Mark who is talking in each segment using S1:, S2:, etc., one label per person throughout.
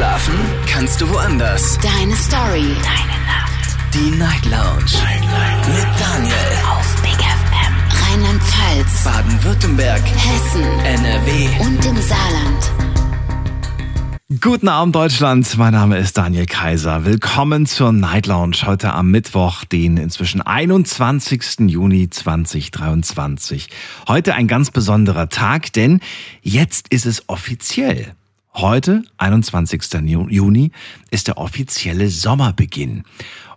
S1: Schlafen kannst du woanders.
S2: Deine Story. Deine Nacht.
S1: Die Night Lounge. Night, Night. Mit Daniel.
S2: Auf Big FM. Rheinland-Pfalz.
S1: Baden-Württemberg.
S2: Hessen.
S1: NRW.
S2: Und im Saarland.
S3: Guten Abend Deutschland, mein Name ist Daniel Kaiser. Willkommen zur Night Lounge heute am Mittwoch, den inzwischen 21. Juni 2023. Heute ein ganz besonderer Tag, denn jetzt ist es offiziell. Heute, 21. Juni, ist der offizielle Sommerbeginn.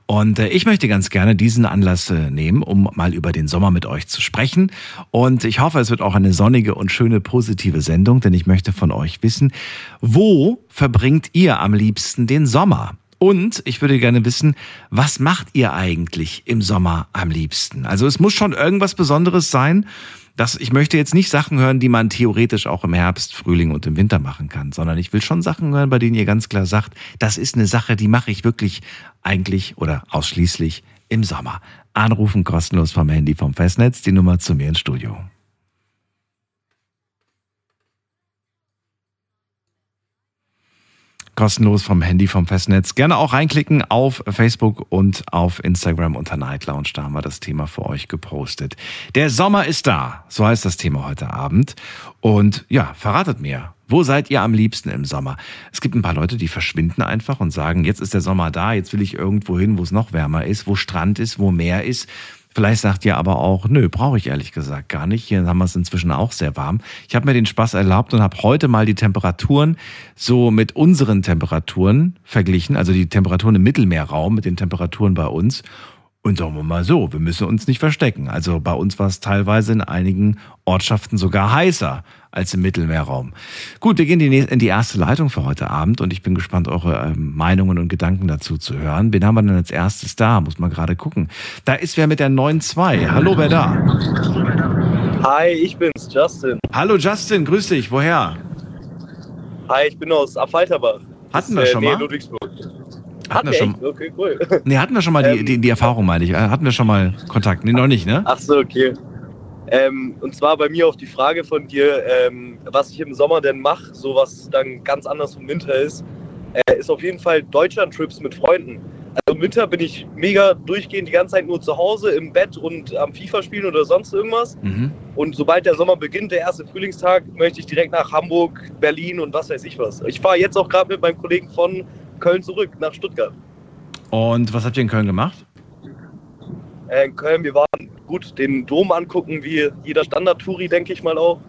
S3: Und äh, ich möchte ganz gerne diesen Anlass äh, nehmen, um mal über den Sommer mit euch zu sprechen. Und ich hoffe, es wird auch eine sonnige und schöne positive Sendung, denn ich möchte von euch wissen, wo verbringt ihr am liebsten den Sommer? Und ich würde gerne wissen, was macht ihr eigentlich im Sommer am liebsten? Also es muss schon irgendwas Besonderes sein. Das, ich möchte jetzt nicht Sachen hören, die man theoretisch auch im Herbst, Frühling und im Winter machen kann, sondern ich will schon Sachen hören, bei denen ihr ganz klar sagt, das ist eine Sache, die mache ich wirklich eigentlich oder ausschließlich im Sommer. Anrufen kostenlos vom Handy vom Festnetz, die Nummer zu mir ins Studio. Kostenlos vom Handy, vom Festnetz. Gerne auch reinklicken auf Facebook und auf Instagram unter Night Lounge. Da haben wir das Thema für euch gepostet. Der Sommer ist da. So heißt das Thema heute Abend. Und ja, verratet mir. Wo seid ihr am liebsten im Sommer? Es gibt ein paar Leute, die verschwinden einfach und sagen, jetzt ist der Sommer da, jetzt will ich irgendwo hin, wo es noch wärmer ist, wo Strand ist, wo Meer ist. Vielleicht sagt ihr aber auch, nö, brauche ich ehrlich gesagt gar nicht. Hier haben wir es inzwischen auch sehr warm. Ich habe mir den Spaß erlaubt und habe heute mal die Temperaturen so mit unseren Temperaturen verglichen, also die Temperaturen im Mittelmeerraum mit den Temperaturen bei uns. Und sagen wir mal so, wir müssen uns nicht verstecken. Also bei uns war es teilweise in einigen Ortschaften sogar heißer als im Mittelmeerraum. Gut, wir gehen in die erste Leitung für heute Abend und ich bin gespannt, eure ähm, Meinungen und Gedanken dazu zu hören. Wen haben wir denn als erstes da? Muss man gerade gucken. Da ist wer mit der 9.2. Hallo, wer da?
S4: Hi, ich bin's, Justin.
S3: Hallo Justin, grüß dich. Woher?
S4: Hi, ich bin aus Affalterbach.
S3: Hatten wir schon mal?
S4: Ludwigsburg.
S3: Hatten wir schon,
S4: Okay, cool.
S3: nee, hatten wir schon mal die,
S4: Ähm,
S3: die, die Erfahrung, meine ich. Äh, Hatten wir schon mal Kontakt? Nee, noch nicht, ne?
S4: Ach so, okay. Ähm, und zwar bei mir auf die Frage von dir, ähm, was ich im Sommer denn mache, so was dann ganz anders vom Winter ist, äh, ist auf jeden Fall Deutschland-Trips mit Freunden. Also im Winter bin ich mega durchgehend die ganze Zeit nur zu Hause im Bett und am FIFA spielen oder sonst irgendwas.
S3: Mhm.
S4: Und sobald der Sommer beginnt, der erste Frühlingstag, möchte ich direkt nach Hamburg, Berlin und was weiß ich was. Ich fahre jetzt auch gerade mit meinem Kollegen von Köln zurück nach Stuttgart.
S3: Und was habt ihr in Köln gemacht?
S4: Äh, in Köln, wir waren gut den Dom angucken, wie jeder Standard-Touri, denke ich mal auch.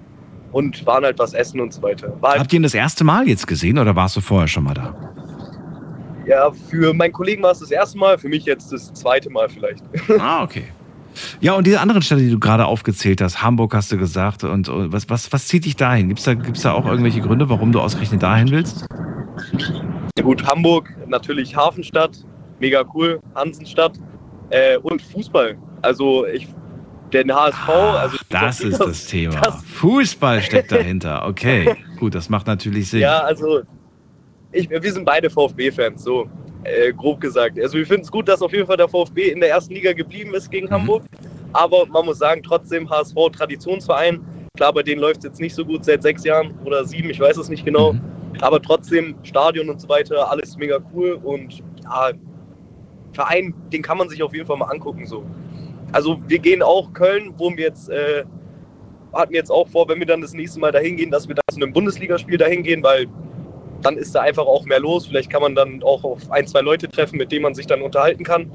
S4: Und waren halt was essen und so weiter. War halt,
S3: Habt ihr ihn das erste Mal jetzt gesehen oder warst du vorher schon mal da?
S4: ja, für meinen Kollegen war es das erste Mal, für mich jetzt das zweite Mal vielleicht.
S3: Ah, okay. Ja, und diese anderen Städte, die du gerade aufgezählt hast, Hamburg hast du gesagt, und und was, was, was zieht dich dahin? Gibt es da, gibt's da auch irgendwelche Gründe, warum du ausgerechnet dahin willst?
S4: Gut, Hamburg, natürlich Hafenstadt, mega cool, Hansenstadt äh, und Fußball. Also ich, den HSV, also
S3: Das ist das Thema. Fußball steckt dahinter. Okay, gut, das macht natürlich Sinn.
S4: Ja, also ich, wir sind beide VfB-Fans, so äh, grob gesagt. Also wir finden es gut, dass auf jeden Fall der VfB in der ersten Liga geblieben ist gegen
S3: Mhm.
S4: Hamburg. Aber man muss sagen, trotzdem HSV Traditionsverein. Klar, bei denen läuft es jetzt nicht so gut seit sechs Jahren oder sieben, ich weiß es nicht genau.
S3: Mhm.
S4: Aber trotzdem, Stadion und so weiter, alles mega cool. Und ja, Verein, den kann man sich auf jeden Fall mal angucken. So. Also wir gehen auch Köln, wo wir jetzt, äh, hatten jetzt auch vor, wenn wir dann das nächste Mal dahin gehen, dass wir dann zu einem Bundesligaspiel dahin gehen, weil dann ist da einfach auch mehr los. Vielleicht kann man dann auch auf ein, zwei Leute treffen, mit denen man sich dann unterhalten kann.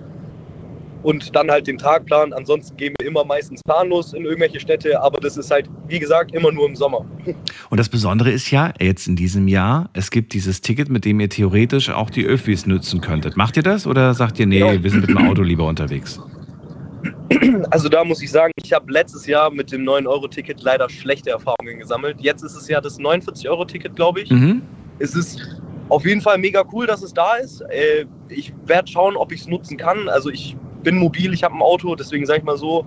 S4: Und dann halt den Tag planen. Ansonsten gehen wir immer meistens planlos in irgendwelche Städte, aber das ist halt, wie gesagt, immer nur im Sommer.
S3: Und das Besondere ist ja, jetzt in diesem Jahr, es gibt dieses Ticket, mit dem ihr theoretisch auch die Öffis nutzen könntet. Macht ihr das oder sagt ihr, nee,
S4: Genau.
S3: wir sind mit dem Auto lieber unterwegs?
S4: Also da muss ich sagen, ich habe letztes Jahr mit dem 9-Euro-Ticket leider schlechte Erfahrungen gesammelt. Jetzt ist es ja das 49-Euro-Ticket, glaube ich.
S3: Mhm.
S4: Es ist auf jeden Fall mega cool, dass es da ist. Äh, ich werde schauen, ob ich es nutzen kann. Also ich bin mobil, ich habe ein Auto, deswegen sage ich mal so,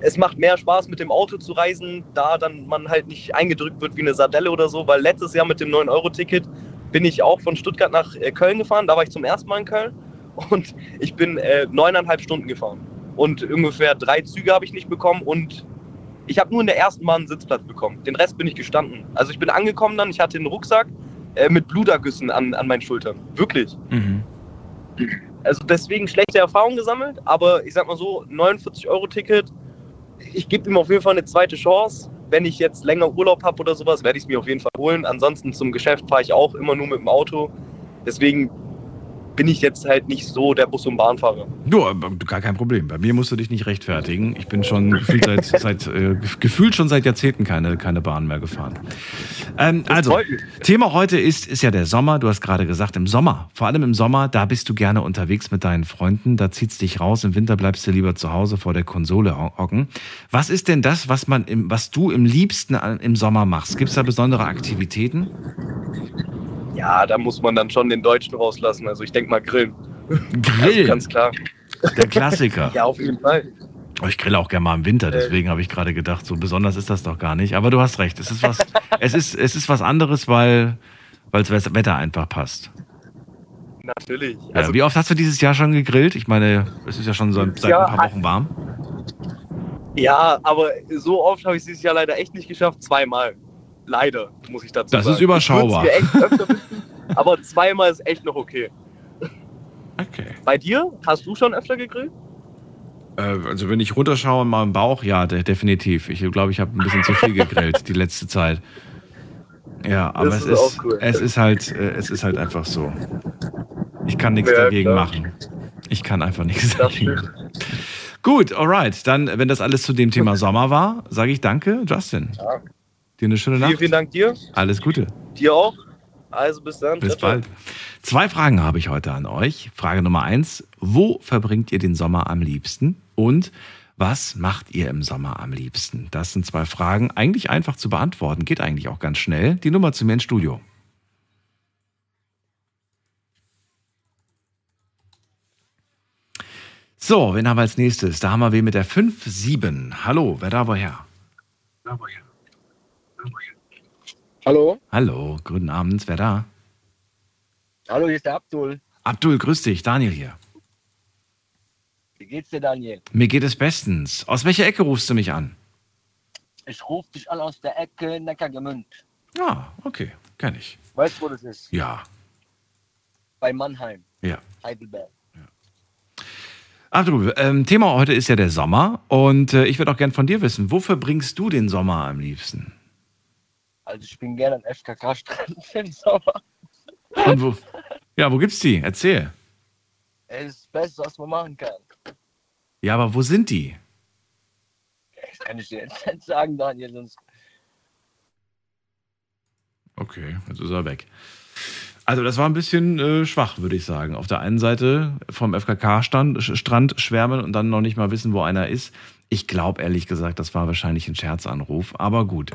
S4: es macht mehr Spaß mit dem Auto zu reisen, da dann man halt nicht eingedrückt wird wie eine Sardelle oder so, weil letztes Jahr mit dem 9-Euro-Ticket bin ich auch von Stuttgart nach äh, Köln gefahren, da war ich zum ersten Mal in Köln und ich bin äh, neuneinhalb Stunden gefahren und ungefähr drei Züge habe ich nicht bekommen und ich habe nur in der ersten Bahn einen Sitzplatz bekommen. Den Rest bin ich gestanden. Also ich bin angekommen dann, ich hatte einen Rucksack, äh, mit Blutergüssen an, an meinen Schultern. Wirklich.
S3: Mhm.
S4: Also deswegen schlechte Erfahrungen gesammelt, aber ich sag mal so, 49-Euro-Ticket, ich gebe ihm auf jeden Fall eine zweite Chance. Wenn ich jetzt länger Urlaub habe oder sowas, werde ich es mir auf jeden Fall holen. Ansonsten zum Geschäft fahre ich auch immer nur mit dem Auto. Deswegen bin ich jetzt halt nicht so der Bus- und Bahnfahrer.
S3: Du, aber gar kein Problem. Bei mir musst du dich nicht rechtfertigen. Ich bin schon gefühlt seit, seit, äh, gefühlt schon seit Jahrzehnten keine, keine Bahn mehr gefahren. Ähm, also. Thema heute ist, ist ja der Sommer. Du hast gerade gesagt, im Sommer, vor allem im Sommer, da bist du gerne unterwegs mit deinen Freunden. Da zieht's dich raus. Im Winter bleibst du lieber zu Hause vor der Konsole ho- hocken. Was ist denn das, was man im, was du im liebsten an- im Sommer machst? Gibt's da besondere Aktivitäten?
S4: Ja, da muss man dann schon den Deutschen rauslassen. Also ich denke mal Grillen. Also
S3: Grill,
S4: ganz klar.
S3: der Klassiker.
S4: Ja, auf jeden Fall.
S3: Oh, ich grill auch gerne mal im Winter, deswegen habe ich gerade gedacht, so besonders ist das doch gar nicht. Aber du hast recht, es ist was, es ist, es ist was anderes, weil weil das Wetter einfach passt.
S4: Natürlich.
S3: Ja,
S4: Also,
S3: wie oft hast du dieses Jahr schon gegrillt? Ich meine, es ist ja schon so seit
S4: Ja,
S3: ein paar Wochen warm.
S4: ja, aber so oft habe ich es dieses Jahr leider echt nicht geschafft. Zweimal. Leider, muss ich dazu
S3: Das
S4: sagen.
S3: ist überschaubar.
S4: Wünschen, aber zweimal ist echt noch okay.
S3: Okay.
S4: Bei dir? Hast du schon öfter gegrillt?
S3: Äh, also wenn ich runterschaue in meinem Bauch, ja, de definitiv. Ich glaube, ich habe ein bisschen zu viel gegrillt die letzte Zeit. Ja, aber
S4: Das
S3: es
S4: ist
S3: ist,
S4: cool.
S3: es ist halt, äh, es ist halt einfach so. Ich kann nichts
S4: Ja,
S3: dagegen
S4: klar.
S3: machen. Ich kann einfach nichts
S4: Das
S3: dagegen
S4: stimmt.
S3: machen. Gut, alright. Dann, wenn das alles zu dem Thema Sommer war, sage ich danke, Justin.
S4: Ja.
S3: Dir eine schöne
S4: Vielen,
S3: Nacht.
S4: vielen Dank dir.
S3: Alles Gute.
S4: Dir auch. Also bis dann.
S3: Bis
S4: Ciao, ciao.
S3: bald. Zwei Fragen habe ich heute an euch. Frage Nummer eins. Wo verbringt ihr den Sommer am liebsten? Und was macht ihr im Sommer am liebsten? Das sind zwei Fragen. Eigentlich einfach zu beantworten. Geht eigentlich auch ganz schnell. Die Nummer zu mir ins Studio. So, wen haben wir als nächstes? Da haben wir wen mit der 5-7. Hallo, wer da woher?
S5: Hallo?
S3: Hallo, guten Abend, wer da?
S5: Hallo, hier ist der Abdul.
S3: Abdul, grüß dich, Daniel hier.
S5: Wie geht's dir, Daniel?
S3: Mir geht es bestens. Aus welcher Ecke rufst du mich an?
S5: Ich rufe dich an aus der Ecke Neckargemünd.
S3: Ah, okay, kenn ich.
S5: Weißt du, wo das ist?
S3: Ja,
S5: Bei Mannheim,
S3: ja.
S5: Heidelberg.
S3: Abdul, ähm, Thema heute ist ja der Sommer und äh, ich würde auch gern von dir wissen, wo verbringst du den Sommer am liebsten?
S5: Also ich bin gerne an FKK-Strand im Sommer.
S3: Und wo? Ja, wo gibt's die? Erzähl.
S5: Es ist das Beste, was man machen kann.
S3: Ja, aber wo sind die?
S5: Das kann ich dir jetzt nicht sagen, Daniel, sonst
S3: Okay, jetzt ist er weg. Also das war ein bisschen äh, schwach, würde ich sagen. Auf der einen Seite vom FKK-Strand Strand schwärmen und dann noch nicht mal wissen, wo einer ist. Ich glaube ehrlich gesagt, das war wahrscheinlich ein Scherzanruf, aber gut.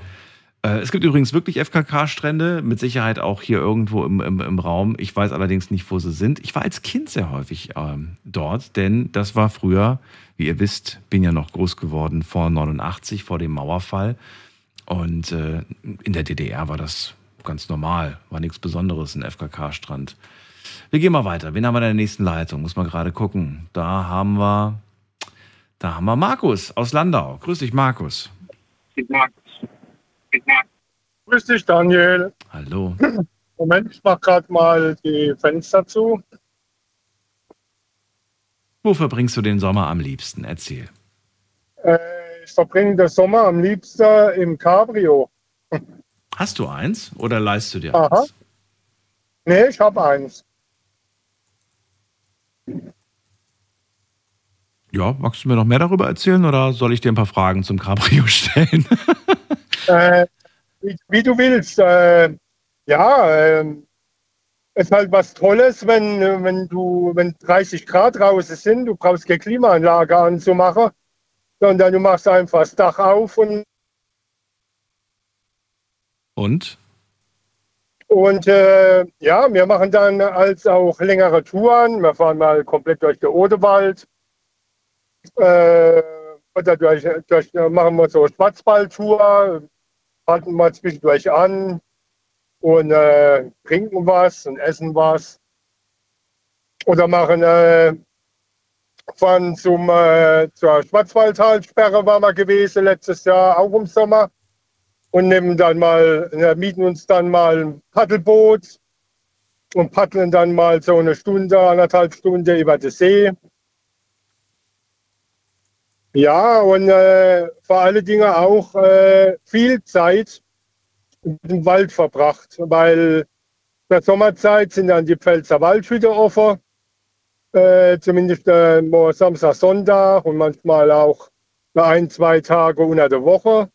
S3: Äh, es gibt übrigens wirklich FKK-Strände, mit Sicherheit auch hier irgendwo im, im, im Raum. Ich weiß allerdings nicht, wo sie sind. Ich war als Kind sehr häufig ähm, dort, denn das war früher, wie ihr wisst, bin ja noch groß geworden vor 89, vor dem Mauerfall. Und äh, in der DDR war das ganz normal, war nichts Besonderes, ein FKK-Strand. Wir gehen mal weiter. Wen haben wir in der nächsten Leitung? Muss man gerade gucken. Da haben wir, da haben wir Markus aus Landau. Grüß dich, Markus.
S6: Grüß dich, Daniel.
S3: Hallo.
S6: Moment, ich mach gerade mal die Fenster zu.
S3: Wo verbringst du den Sommer am liebsten? Erzähl.
S6: Äh, ich verbringe den Sommer am liebsten im Cabrio.
S3: Hast du eins oder leihst du dir
S6: Aha.
S3: eins?
S6: Nee, ich habe eins.
S3: Ja, magst du mir noch mehr darüber erzählen oder soll ich dir ein paar Fragen zum Cabrio stellen?
S6: Äh, wie, wie du willst. Äh, ja, äh, ist halt was Tolles, wenn, wenn du, wenn 30 Grad draußen sind, du brauchst keine Klimaanlage anzumachen, sondern du machst einfach das Dach auf und
S3: Und?
S6: Und äh, ja, wir machen dann als auch längere Touren. Wir fahren mal komplett durch den Odewald. Äh, oder durch, durch, machen wir so Schwarzwaldtour, halten mal zwischendurch an und äh, trinken was und essen was. Oder machen äh, fahren zum, äh, zur Schwarzwaldtalsperre waren wir gewesen letztes Jahr, auch im Sommer. und nehmen dann mal, äh, mieten uns dann mal ein Paddelboot und paddeln dann mal so eine Stunde, anderthalb Stunden über den See. Ja, und äh, vor allen Dingen auch äh, viel Zeit im Wald verbracht, weil in der Sommerzeit sind dann die Pfälzer Waldhütte offen, äh, zumindest äh, Samstag, Sonntag und manchmal auch ein, zwei Tage unter der Woche.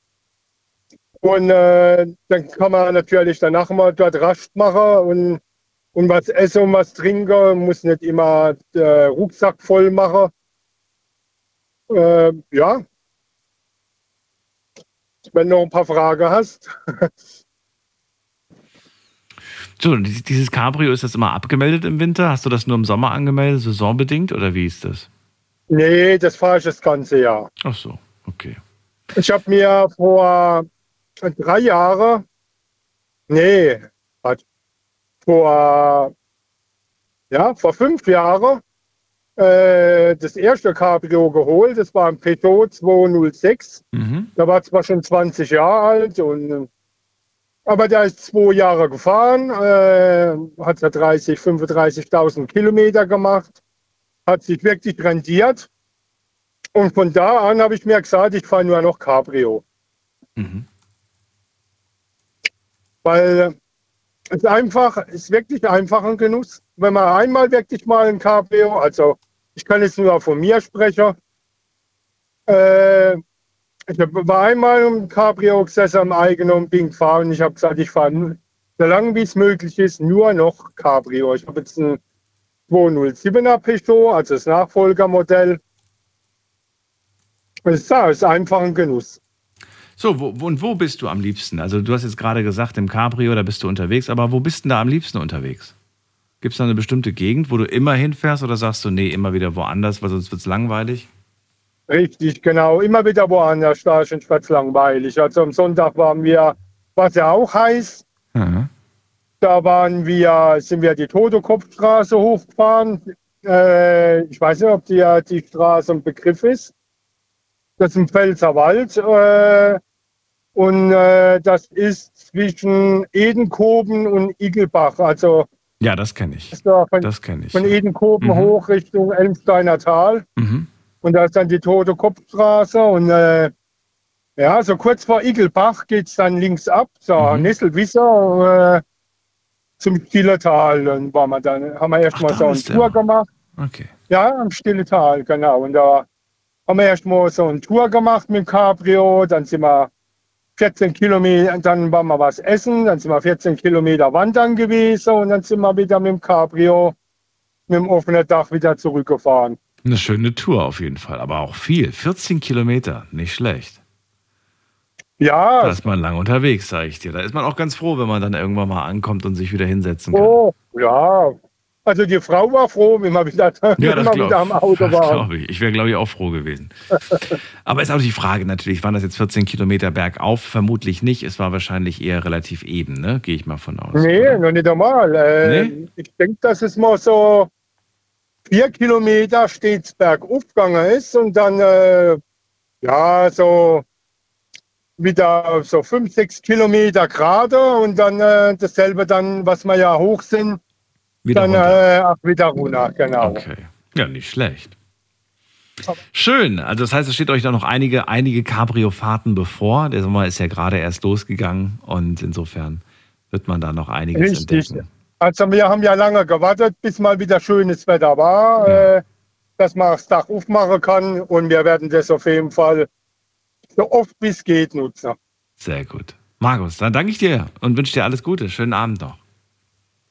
S6: Und äh, dann kann man natürlich danach mal dort Rast machen und, und was essen und was trinken, muss nicht immer den Rucksack voll machen. Äh, ja. Wenn du noch ein paar Fragen hast.
S3: So, dies- dieses Cabrio, ist das immer abgemeldet im Winter? Hast du das nur im Sommer angemeldet, saisonbedingt oder wie ist das?
S6: nee, das fahre ich das ganze Jahr.
S3: Ach so, okay.
S6: Ich habe mir vor drei Jahren, nee, vor, ja, vor fünf Jahren äh, das erste Cabrio geholt. Das war ein Peugeot 206.
S3: Mhm.
S6: Der war zwar schon 20 Jahre alt, und, aber der ist zwei Jahre gefahren, äh, hat ja 30, 35.000 Kilometer gemacht, hat sich wirklich rendiert. Und von da an habe ich mir gesagt, ich fahre nur noch Cabrio.
S3: Mhm.
S6: Weil es ist einfach, es ist wirklich einfach ein Genuss. Wenn man einmal wirklich mal ein Cabrio, also ich kann jetzt nur von mir sprechen, äh, ich war einmal im Cabrio gesessen am eigenen und bin gefahren und ich habe gesagt, ich fahre so lange wie es möglich ist, nur noch Cabrio. Ich habe jetzt ein 207er Peugeot, also das Nachfolgermodell. Es ist, ist einfach ein Genuss.
S3: So, wo, und wo bist du am liebsten? Also du hast jetzt gerade gesagt, im Cabrio, da bist du unterwegs, aber wo bist du da am liebsten unterwegs? Gibt es da eine bestimmte Gegend, wo du immer hinfährst oder sagst du, nee, immer wieder woanders, weil sonst wird es langweilig?
S6: Richtig, genau. Immer wieder woanders, da ist es langweilig. Also am Sonntag waren wir, war es ja auch heiß.
S3: Mhm.
S6: Da waren wir, sind wir die Totokopfstraße hochgefahren. Äh, ich weiß nicht, ob die, die Straße ein Begriff ist. Das ist im Pfälzer Wald. Äh, und äh, das ist zwischen Edenkoben und Igelbach. Also
S3: Ja, das kenne ich.
S6: ist da von,
S3: Das kenne ich.
S6: von Edenkoben
S3: Mhm.
S6: hoch Richtung Elmsteiner Tal.
S3: Mhm.
S6: Und da ist dann die Tote Kopfstraße und äh, ja, so kurz vor Igelbach geht es dann links ab, so
S3: Mhm.
S6: Nesselwisser äh, zum Stilletal. Dann waren wir dann, haben wir erstmal so eine. Tour gemacht.
S3: Okay.
S6: Ja, am Stilletal, genau. Und da haben wir erstmal so eine Tour gemacht mit dem Cabrio, dann sind wir 14 Kilometer, dann waren wir was essen, dann sind wir 14 Kilometer wandern gewesen und dann sind wir wieder mit dem Cabrio mit dem offenen Dach wieder zurückgefahren.
S3: Eine schöne Tour auf jeden Fall, aber auch viel. 14 Kilometer, nicht schlecht.
S6: Ja,
S3: Da ist man lang unterwegs, sage ich dir. Da ist man auch ganz froh, wenn man dann irgendwann mal ankommt und sich wieder hinsetzen kann.
S6: Oh, ja. Also die Frau war froh, wenn wir wieder,
S3: Ja,
S6: wenn
S3: das glaube
S6: wieder am Auto
S3: das
S6: waren.
S3: glaub ich. Ich wäre, glaube ich, auch froh gewesen. Aber ist auch die Frage natürlich, waren das jetzt 14 Kilometer bergauf? Vermutlich nicht. Es war wahrscheinlich eher relativ eben, ne? Gehe ich mal von aus.
S6: Nee,
S3: oder?
S6: noch nicht einmal. Äh,
S3: Nee?
S6: Ich denke, dass es mal so vier Kilometer stets bergauf gegangen ist und dann äh, ja so wieder so fünf, sechs Kilometer gerade und dann äh, dasselbe dann, was wir ja hoch sind,
S3: Wieder
S6: dann
S3: runter.
S6: äh, wieder runter, genau.
S3: Okay. Ja, nicht schlecht. Schön. Also das heißt, es steht euch da noch einige, einige Cabrio-Fahrten bevor. Der Sommer ist ja gerade erst losgegangen und insofern wird man da noch einiges
S6: Richtig.
S3: entdecken.
S6: Also wir haben ja lange gewartet, bis mal wieder schönes Wetter war,
S3: Ja.
S6: äh, dass man das Dach aufmachen kann und wir werden das auf jeden Fall so oft wie es geht nutzen.
S3: Sehr gut. Markus, dann danke ich dir und wünsche dir alles Gute. Schönen Abend noch.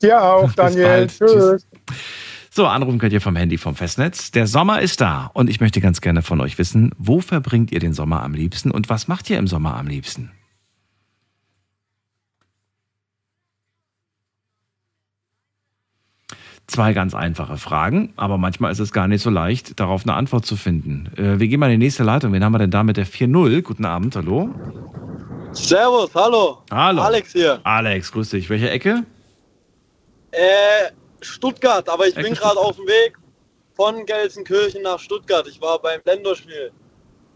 S6: Dir auch, Daniel.
S3: bald.
S6: Tschüss.
S3: Tschüss. So, anrufen könnt ihr vom Handy vom Festnetz. Der Sommer ist da und ich möchte ganz gerne von euch wissen, wo verbringt ihr den Sommer am liebsten und was macht ihr im Sommer am liebsten? Zwei ganz einfache Fragen, aber manchmal ist es gar nicht so leicht, darauf eine Antwort zu finden. Äh, wir gehen mal in die nächste Leitung. Wen haben wir denn da mit der 4.0? Guten Abend, hallo.
S7: Servus, hallo.
S3: Hallo.
S7: Alex hier.
S3: Alex, grüß dich. Welche Ecke?
S7: Äh, Stuttgart, aber ich bin gerade auf dem Weg von Gelsenkirchen nach Stuttgart. Ich war beim Länderspiel.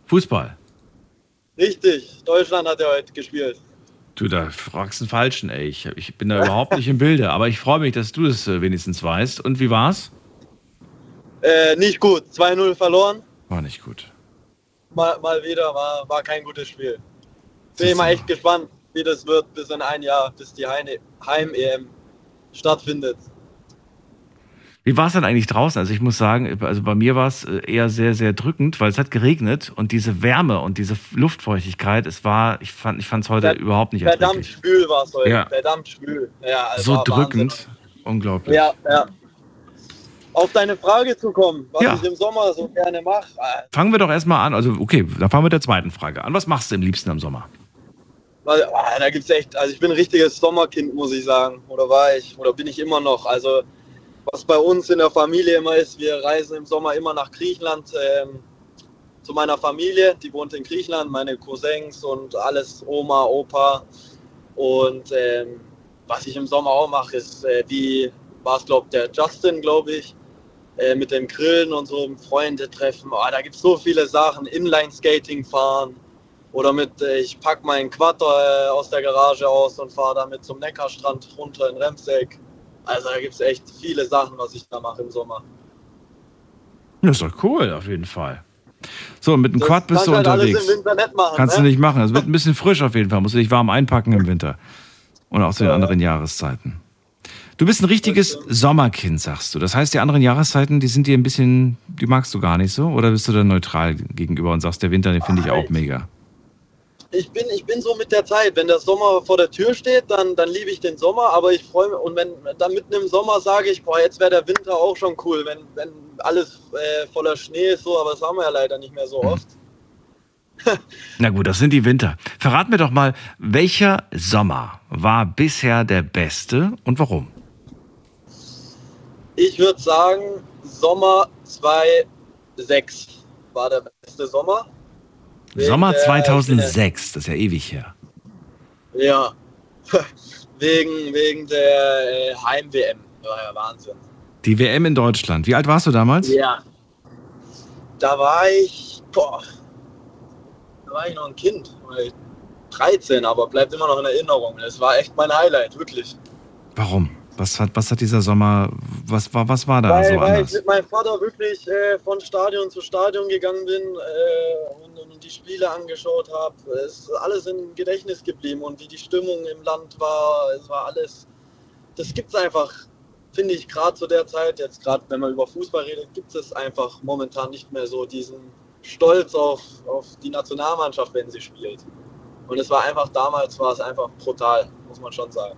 S3: Fußball.
S7: Richtig, Deutschland hat ja heute gespielt.
S3: Du, da fragst den Falschen, ey. Ich, ich bin da überhaupt nicht im Bilde, aber ich freue mich, dass du das äh, wenigstens weißt. Und wie war's?
S7: Äh, nicht gut. 2-0 verloren.
S3: War nicht gut.
S7: Mal, mal wieder war, war kein gutes Spiel. Bin mal echt gespannt, wie das wird bis in ein Jahr, bis die Heim-EM stattfindet.
S3: Wie war es denn eigentlich draußen? Also ich muss sagen, also bei mir war es äh, eher sehr, sehr drückend, weil es hat geregnet und diese Wärme und diese Luftfeuchtigkeit, es war, ich fand es ich heute
S7: Ver-
S3: überhaupt nicht
S7: Verdammt schwül war es heute.
S3: Ja.
S7: Verdammt schwül. Ja, also
S3: So drückend,
S7: Wahnsinn.
S3: unglaublich.
S7: Ja, ja. Auf deine Frage zu kommen, was
S3: Ja.
S7: ich im Sommer so gerne mache.
S3: Fangen wir doch erstmal an, also okay, dann fangen wir mit der zweiten Frage an. Was machst du am liebsten im Sommer?
S7: Weil, ah, da gibt's echt, also ich bin ein richtiges Sommerkind, muss ich sagen. Oder war ich, oder bin ich immer noch. Also, was bei uns in der Familie immer ist, wir reisen im Sommer immer nach Griechenland ähm, zu meiner Familie. Die wohnt in Griechenland, meine Cousins und alles, Oma, Opa. Und ähm, was ich im Sommer auch mache, ist, äh, wie war es, glaube der Justin, glaube ich, äh, mit dem Grillen und so, Freunde treffen. Oh, da gibt es so viele Sachen. Inline-Skating fahren. Oder mit, äh, ich pack meinen Quad äh, aus der Garage aus und fahre damit zum Neckarstrand runter in Remseck. Also da gibt es echt viele Sachen, was ich da mache im Sommer.
S3: Das ist doch cool, auf jeden Fall. So, mit dem
S7: Das
S3: Quad bist du
S7: halt
S3: unterwegs.
S7: im Winter nicht machen.
S3: Kannst
S7: ne?
S3: du nicht machen. Es wird ein bisschen frisch auf jeden Fall. Musst du dich warm einpacken im Winter. Und auch zu den
S7: Ja.
S3: anderen Jahreszeiten. Du bist ein richtiges Sommerkind, sagst du. Das heißt, die anderen Jahreszeiten, die sind dir ein bisschen, die magst du gar nicht so? Oder bist du da neutral gegenüber und sagst, der Winter, den finde ich auch mega?
S7: Ich bin, ich bin so mit der Zeit. Wenn der Sommer vor der Tür steht, dann, dann liebe ich den Sommer. Aber ich freue mich. Und wenn dann mitten im Sommer sage ich, boah, jetzt wäre der Winter auch schon cool, wenn, wenn alles äh, voller Schnee ist. So, aber das haben wir ja leider nicht mehr so oft.
S3: Na gut, das sind die Winter. Verrat mir doch mal, welcher Sommer war bisher der beste und warum?
S7: Ich würde sagen, Sommer 2006 war der beste Sommer.
S3: Sommer
S7: der-
S3: 2006, das ist ja ewig her.
S7: Ja. wegen, wegen der äh, Heim-WM. War ja Wahnsinn.
S3: Die WM in Deutschland. Wie alt warst du damals?
S7: Ja. Da war ich, boah, da war ich noch ein Kind. War ich 13, aber bleibt immer noch in Erinnerung. Das war echt mein Highlight, wirklich.
S3: Warum? Was hat, was hat dieser Sommer, was war, was war da
S7: weil,
S3: so
S7: weil ich
S3: anders?
S7: mit meinem Vater wirklich äh, von Stadion zu Stadion gegangen bin äh, und, und die Spiele angeschaut habe. Es ist alles im Gedächtnis geblieben und wie die Stimmung im Land war, es war alles. Das gibt es einfach, finde ich, gerade zu der Zeit, jetzt gerade wenn man über Fußball redet, gibt es einfach momentan nicht mehr so diesen Stolz auf, auf die Nationalmannschaft, wenn sie spielt. Und es war einfach, damals war es einfach brutal, muss man schon sagen.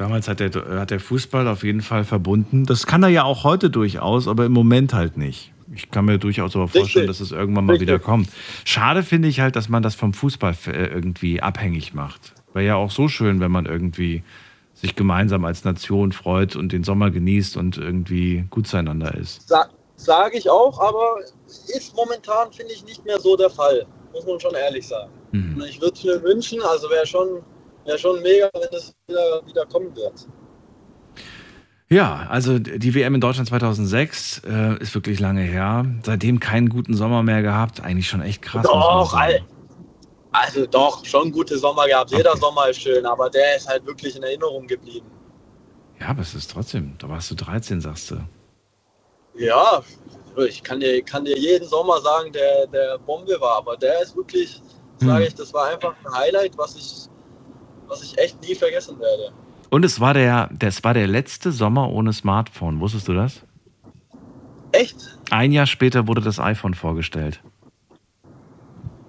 S3: Damals hat der, hat der Fußball auf jeden Fall verbunden. Das kann er ja auch heute durchaus, aber im Moment halt nicht. Ich kann mir durchaus aber vorstellen, dass es irgendwann mal
S7: Richtig.
S3: wieder kommt. Schade finde ich halt, dass man das vom Fußball äh, irgendwie abhängig macht. Wäre ja auch so schön, wenn man irgendwie sich gemeinsam als Nation freut und den Sommer genießt und irgendwie gut zueinander ist.
S7: Sa Sage ich auch, aber ist momentan, finde ich, nicht mehr so der Fall. Muss man schon ehrlich sagen.
S3: Mhm.
S7: Ich würde es mir wünschen, also wäre schon, wär schon mega, wenn es wieder, wieder kommen wird.
S3: Ja, also die WM in Deutschland 2006 äh, ist wirklich lange her. Seitdem keinen guten Sommer mehr gehabt. Eigentlich schon echt krass.
S7: Doch, also doch, schon gute Sommer gehabt. Jeder Sommer ist schön, aber der ist halt wirklich in Erinnerung geblieben.
S3: Ja, aber es ist trotzdem, da warst du 13, sagst du.
S7: Ja, ich kann dir, kann dir jeden Sommer sagen, der, der Bombe war, aber der ist wirklich, sage
S3: Hm.
S7: ich, das war einfach ein Highlight, was ich, was ich echt nie vergessen werde.
S3: Und es war der, das war der letzte Sommer ohne Smartphone. Wusstest du das?
S7: Echt?
S3: Ein Jahr später wurde das iPhone vorgestellt.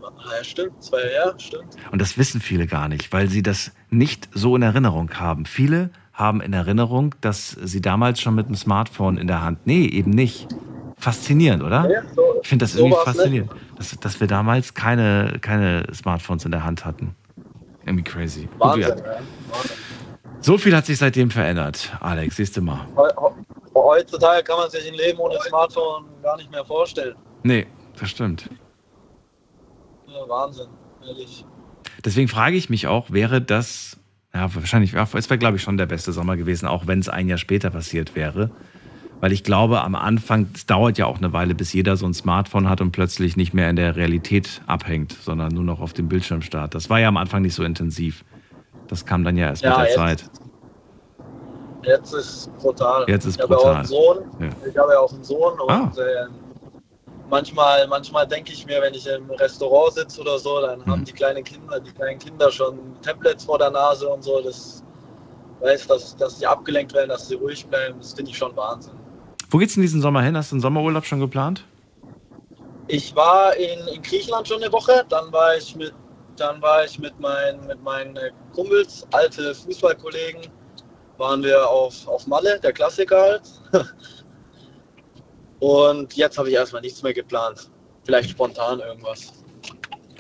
S7: Ah, ja, stimmt, zwei Jahre, stimmt.
S3: Und das wissen viele gar nicht, weil sie das nicht so in Erinnerung haben. Viele haben in Erinnerung, dass sie damals schon mit dem Smartphone in der Hand. Nee, eben nicht. Faszinierend, oder?
S7: Ja, so,
S3: Ich finde das
S7: so
S3: irgendwie
S7: nicht.
S3: faszinierend, dass, dass wir damals keine, keine Smartphones in der Hand hatten. Irgendwie crazy. Gut,
S7: Wahnsinn,
S3: ja.
S7: ja. Wahnsinn.
S3: So viel hat sich seitdem verändert, Alex, siehst du mal.
S7: Heu- heu- Heutzutage kann man sich ein Leben ohne Smartphone gar nicht mehr vorstellen.
S3: Nee, das stimmt.
S7: Ja, Wahnsinn, ehrlich.
S3: Deswegen frage ich mich auch, wäre das, ja, wahrscheinlich, es wäre, glaube ich, schon der beste Sommer gewesen, auch wenn es ein Jahr später passiert wäre. Weil ich glaube, am Anfang, es dauert ja auch eine Weile, bis jeder so ein Smartphone hat und plötzlich nicht mehr in der Realität abhängt, sondern nur noch auf dem Bildschirm starrt. Das war ja am Anfang nicht so intensiv. Das kam dann ja erst
S7: Ja,
S3: mit der
S7: jetzt-
S3: Zeit.
S7: Jetzt ist brutal.
S3: Jetzt ist
S7: ich habe ja auch
S3: brutal.
S7: einen Sohn.
S3: Ja.
S7: Ich habe ja auch einen Sohn und
S3: Ah.
S7: ähm, manchmal, manchmal denke ich mir, wenn ich im Restaurant sitze oder so, dann haben
S3: Mhm.
S7: die kleinen Kinder, die kleinen Kinder schon Tablets vor der Nase und so. Das weiß, dass, dass sie abgelenkt werden, dass sie ruhig bleiben. Das finde ich schon Wahnsinn.
S3: Wo geht's in diesen Sommer hin? Hast du einen Sommerurlaub schon geplant?
S7: Ich war in, in Griechenland schon eine Woche, dann war ich mit, dann war ich mit, meinen mit meinen Kumpels, alte Fußballkollegen, waren wir auf, auf Malle, der Klassiker halt. Und jetzt habe ich erstmal nichts mehr geplant. Vielleicht spontan irgendwas.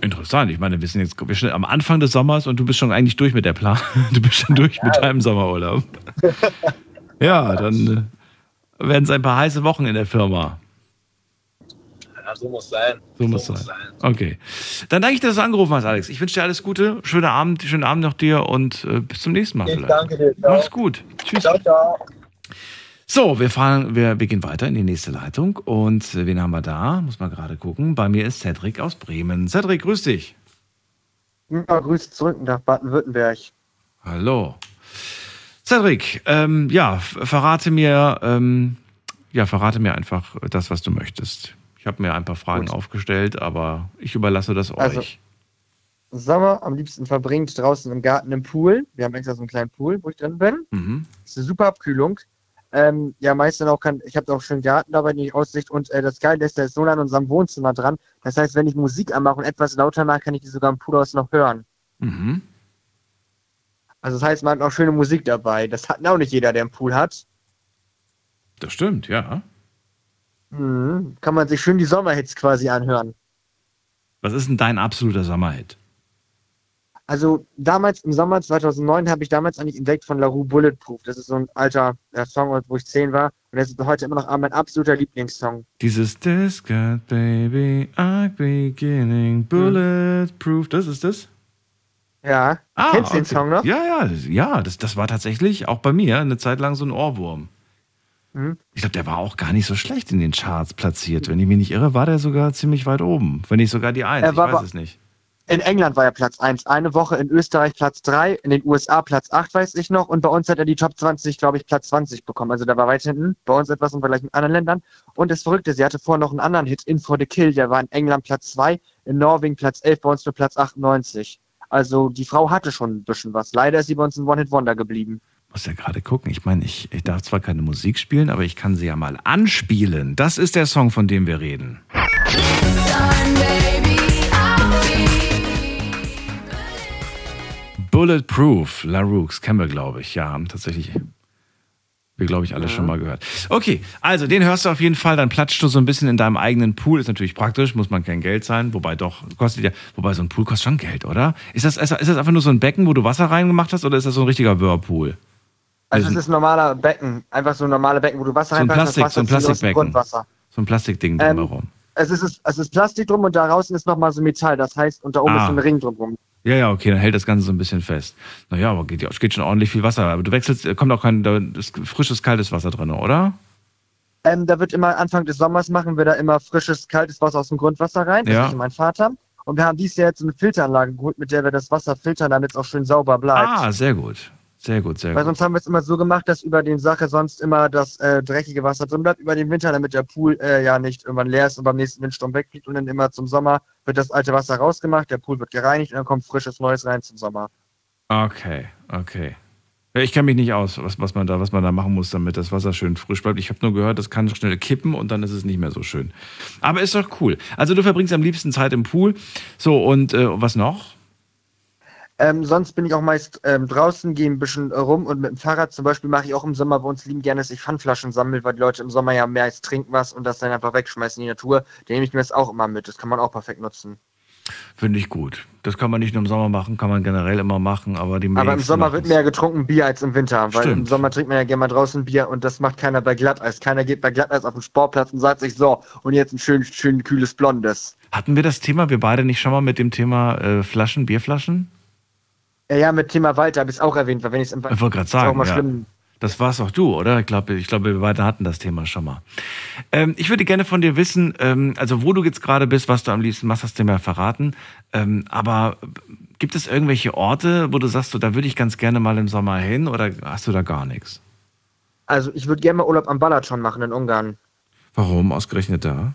S3: Interessant. Ich meine, wir sind jetzt wir sind am Anfang des Sommers und du bist schon eigentlich durch mit der Plan. Du bist schon durch mit deinem Sommerurlaub. ja, dann äh, werden es ein paar heiße Wochen in der Firma.
S7: Ja, so muss sein.
S3: So muss sein. Okay. Dann danke ich, dass du angerufen hast, Alex. Ich wünsche dir alles Gute. Schönen Abend, schönen Abend noch dir und äh, bis zum nächsten Mal
S7: Ich
S3: vielleicht.
S7: danke dir. Ciao.
S3: Mach's gut. Tschüss.
S7: Ciao, ciao.
S3: So, wir fahren, wir, wir gehen weiter in die nächste Leitung. Und äh, wen haben wir da? Muss mal gerade gucken. Bei mir ist Cedric aus Bremen. Cedric, grüß dich.
S8: Ja, Grüße zurück nach Baden-Württemberg.
S3: Hallo. Cedric, ähm, ja, verrate mir, ähm, ja, verrate mir einfach das, was du möchtest. Ich habe mir ein paar Fragen
S8: Gut.
S3: aufgestellt, aber ich überlasse das
S8: Also-
S3: euch.
S8: Sommer am liebsten verbringt draußen im Garten im Pool. Wir haben extra so einen kleinen Pool, wo ich drin bin.
S3: Mhm.
S8: ist eine super Abkühlung. Ähm, ja, meist dann auch kann, ich habe auch schön Garten dabei, die Aussicht. Und äh, das Geile ist, der ist so nah an unserem Wohnzimmer dran. Das heißt, wenn ich Musik anmache und etwas lauter mache, kann ich die sogar im Pool aus noch hören.
S3: Mhm.
S8: Also das heißt, man hat auch schöne Musik dabei. Das hat auch nicht jeder, der einen Pool hat.
S3: Das stimmt, ja.
S8: Mhm. Kann man sich schön die Sommerhits quasi anhören.
S3: Was ist denn dein absoluter Sommerhit?
S8: Also damals im Sommer 2009 habe ich damals eigentlich entdeckt von La Rue Bulletproof. Das ist so ein alter äh, Song, wo ich zehn war. Und das ist heute immer noch mein absoluter Lieblingssong.
S3: Dieses This got baby, I beginning bulletproof. Das ist das?
S8: Ja.
S3: Ah,
S8: Kennst du den
S3: okay.
S8: Song noch?
S3: Ja, ja, das, ja das, das war tatsächlich auch bei mir eine Zeit lang so ein Ohrwurm.
S8: Mhm.
S3: Ich glaube, der war auch gar nicht so schlecht in den Charts platziert. Wenn ich mich nicht irre, war der sogar ziemlich weit oben. Wenn nicht sogar die Eins,
S8: Er
S3: ich weiß es nicht.
S8: In England war er Platz 1, eine Woche in Österreich Platz 3, in den USA Platz 8, weiß ich noch. Und bei uns hat er die Top 20, glaube ich, Platz 20 bekommen. Also da war weit hinten. Bei uns etwas im Vergleich mit anderen Ländern. Und das Verrückte, sie hatte vorher noch einen anderen Hit, In for the Kill. Der war in England Platz 2, in Norwegen Platz 11, bei uns nur Platz 98. Also die Frau hatte schon ein bisschen was. Leider ist sie bei uns ein One-Hit-Wonder geblieben.
S3: Muss ja gerade gucken. Ich meine, ich, ich darf zwar keine Musik spielen, aber ich kann sie ja mal anspielen. Das ist der Song, von dem wir reden. Bulletproof, La Rooks, kennen wir, glaube ich. Ja, tatsächlich wir, glaube ich, alle schon mal gehört. Okay, also den hörst du auf jeden Fall, dann platschst du so ein bisschen in deinem eigenen Pool. Ist natürlich praktisch, muss man kein Geld zahlen, wobei doch, kostet ja, wobei so ein Pool kostet schon Geld, oder? Ist das, ist das einfach nur so ein Becken, wo du Wasser reingemacht hast, oder ist das so ein richtiger Whirlpool?
S8: Also es ist ein normaler Becken. Einfach so ein normaler Becken, wo du Wasser
S3: So ein
S8: reinpackst,
S3: Plastik- so ein Plastikbecken. So ein Plastikding
S8: Ähm,
S3: drumherum.
S8: Es ist, es ist Plastik drum und da draußen ist nochmal so Metall. Das heißt, und da oben
S3: Ah.
S8: ist so ein Ring drumherum.
S3: Ja, ja, okay, dann hält das Ganze so ein bisschen fest. Naja, aber geht, geht schon ordentlich viel Wasser. Aber du wechselst, äh, kommt auch kein da ist frisches, kaltes Wasser drin, oder?
S8: Ähm, da wird immer Anfang des Sommers machen wir da immer frisches, kaltes Wasser aus dem Grundwasser rein. Das
S3: Ja.
S8: ist mein Vater. Und wir haben dieses Jahr jetzt eine Filteranlage geholt, mit der wir das Wasser filtern, damit es auch schön sauber bleibt.
S3: Ah, sehr gut. Sehr gut, sehr
S8: Weil
S3: gut.
S8: sonst haben wir es immer so gemacht, dass über den Sache sonst immer das äh, dreckige Wasser drin bleibt über den Winter, damit der Pool äh, ja nicht irgendwann leer ist und beim nächsten Windsturm wegfliegt. Und dann immer zum Sommer wird das alte Wasser rausgemacht, der Pool wird gereinigt und dann kommt frisches Neues rein zum Sommer.
S3: Okay, okay. Ich kenne mich nicht aus, was, was, man da, was man da machen muss, damit das Wasser schön frisch bleibt. Ich habe nur gehört, das kann schnell kippen und dann ist es nicht mehr so schön. Aber ist doch cool. Also du verbringst am liebsten Zeit im Pool. So, und äh, was noch?
S8: Ähm, sonst bin ich auch meist ähm, draußen, gehe ein bisschen rum und mit dem Fahrrad zum Beispiel mache ich auch im Sommer bei uns lieben gerne, dass ich Pfandflaschen sammle, weil die Leute im Sommer ja mehr als trinken was und das dann einfach wegschmeißen in die Natur. Da nehme ich mir das auch immer mit. Das kann man auch perfekt nutzen.
S3: Finde ich gut. Das kann man nicht nur im Sommer machen, kann man generell immer machen, aber die
S8: Aber im Sommer wird mehr getrunken Bier als im Winter, weil
S3: Stimmt.
S8: im Sommer trinkt man ja gerne mal draußen Bier und das macht keiner bei Glatteis. Keiner geht bei Glatteis auf den Sportplatz und sagt sich so, und jetzt ein schön, schön kühles Blondes.
S3: Hatten wir das Thema, wir beide nicht schon mal mit dem Thema äh, Flaschen, Bierflaschen?
S8: Ja, ja, mit Thema Walter habe ich es auch erwähnt, weil wenn ich es im
S3: Ich wollte gerade
S8: auch
S3: sagen,
S8: immer
S3: ja.
S8: schlimm.
S3: Das war's auch du, oder? Ich glaube, ich glaube, wir beide hatten das Thema schon mal. Ähm, ich würde gerne von dir wissen, ähm, also wo du jetzt gerade bist, was du am liebsten machst, hast du mir verraten. Ähm, aber gibt es irgendwelche Orte, wo du sagst, so, da würde ich ganz gerne mal im Sommer hin oder hast du da gar nichts?
S8: Also ich würde gerne mal Urlaub am Balaton machen in Ungarn.
S3: Warum ausgerechnet da?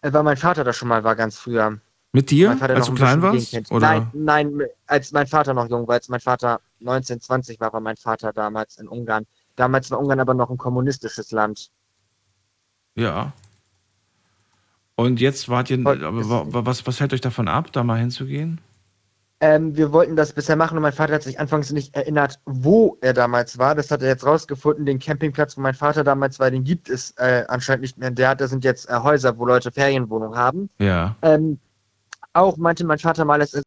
S8: Äh, Weil mein Vater da schon mal war, ganz früher.
S3: Mit dir, als du
S8: ein
S3: klein warst?
S8: Nein, nein, als mein Vater noch jung war, als mein Vater 19, 20 war, war mein Vater damals in Ungarn. Damals war Ungarn aber noch ein kommunistisches Land.
S3: Ja. Und jetzt wart ihr, aber was, was hält euch davon ab, da mal hinzugehen?
S8: Ähm, wir wollten das bisher machen und mein Vater hat sich anfangs nicht erinnert, wo er damals war. Das hat er jetzt rausgefunden. Den Campingplatz, wo mein Vater damals war, den gibt es äh, anscheinend nicht mehr. Der hat, das sind jetzt äh, Häuser, wo Leute Ferienwohnungen haben.
S3: Ja.
S8: Ähm, auch meinte mein Vater mal, es ist.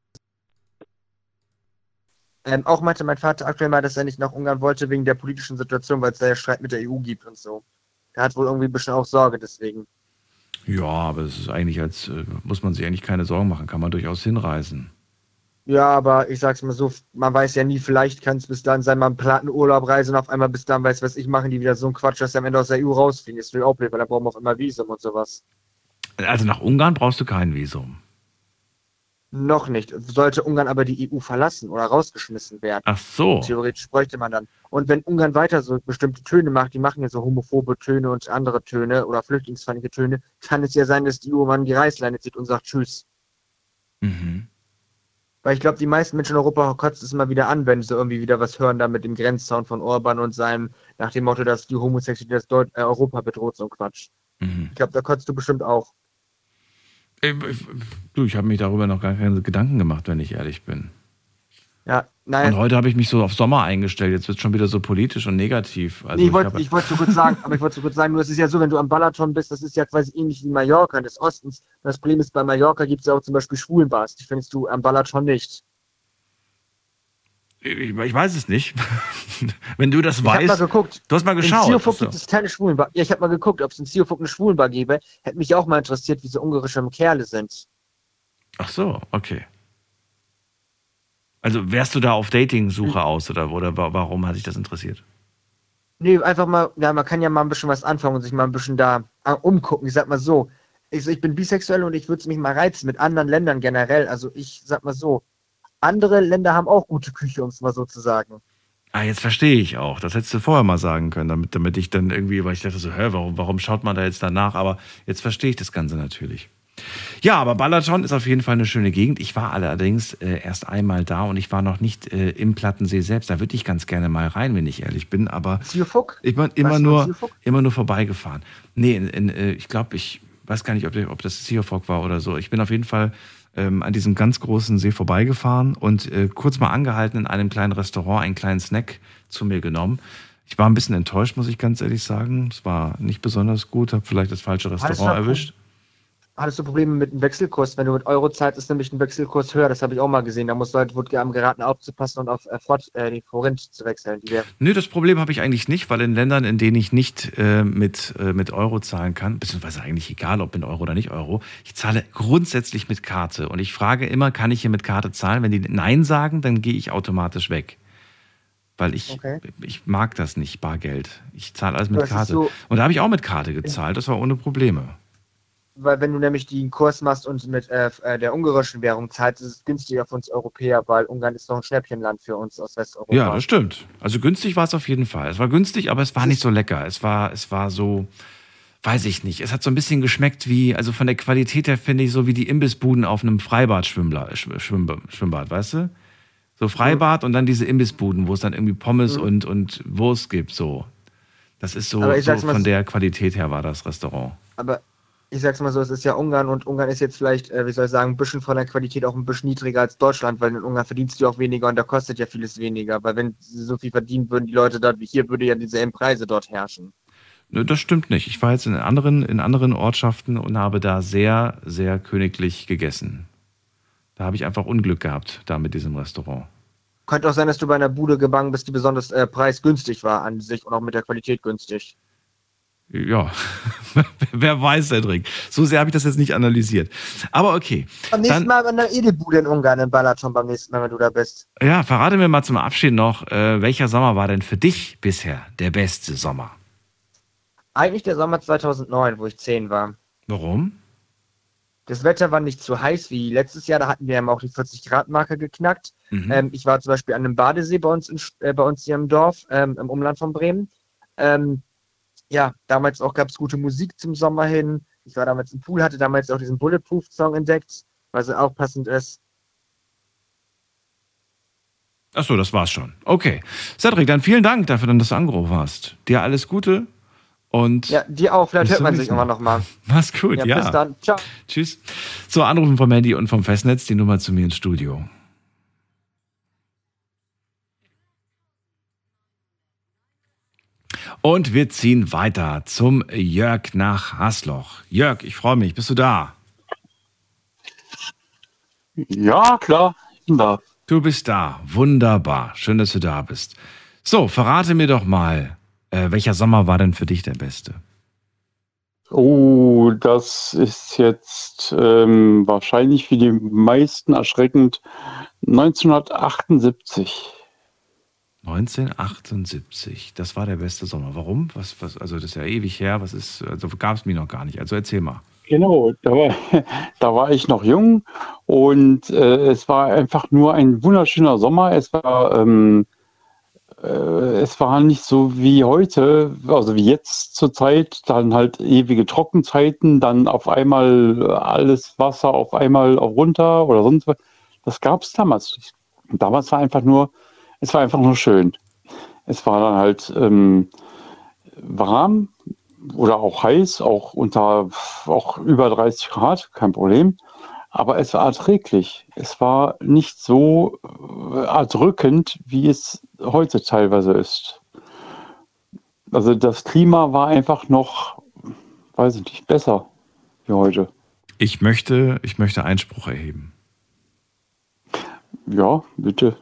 S8: Ähm, auch meinte mein Vater aktuell mal, dass er nicht nach Ungarn wollte wegen der politischen Situation, weil es da ja Streit mit der EU gibt und so. Er hat wohl irgendwie ein bisschen auch Sorge deswegen.
S3: Ja, aber es ist eigentlich als, äh, muss man sich eigentlich keine Sorgen machen, kann man durchaus hinreisen.
S8: Ja, aber ich sag's mal so, man weiß ja nie, vielleicht kann es bis dann sein, man plant eine Urlaubreise und auf einmal bis dann weiß, was ich machen, die wieder so einen Quatsch, dass sie am Ende aus der EU rausfliegen. Das will auch blöd, weil da brauchen wir auf einmal Visum und sowas.
S3: Also nach Ungarn brauchst du kein Visum.
S8: Noch nicht. Sollte Ungarn aber die EU verlassen oder rausgeschmissen werden.
S3: Ach so.
S8: Theoretisch bräuchte man dann. Und wenn Ungarn weiter so bestimmte Töne macht, die machen ja so homophobe Töne und andere Töne oder flüchtlingsfeindliche Töne, kann es ja sein, dass die EU mal die Reißleine zieht und sagt Tschüss.
S3: Mhm.
S8: Weil ich glaube, die meisten Menschen in Europa kotzt es mal wieder an, wenn sie irgendwie wieder was hören, da mit dem Grenzzaun von Orban und seinem, nach dem Motto, dass die Homosexualität das Deut äh, Europa bedroht, so ein Quatsch.
S3: Mhm.
S8: Ich glaube, da kotzt du bestimmt auch.
S3: Ich, ich, du, ich habe mich darüber noch gar keine Gedanken gemacht, wenn ich ehrlich bin.
S8: Ja,
S3: Und
S8: nein.
S3: heute habe ich mich so auf Sommer eingestellt. Jetzt wird es schon wieder so politisch und negativ. Also
S8: nee, ich wollte ich wollte so kurz sagen, aber ich wollte so kurz sagen, nur es ist ja so, wenn du am Balaton bist, das ist ja quasi ähnlich wie Mallorca des Ostens. Das Problem ist, bei Mallorca gibt es ja auch zum Beispiel Schwulenbars. Die findest du am Balaton nicht.
S3: Ich, ich weiß es nicht. wenn du das
S8: Ich habe mal
S3: weißt.
S8: geguckt.
S3: Du hast mal
S8: In
S3: geschaut. Ach so.
S8: gibt es keine Schwulenbar. Ja, ich habe mal geguckt, ob es in Siofuk eine Schwulenbar gäbe. Hätte mich auch mal interessiert, wie so ungarische Kerle sind.
S3: Ach so, okay. Also wärst du da auf Dating-Suche aus oder, oder wa- warum hat dich das interessiert?
S8: Nee, einfach mal, ja, man kann ja mal ein bisschen was anfangen und sich mal ein bisschen da äh, umgucken. Ich sag mal so, ich, ich bin bisexuell und ich würde mich mal reizen mit anderen Ländern generell. Also ich sag mal so, andere Länder haben auch gute Küche, um es mal so zu sagen.
S3: Ah, jetzt verstehe ich auch. Das hättest du vorher mal sagen können, damit, damit ich dann irgendwie, weil ich dachte so, hä, warum, warum schaut man da jetzt danach? Aber jetzt verstehe ich das Ganze natürlich. Ja, aber Balaton ist auf jeden Fall eine schöne Gegend. Ich war allerdings äh, erst einmal da und ich war noch nicht äh, im Plattensee selbst. Da würde ich ganz gerne mal rein, wenn ich ehrlich bin. Aber
S8: Siofuk?
S3: ich bin immer
S8: Weißt du,
S3: nur, immer nur vorbeigefahren. Nee, in, in, äh, ich glaube, ich weiß gar nicht, ob, ob das Seafog war oder so. Ich bin auf jeden Fall ähm, an diesem ganz großen See vorbeigefahren und äh, kurz mal angehalten in einem kleinen Restaurant, einen kleinen Snack zu mir genommen. Ich war ein bisschen enttäuscht, muss ich ganz ehrlich sagen. Es war nicht besonders gut, habe vielleicht das falsche Restaurant erwischt.
S8: Hattest du Probleme mit dem Wechselkurs? Wenn du mit Euro zahlst, ist nämlich ein Wechselkurs höher. Das habe ich auch mal gesehen. Da musst du halt, wurde einem geraten, aufzupassen und auf äh, Fort, äh, die Forint zu wechseln.
S3: Nö, das Problem habe ich eigentlich nicht, weil in Ländern, in denen ich nicht äh, mit, äh, mit Euro zahlen kann, beziehungsweise eigentlich egal, ob in Euro oder nicht Euro, ich zahle grundsätzlich mit Karte. Und ich frage immer, kann ich hier mit Karte zahlen? Wenn die Nein sagen, dann gehe ich automatisch weg. Weil ich,
S8: Okay.
S3: ich mag das nicht, Bargeld. Ich zahle alles mit Karte.
S8: so-
S3: Und da habe ich auch mit Karte gezahlt, das war ohne Probleme.
S8: Weil wenn du nämlich den Kurs machst und mit äh, äh, der ungarischen Währung zahlst, ist es günstiger für uns Europäer, weil Ungarn ist doch ein Schnäppchenland für uns aus Westeuropa.
S3: Ja, das stimmt. Also günstig war es auf jeden Fall. Es war günstig, aber es war nicht so lecker. Es war, es war so, weiß ich nicht. Es hat so ein bisschen geschmeckt wie, also von der Qualität her finde ich so wie die Imbissbuden auf einem Freibad-Schwimmbad, Schwimmbad, Schwimmbad, weißt du? So Freibad und dann diese Imbissbuden, wo es dann irgendwie Pommes
S8: Mhm.
S3: und, und Wurst gibt, so. Das ist so, so von der Qualität her war das Restaurant.
S8: Aber ich sag's mal so, es ist ja Ungarn und Ungarn ist jetzt vielleicht, äh, wie soll ich sagen, ein bisschen von der Qualität auch ein bisschen niedriger als Deutschland, weil in Ungarn verdienst du auch weniger und da kostet ja vieles weniger. Weil wenn sie so viel verdienen würden, die Leute dort wie hier, würde ja dieselben Preise dort herrschen.
S3: Nö, Das stimmt nicht. Ich war jetzt in anderen, in anderen Ortschaften und habe da sehr, sehr königlich gegessen. Da habe ich einfach Unglück gehabt, da mit diesem Restaurant.
S8: Könnte auch sein, dass du bei einer Bude gebannt bist, die besonders äh, preisgünstig war an sich und auch mit der Qualität günstig.
S3: Ja, wer weiß, Cedric. So sehr habe ich das jetzt nicht analysiert. Aber okay.
S8: Beim nächsten Mal in der Edelbude in Ungarn, in Balaton, beim nächsten Mal, wenn du da bist.
S3: ja, verrate mir mal zum Abschied noch, äh, welcher Sommer war denn für dich bisher der beste Sommer?
S8: Eigentlich der Sommer 2009, wo ich 10 war.
S3: Warum?
S8: Das Wetter war nicht so heiß wie letztes Jahr, da hatten wir ja auch die 40-Grad-Marke geknackt.
S3: Mhm.
S8: Ähm, ich war zum Beispiel an einem Badesee bei uns, in, äh, bei uns hier im Dorf, ähm, im Umland von Bremen. Ähm, ja, damals auch gab es gute Musik zum Sommer hin. Ich war damals im Pool, hatte damals auch diesen Bulletproof-Song entdeckt, was auch passend ist.
S3: Ach so, das war's schon. Okay. Cedric, dann vielen Dank dafür, dass du angerufen hast. Dir alles Gute und
S8: Ja, dir auch, vielleicht hört man sich immer noch mal.
S3: mach's gut.
S8: Ja,
S3: Ja.
S8: bis dann. Ciao.
S3: Tschüss. So, Anrufen vom Handy und vom Festnetz, die Nummer zu mir ins Studio. Und wir ziehen weiter zum Jörg nach Hasloch. Jörg, ich freue mich. Bist du da?
S9: Ja, klar, ich bin da.
S3: Du bist da. Wunderbar. Schön, dass du da bist. So, verrate mir doch mal, äh, welcher Sommer war denn für dich der beste?
S9: Oh, das ist jetzt ähm, wahrscheinlich für die meisten erschreckend 1978.
S3: 1978. Das war der beste Sommer. Warum? Was, was, also das ist ja ewig her. Was ist, also gab es mir noch gar nicht. Also erzähl mal.
S9: Genau, da war, da war ich noch jung und äh, es war einfach nur ein wunderschöner Sommer. Es war, ähm, äh, es war nicht so wie heute, also wie jetzt zur Zeit, dann halt ewige Trockenzeiten, dann auf einmal alles Wasser auf einmal auch runter oder sonst was. Das gab es damals nicht. Damals war einfach nur, es war einfach nur schön. Es war dann halt ähm, warm, oder auch heiß, auch unter auch über 30 Grad, kein Problem. Aber es war erträglich. Es war nicht so äh, erdrückend, wie es heute teilweise ist. Also das Klima war einfach noch, weiß ich nicht, besser wie heute.
S3: Ich möchte, ich möchte Einspruch erheben.
S9: Ja, bitte.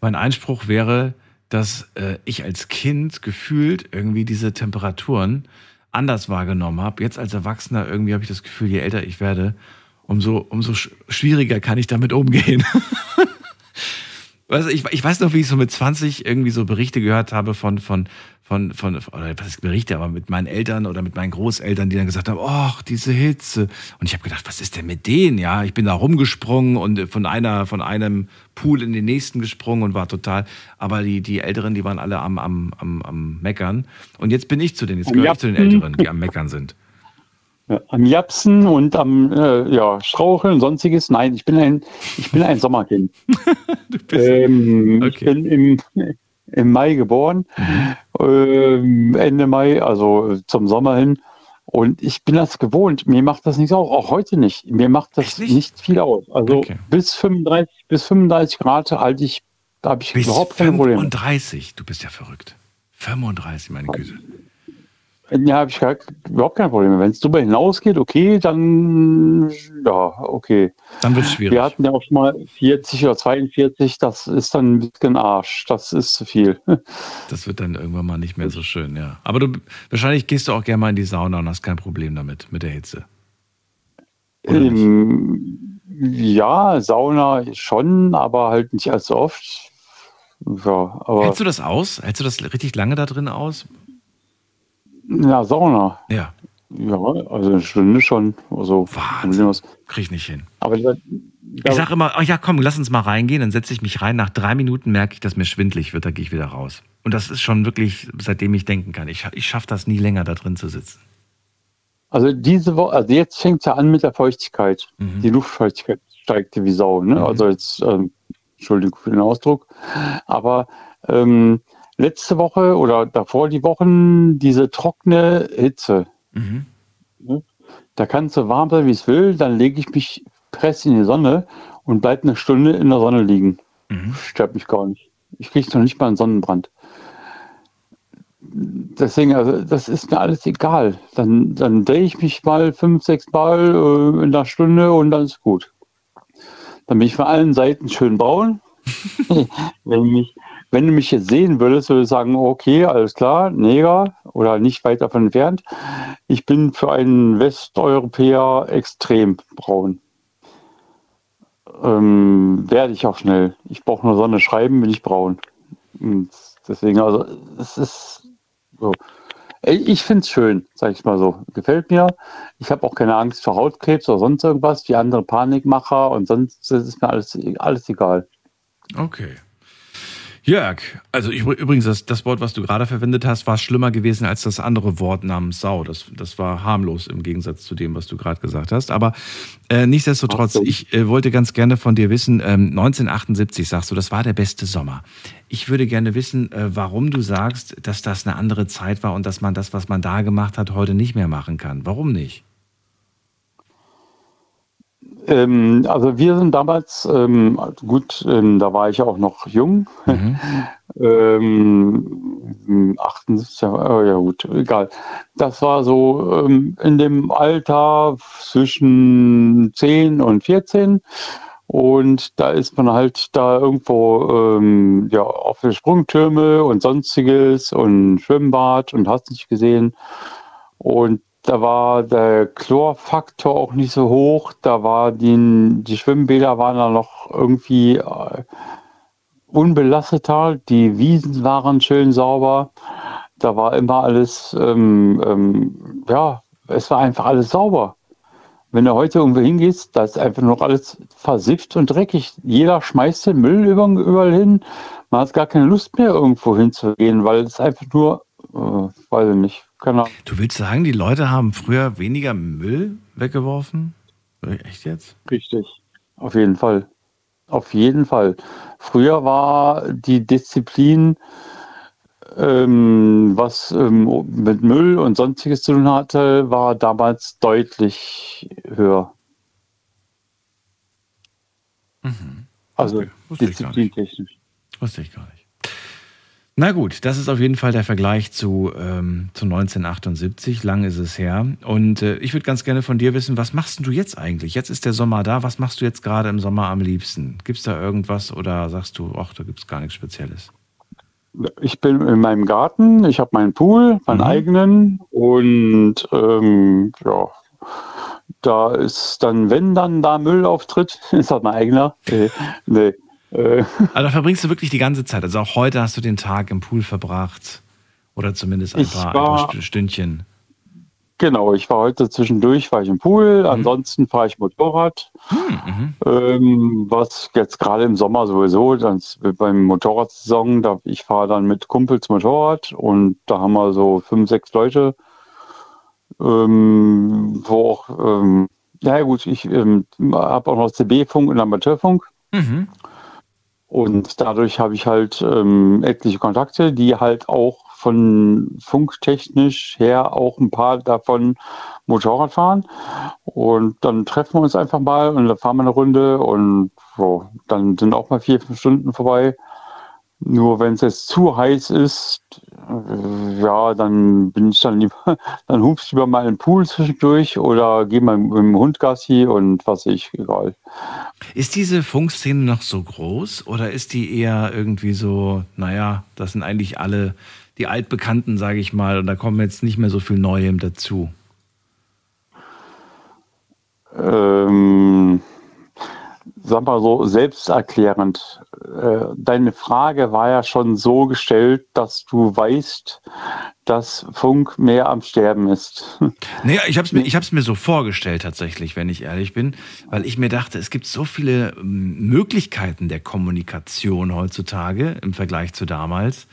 S3: Mein Einspruch wäre, dass äh, ich als Kind gefühlt irgendwie diese Temperaturen anders wahrgenommen habe. Jetzt als Erwachsener irgendwie habe ich das Gefühl, je älter ich werde, umso, umso sch schwieriger kann ich damit umgehen. Also ich, ich weiß noch, wie ich so mit 20 irgendwie so Berichte gehört habe von, von, von, von, oder was ist Berichte, aber mit meinen Eltern oder mit meinen Großeltern, die dann gesagt haben, ach, diese Hitze. Und ich habe gedacht, was ist denn mit denen? Ja, ich bin da rumgesprungen und von einer, von einem Pool in den nächsten gesprungen und war total, aber die, die Älteren, die waren alle am, am, am, am Meckern. Und jetzt bin ich zu denen, jetzt gehöre ich zu den Älteren, die am Meckern sind.
S9: Ja, am Japsen und am äh, ja, Straucheln und sonstiges. Nein, ich bin ein, ich bin ein Sommerkind. ähm, Ich bin im, im Mai geboren, ähm, Ende Mai, also zum Sommer hin. Und ich bin das gewohnt. Mir macht das nichts aus, auch heute nicht. Mir macht das nicht? viel aus. Also bis 35, bis 35 Grad halte ich, da habe ich
S3: Bis
S9: überhaupt keine Probleme.
S3: 35, du bist ja verrückt. 35, meine Güte.
S9: Ja, habe ich gar, überhaupt kein Problem. Wenn es drüber hinausgeht, okay, dann ja, okay.
S3: Dann wird es schwierig.
S9: Wir hatten ja auch schon mal 40 oder 42, das ist dann ein bisschen Arsch. Das ist zu viel.
S3: Das wird dann irgendwann mal nicht mehr so schön, ja. Aber du wahrscheinlich gehst du auch gerne mal in die Sauna und hast kein Problem damit, mit der Hitze.
S9: Ähm, ja, Sauna schon, aber halt nicht allzu oft. Ja,
S3: Hältst du das aus? Hältst du das richtig lange da drin aus?
S9: Ja, Sauna.
S3: Ja.
S9: Ja, also eine Stunde schon. Also problemlos.
S3: Krieg ich nicht hin.
S9: Aber da,
S3: Ich sage immer, ach ja, komm, lass uns mal reingehen. Dann setze ich mich rein. Nach drei Minuten merke ich, dass mir schwindlig wird. Da gehe ich wieder raus. Und das ist schon wirklich, seitdem ich denken kann. Ich, ich schaffe das nie länger, da drin zu sitzen.
S9: Also diese Woche, also jetzt fängt es ja an mit der Feuchtigkeit.
S3: Mhm.
S9: Die Luftfeuchtigkeit steigt wie Sau. Ne? Also jetzt, ähm, Entschuldigung für den Ausdruck. Aber ähm, letzte Woche oder davor die Wochen diese trockene Hitze.
S3: Mhm.
S9: Da kann es so warm sein, wie es will. Dann lege ich mich press in die Sonne und bleibe eine Stunde in der Sonne liegen.
S3: Mhm.
S9: Stört mich gar nicht. Ich kriege noch nicht mal einen Sonnenbrand. Deswegen, also das ist mir alles egal. Dann, dann drehe ich mich mal fünf, sechs Mal äh, in einer Stunde und dann ist gut. Dann bin ich von allen Seiten schön braun. wenn, mich, wenn du mich jetzt sehen würdest, würde ich sagen, okay, alles klar, Neger. oder nicht weit davon entfernt. Ich bin für einen Westeuropäer extrem braun. Ähm, werde ich auch schnell. Ich brauche nur Sonne schreiben, bin ich braun. Und deswegen, also es ist so. Ich finde es schön, sag ich mal so. Gefällt mir. Ich habe auch keine Angst vor Hautkrebs oder sonst irgendwas, wie andere Panikmacher und sonst ist mir alles, alles egal.
S3: Okay. Jörg, also ich, übrigens, das, das Wort, was du gerade verwendet hast, war schlimmer gewesen als das andere Wort namens Sau. Das, das war harmlos im Gegensatz zu dem, was du gerade gesagt hast. Aber äh, nichtsdestotrotz, so. ich äh, wollte ganz gerne von dir wissen, ähm, 1978 sagst du, das war der beste Sommer. Ich würde gerne wissen, äh, warum du sagst, dass das eine andere Zeit war und dass man das, was man da gemacht hat, heute nicht mehr machen kann. Warum nicht?
S9: Ähm, also wir sind damals, ähm, gut, ähm, da war ich auch noch jung, mhm. 78, äh, ja gut, egal. Das war so ähm, in dem Alter zwischen 10 und 14. Und da ist man halt da irgendwo ähm, ja, auf Sprungtürme und sonstiges und Schwimmbad und hast nicht gesehen. Und da war der Chlorfaktor auch nicht so hoch. Da war die, die Schwimmbäder waren da noch irgendwie äh, unbelasteter. Die Wiesen waren schön sauber. Da war immer alles, ähm, ähm, ja, es war einfach alles sauber. Wenn du heute irgendwo hingehst, da ist einfach noch alles versifft und dreckig. Jeder schmeißt den Müll überall hin. Man hat gar keine Lust mehr, irgendwo hinzugehen, weil es einfach nur, äh, weiß ich nicht, Genau.
S3: Du willst sagen, die Leute haben früher weniger Müll weggeworfen? Echt jetzt?
S9: Richtig, auf jeden Fall. Auf jeden Fall. Früher war die Disziplin, ähm, was ähm, mit Müll und sonstiges zu tun hatte, war damals deutlich höher.
S3: Mhm.
S9: Also okay. disziplintechnisch.
S3: Wusste ich gar nicht. Na gut, das ist auf jeden Fall der Vergleich zu, ähm, zu 1978. Lang ist es her. Und äh, ich würde ganz gerne von dir wissen, was machst du jetzt eigentlich? Jetzt ist der Sommer da. Was machst du jetzt gerade im Sommer am liebsten? Gibt es da irgendwas oder sagst du, ach, da gibt es gar nichts Spezielles?
S9: Ich bin in meinem Garten. Ich habe meinen Pool, meinen mhm. eigenen. Und ähm, ja, da ist dann, wenn dann da Müll auftritt, ist das mein eigener. Äh, nee.
S3: Äh. Also da verbringst du wirklich die ganze Zeit. Also auch heute hast du den Tag im Pool verbracht. Oder zumindest ein paar, war, ein paar, Stündchen.
S9: Genau, ich war heute zwischendurch, war ich im Pool, mhm. ansonsten fahre ich Motorrad. Mhm. Ähm, was jetzt gerade im Sommer sowieso, dann beim Motorradsaison, da ich fahre dann mit Kumpels Motorrad und da haben wir so fünf, sechs Leute, ähm, wo auch, ähm, ja gut, ich ähm, habe auch noch CB-Funk und Amateurfunk. Mhm. Und dadurch habe ich halt ähm, etliche Kontakte, die halt auch von funktechnisch her auch ein paar davon Motorrad fahren. Und dann treffen wir uns einfach mal und dann fahren wir eine Runde und so, dann sind auch mal vier, fünf Stunden vorbei. Nur wenn es jetzt zu heiß ist, äh, ja, dann bin ich dann lieber, dann hupst über meinen Pool zwischendurch oder gehe mal mit dem Hund Gassi und was ich, egal.
S3: Ist diese Funkszene noch so groß oder ist die eher irgendwie so, naja, das sind eigentlich alle die Altbekannten, sage ich mal, und da kommen jetzt nicht mehr so viel Neuem dazu?
S9: Ähm sag mal so, selbsterklärend. Äh, deine Frage war ja schon so gestellt, dass du weißt, dass Funk mehr am Sterben ist.
S3: Naja, ich habe es mir, ich mir so vorgestellt tatsächlich, wenn ich ehrlich bin, weil ich mir dachte, es gibt so viele ähm, Möglichkeiten der Kommunikation heutzutage im Vergleich zu damals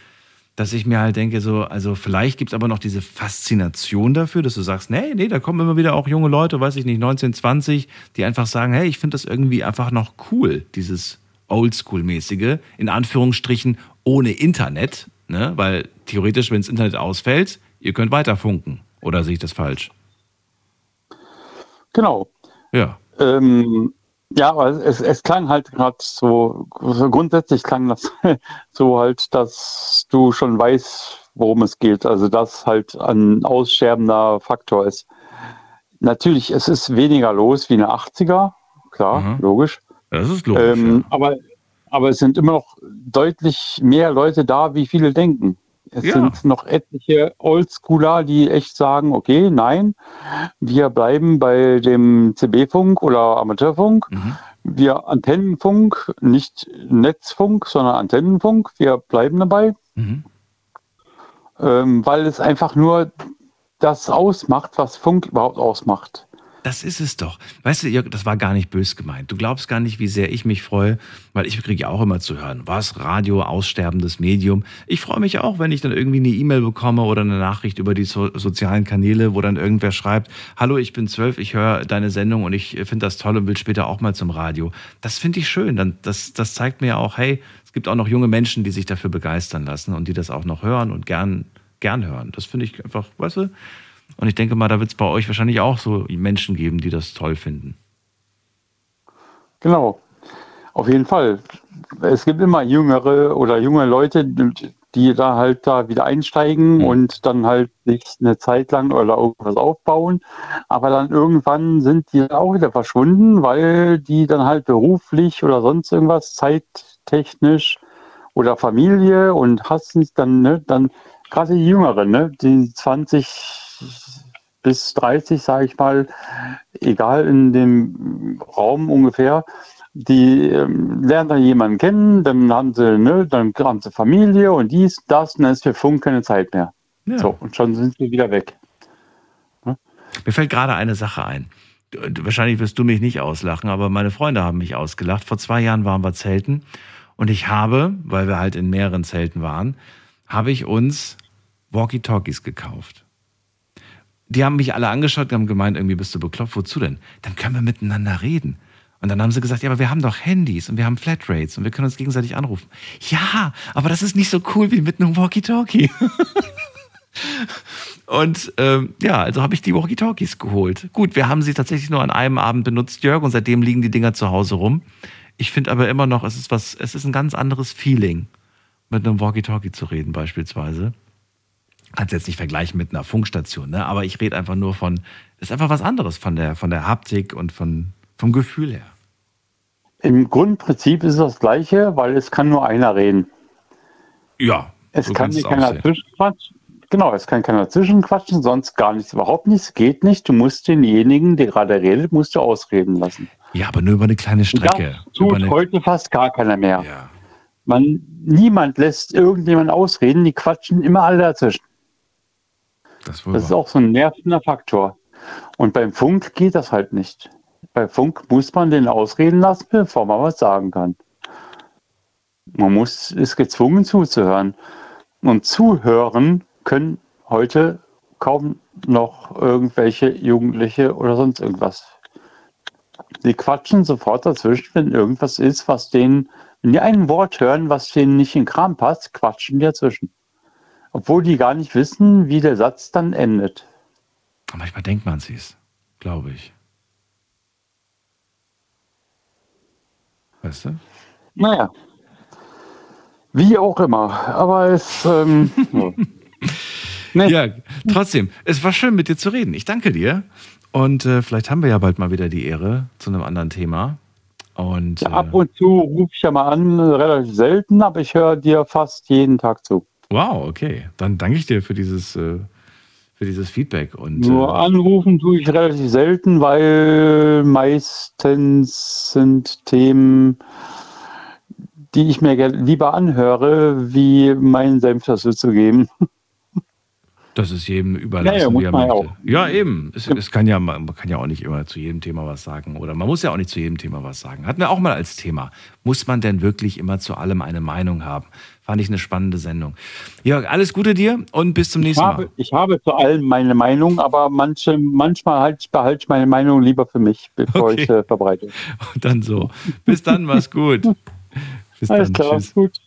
S3: dass ich mir halt denke, so, also vielleicht gibt es aber noch diese Faszination dafür, dass du sagst, nee, nee, da kommen immer wieder auch junge Leute, weiß ich nicht, 19, 20, die einfach sagen, hey, ich finde das irgendwie einfach noch cool, dieses Oldschool-mäßige, in Anführungsstrichen ohne Internet, ne? Weil theoretisch, wenn das Internet ausfällt, ihr könnt weiter funken. Oder sehe ich das falsch?
S9: Genau.
S3: Ja.
S9: Ähm, ja, aber es, es klang halt gerade so, so, grundsätzlich klang das so halt, dass du schon weißt, worum es geht. Also dass halt ein aussterbender Faktor ist. Natürlich, es ist weniger los wie eine 80er, klar, mhm. logisch.
S3: Das ist logisch. Ähm,
S9: ja. aber, aber es sind immer noch deutlich mehr Leute da, wie viele denken. Es
S3: Ja.
S9: sind noch etliche Oldschooler, die echt sagen, okay, nein, wir bleiben bei dem CB-Funk oder Amateurfunk.
S3: Mhm.
S9: Wir Antennenfunk, nicht Netzfunk, sondern Antennenfunk. Wir bleiben dabei,
S3: Mhm.
S9: ähm, weil es einfach nur das ausmacht, was Funk überhaupt ausmacht.
S3: Das ist es doch. Weißt du, Jörg, das war gar nicht bös gemeint. Du glaubst gar nicht, wie sehr ich mich freue, weil ich kriege ja auch immer zu hören, was Radio, aussterbendes Medium. Ich freue mich auch, wenn ich dann irgendwie eine E-Mail bekomme oder eine Nachricht über die so sozialen Kanäle, wo dann irgendwer schreibt, hallo, ich bin zwölf, ich höre deine Sendung und ich finde das toll und will später auch mal zum Radio. Das finde ich schön. Dann, das, das zeigt mir ja auch, hey, es gibt auch noch junge Menschen, die sich dafür begeistern lassen und die das auch noch hören und gern, gern hören. Das finde ich einfach, weißt du, und ich denke mal, da wird es bei euch wahrscheinlich auch so Menschen geben, die das toll finden.
S9: Genau, auf jeden Fall. Es gibt immer jüngere oder junge Leute, die da halt da wieder einsteigen
S3: Mhm.
S9: und dann halt sich eine Zeit lang oder irgendwas aufbauen. Aber dann irgendwann sind die auch wieder verschwunden, weil die dann halt beruflich oder sonst irgendwas zeittechnisch oder Familie und hast nicht dann, ne, dann gerade die Jüngeren, ne, die 20 bis 30, sage ich mal, egal in dem Raum ungefähr, die ähm, lernen dann jemanden kennen, dann haben sie, ne, dann haben sie Familie und dies, das, und dann ist für Funk keine Zeit mehr.
S3: Ja.
S9: So, und schon sind sie wieder weg.
S3: Mir fällt gerade eine Sache ein. Wahrscheinlich wirst du mich nicht auslachen, aber meine Freunde haben mich ausgelacht. Vor zwei Jahren waren wir zelten und ich habe, weil wir halt in mehreren Zelten waren, habe ich uns Walkie-Talkies gekauft. Die haben mich alle angeschaut und haben gemeint, irgendwie bist du bekloppt. Wozu denn? Dann können wir miteinander reden. Und dann haben sie gesagt, ja, aber wir haben doch Handys und wir haben Flatrates und wir können uns gegenseitig anrufen. Ja, aber das ist nicht so cool wie mit einem Walkie-Talkie. Und ähm, ja, also habe ich die Walkie-Talkies geholt. Gut, wir haben sie tatsächlich nur an einem Abend benutzt, Jörg, und seitdem liegen die Dinger zu Hause rum. Ich finde aber immer noch, es ist was, es ist ein ganz anderes Feeling, mit einem Walkie-Talkie zu reden, beispielsweise. Kannst jetzt nicht vergleichen mit einer Funkstation, ne? Aber ich rede einfach nur von, es ist einfach was anderes von der, von der Haptik und von, vom Gefühl her.
S9: Im Grundprinzip ist es das Gleiche, weil es kann nur einer reden.
S3: Ja.
S9: Es
S3: so
S9: kann nicht keiner zwischenquatschen. Genau, es kann keiner zwischenquatschen, sonst gar nichts, überhaupt nichts, geht nicht. Du musst denjenigen, der gerade redet, musst du ausreden lassen.
S3: Ja, aber nur über eine kleine Strecke.
S9: Das tut
S3: eine,
S9: heute fast gar keiner mehr.
S3: ja.
S9: Man, niemand lässt irgendjemand ausreden, die quatschen immer alle dazwischen.
S3: Das,
S9: Das ist auch so ein nervender Faktor. Und beim Funk geht das halt nicht. Bei Funk muss man den ausreden lassen, bevor man was sagen kann. Man muss, ist gezwungen zuzuhören. Und zuhören können heute kaum noch irgendwelche Jugendliche oder sonst irgendwas. Die quatschen sofort dazwischen, wenn irgendwas ist, was denen, wenn die ein Wort hören, was denen nicht in den Kram passt, quatschen die dazwischen. Obwohl die gar nicht wissen, wie der Satz dann endet.
S3: Manchmal denkt man es, glaube ich. Weißt du?
S9: Naja. Wie auch immer. Aber es. Ähm, ja. nee.
S3: Ja, trotzdem, es war schön mit dir zu reden. Ich danke dir. Und äh, vielleicht haben wir ja bald mal wieder die Ehre zu einem anderen Thema. Und
S9: Ja, Ab
S3: äh,
S9: und zu rufe ich ja mal an, relativ selten, aber ich höre dir fast jeden Tag zu.
S3: Wow, okay. Dann danke ich dir für dieses, äh, für dieses Feedback. Und
S9: Nur
S3: äh,
S9: anrufen tue ich relativ selten, weil meistens sind Themen, die ich mir lieber anhöre, wie meinen Senf dazu zu geben.
S3: das ist jedem überlassen,
S9: Ja, ja,
S3: wie er möchte.
S9: auch.
S3: Ja, eben. Es, es kann ja, man man kann ja auch nicht immer zu jedem Thema was sagen. Oder man muss ja auch nicht zu jedem Thema was sagen. Hatten wir auch mal als Thema. Muss man denn wirklich immer zu allem eine Meinung haben? Fand ich eine spannende Sendung. Jörg, alles Gute dir und bis zum
S9: Ich
S3: nächsten Mal.
S9: habe, ich habe zu allem meine Meinung, aber manche, manchmal halt, behalte ich meine Meinung lieber für mich, bevor
S3: Okay.
S9: ich äh, verbreite.
S3: Und dann so. Bis dann, mach's gut. Bis
S9: Alles
S3: dann.
S9: klar,
S3: Tschüss.
S9: gut.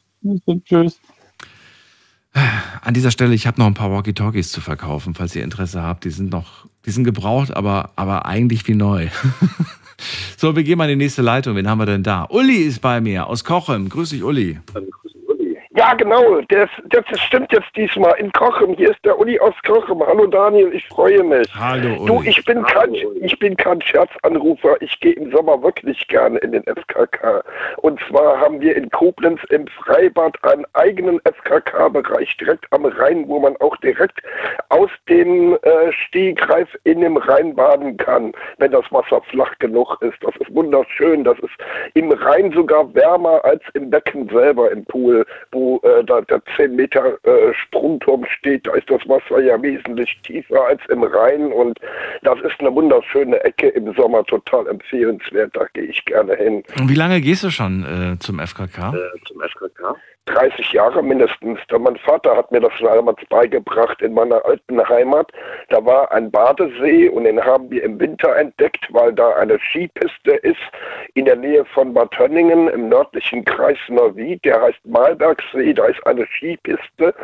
S9: Tschüss.
S3: An dieser Stelle, ich habe noch ein paar Walkie-Talkies zu verkaufen, falls ihr Interesse habt. Die sind noch, die sind gebraucht, aber, aber eigentlich wie neu. so, wir gehen mal in die nächste Leitung. Wen haben wir denn da? Uli ist bei mir aus Kochem. Grüß dich, Uli.
S10: Ja, genau. Das, das stimmt jetzt diesmal. In Kochem. Hier ist der Uli aus Kochem. Hallo Daniel, ich freue mich.
S3: Hallo Uli.
S10: Du, ich bin kein, ich bin kein Scherzanrufer. Ich gehe im Sommer wirklich gerne in den FKK. Und zwar haben wir in Koblenz im Freibad einen eigenen FKK-Bereich direkt am Rhein, wo man auch direkt aus dem äh, Stehgreif in dem Rhein baden kann, wenn das Wasser flach genug ist. Das ist wunderschön. Das ist im Rhein sogar wärmer als im Becken selber im Pool, wo äh, da der 10 Meter äh, Sprungturm steht, da ist das Wasser ja wesentlich tiefer als im Rhein und das ist eine wunderschöne Ecke im Sommer, total empfehlenswert, da gehe ich gerne hin.
S3: Und wie lange gehst du schon äh, zum FKK?
S10: Äh, zum FKK? 30 Jahre mindestens. Mein Vater hat mir das damals beigebracht in meiner alten Heimat. Da war ein Badesee und den haben wir im Winter entdeckt, weil da eine Skipiste ist in der Nähe von Bad Hönningen im nördlichen Kreis Neuwied. Der heißt Malbergsee, da ist eine Skipiste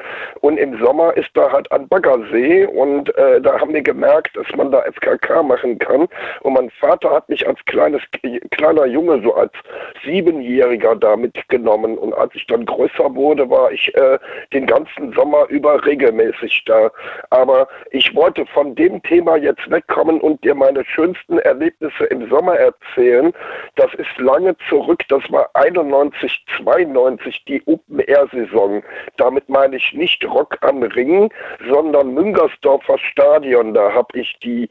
S10: und im Sommer ist da halt ein Baggersee und äh, da haben wir gemerkt, dass man da FKK machen kann. Und mein Vater hat mich als kleines kleiner Junge, so als Siebenjähriger da mitgenommen und als ich dann größer größer wurde, war ich äh, den ganzen Sommer über regelmäßig da. Aber ich wollte von dem Thema jetzt wegkommen und dir meine schönsten Erlebnisse im Sommer erzählen. Das ist lange zurück, das war 91, 92 die Open-Air-Saison. Damit meine ich nicht Rock am Ring, sondern Müngersdorfer Stadion. Da habe ich die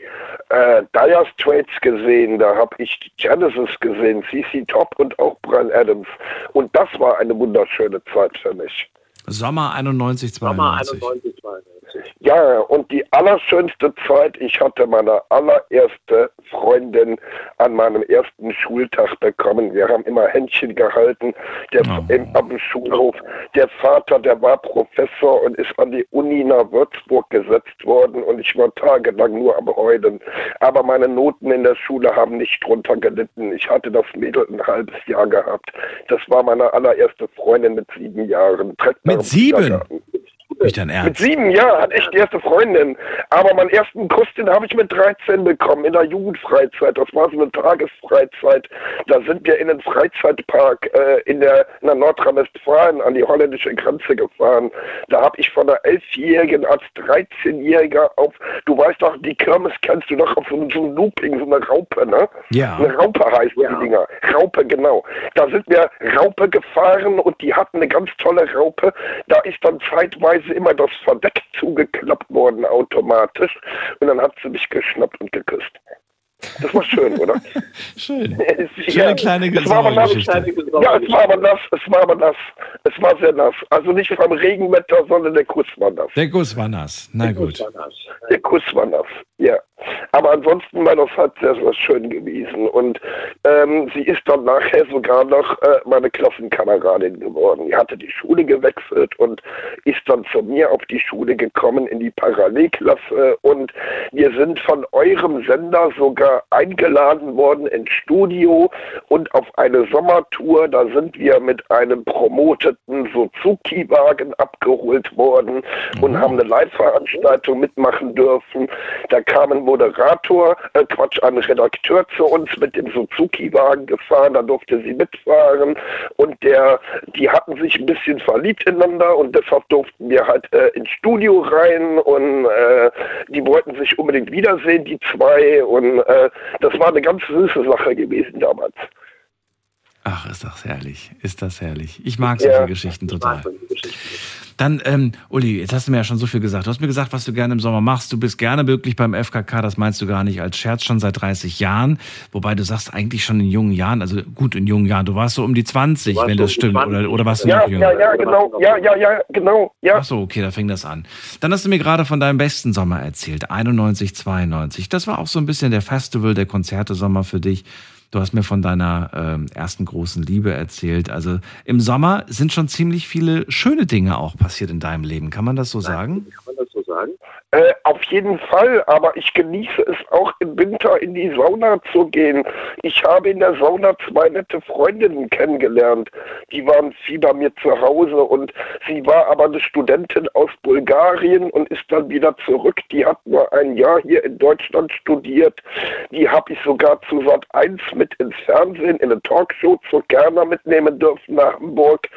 S10: äh, Dire Straits gesehen, da habe ich die Genesis gesehen, CC Top und auch Brian Adams. Und das war eine wunderschöne Zeit für mich.
S3: Sommer 91, 92. Sommer 91, 92.
S10: Ja, und die allerschönste Zeit, ich hatte meine allererste Freundin an meinem ersten Schultag bekommen. Wir haben immer Händchen gehalten der, oh. im, am Schulhof. Der Vater, der war Professor und ist an die Uni nach Würzburg gesetzt worden und ich war tagelang nur am Heulen. Aber meine Noten in der Schule haben nicht drunter gelitten. Ich hatte das Mädel ein halbes Jahr gehabt. Das war meine allererste Freundin mit sieben Jahren.
S3: Mit sieben? Nicht dein
S10: Ernst? Mit sieben Jahren hatte ich die erste Freundin. Aber meinen ersten Kuss, den habe ich mit 13 bekommen, in der Jugendfreizeit. Das war so eine Tagesfreizeit. Da sind wir in den Freizeitpark äh, in der, in der Nordrhein-Westfalen an die holländische Grenze gefahren. Da habe ich von der Elfjährigen als 13-Jähriger auf, du weißt doch, die Kirmes kennst du doch auf so, so ein Looping, so eine Raupe, ne?
S3: Ja.
S10: Eine Raupe heißt ja. die Dinger. Raupe, genau. Da sind wir Raupe gefahren und die hatten eine ganz tolle Raupe. Da ist dann zeitweise immer das Verdeck zugeklappt worden automatisch und dann hat sie mich geschnappt und geküsst. Das war schön, oder?
S3: schön. Schöne ja, kleine
S10: Sommergeschichte. Ja, es war aber nass, es war aber nass. Es war sehr nass. Also nicht vom Regenwetter, sondern der Kuss war nass.
S3: Der Kuss war nass, na
S10: der
S3: gut.
S10: Kuss nass. Der Kuss war nass, ja. Aber ansonsten war das halt sehr, sehr schön gewesen. Und ähm, sie ist dann nachher sogar noch äh, meine Klassenkameradin geworden. Die hatte die Schule gewechselt und ist dann zu mir auf die Schule gekommen in die Parallelklasse. Und wir sind von eurem Sender sogar eingeladen worden ins Studio und auf eine Sommertour. Da sind wir mit einem promoteten Suzuki-Wagen abgeholt worden und mhm. haben eine Live-Veranstaltung mitmachen dürfen. Da kamen Moderator, äh Quatsch, ein Redakteur zu uns mit dem Suzuki-Wagen gefahren, da durfte sie mitfahren und der, die hatten sich ein bisschen verliebt ineinander und deshalb durften wir halt äh, ins Studio rein und äh, die wollten sich unbedingt wiedersehen, die zwei und äh, das war eine ganz süße Sache gewesen damals.
S3: Ach, ist das herrlich, ist das herrlich. Ich mag solche ja, Geschichten total. Dann, ähm, Uli, jetzt hast du mir ja schon so viel gesagt. Du hast mir gesagt, was du gerne im Sommer machst. Du bist gerne wirklich beim FKK, das meinst du gar nicht als Scherz, schon seit 30 Jahren. Wobei du sagst eigentlich schon in jungen Jahren, also gut in jungen Jahren, du warst so um die 20, wenn das stimmt. Oder, oder warst du
S10: ja,
S3: noch jünger?
S10: Ja, ja, genau. Ja, ja, ja, genau. Ja.
S3: Ach so, okay, da fing das an. Dann hast du mir gerade von deinem besten Sommer erzählt, 91, 92. Das war auch so ein bisschen der Festival, der Konzerte-Sommer für dich. Du hast mir von deiner ähm, ersten großen Liebe erzählt. Also im Sommer sind schon ziemlich viele schöne Dinge auch passiert in deinem Leben. Kann man das so sagen? Kann man das so sagen?
S10: Äh, auf jeden Fall, aber ich genieße es auch im Winter in die Sauna zu gehen. Ich habe in der Sauna zwei nette Freundinnen kennengelernt. Die waren viel bei mir zu Hause und sie war aber eine Studentin aus Bulgarien und ist dann wieder zurück. Die hat nur ein Jahr hier in Deutschland studiert. Die habe ich sogar zu Sat 1 mit ins Fernsehen, in eine Talkshow zu Kerner mitnehmen dürfen nach Hamburg.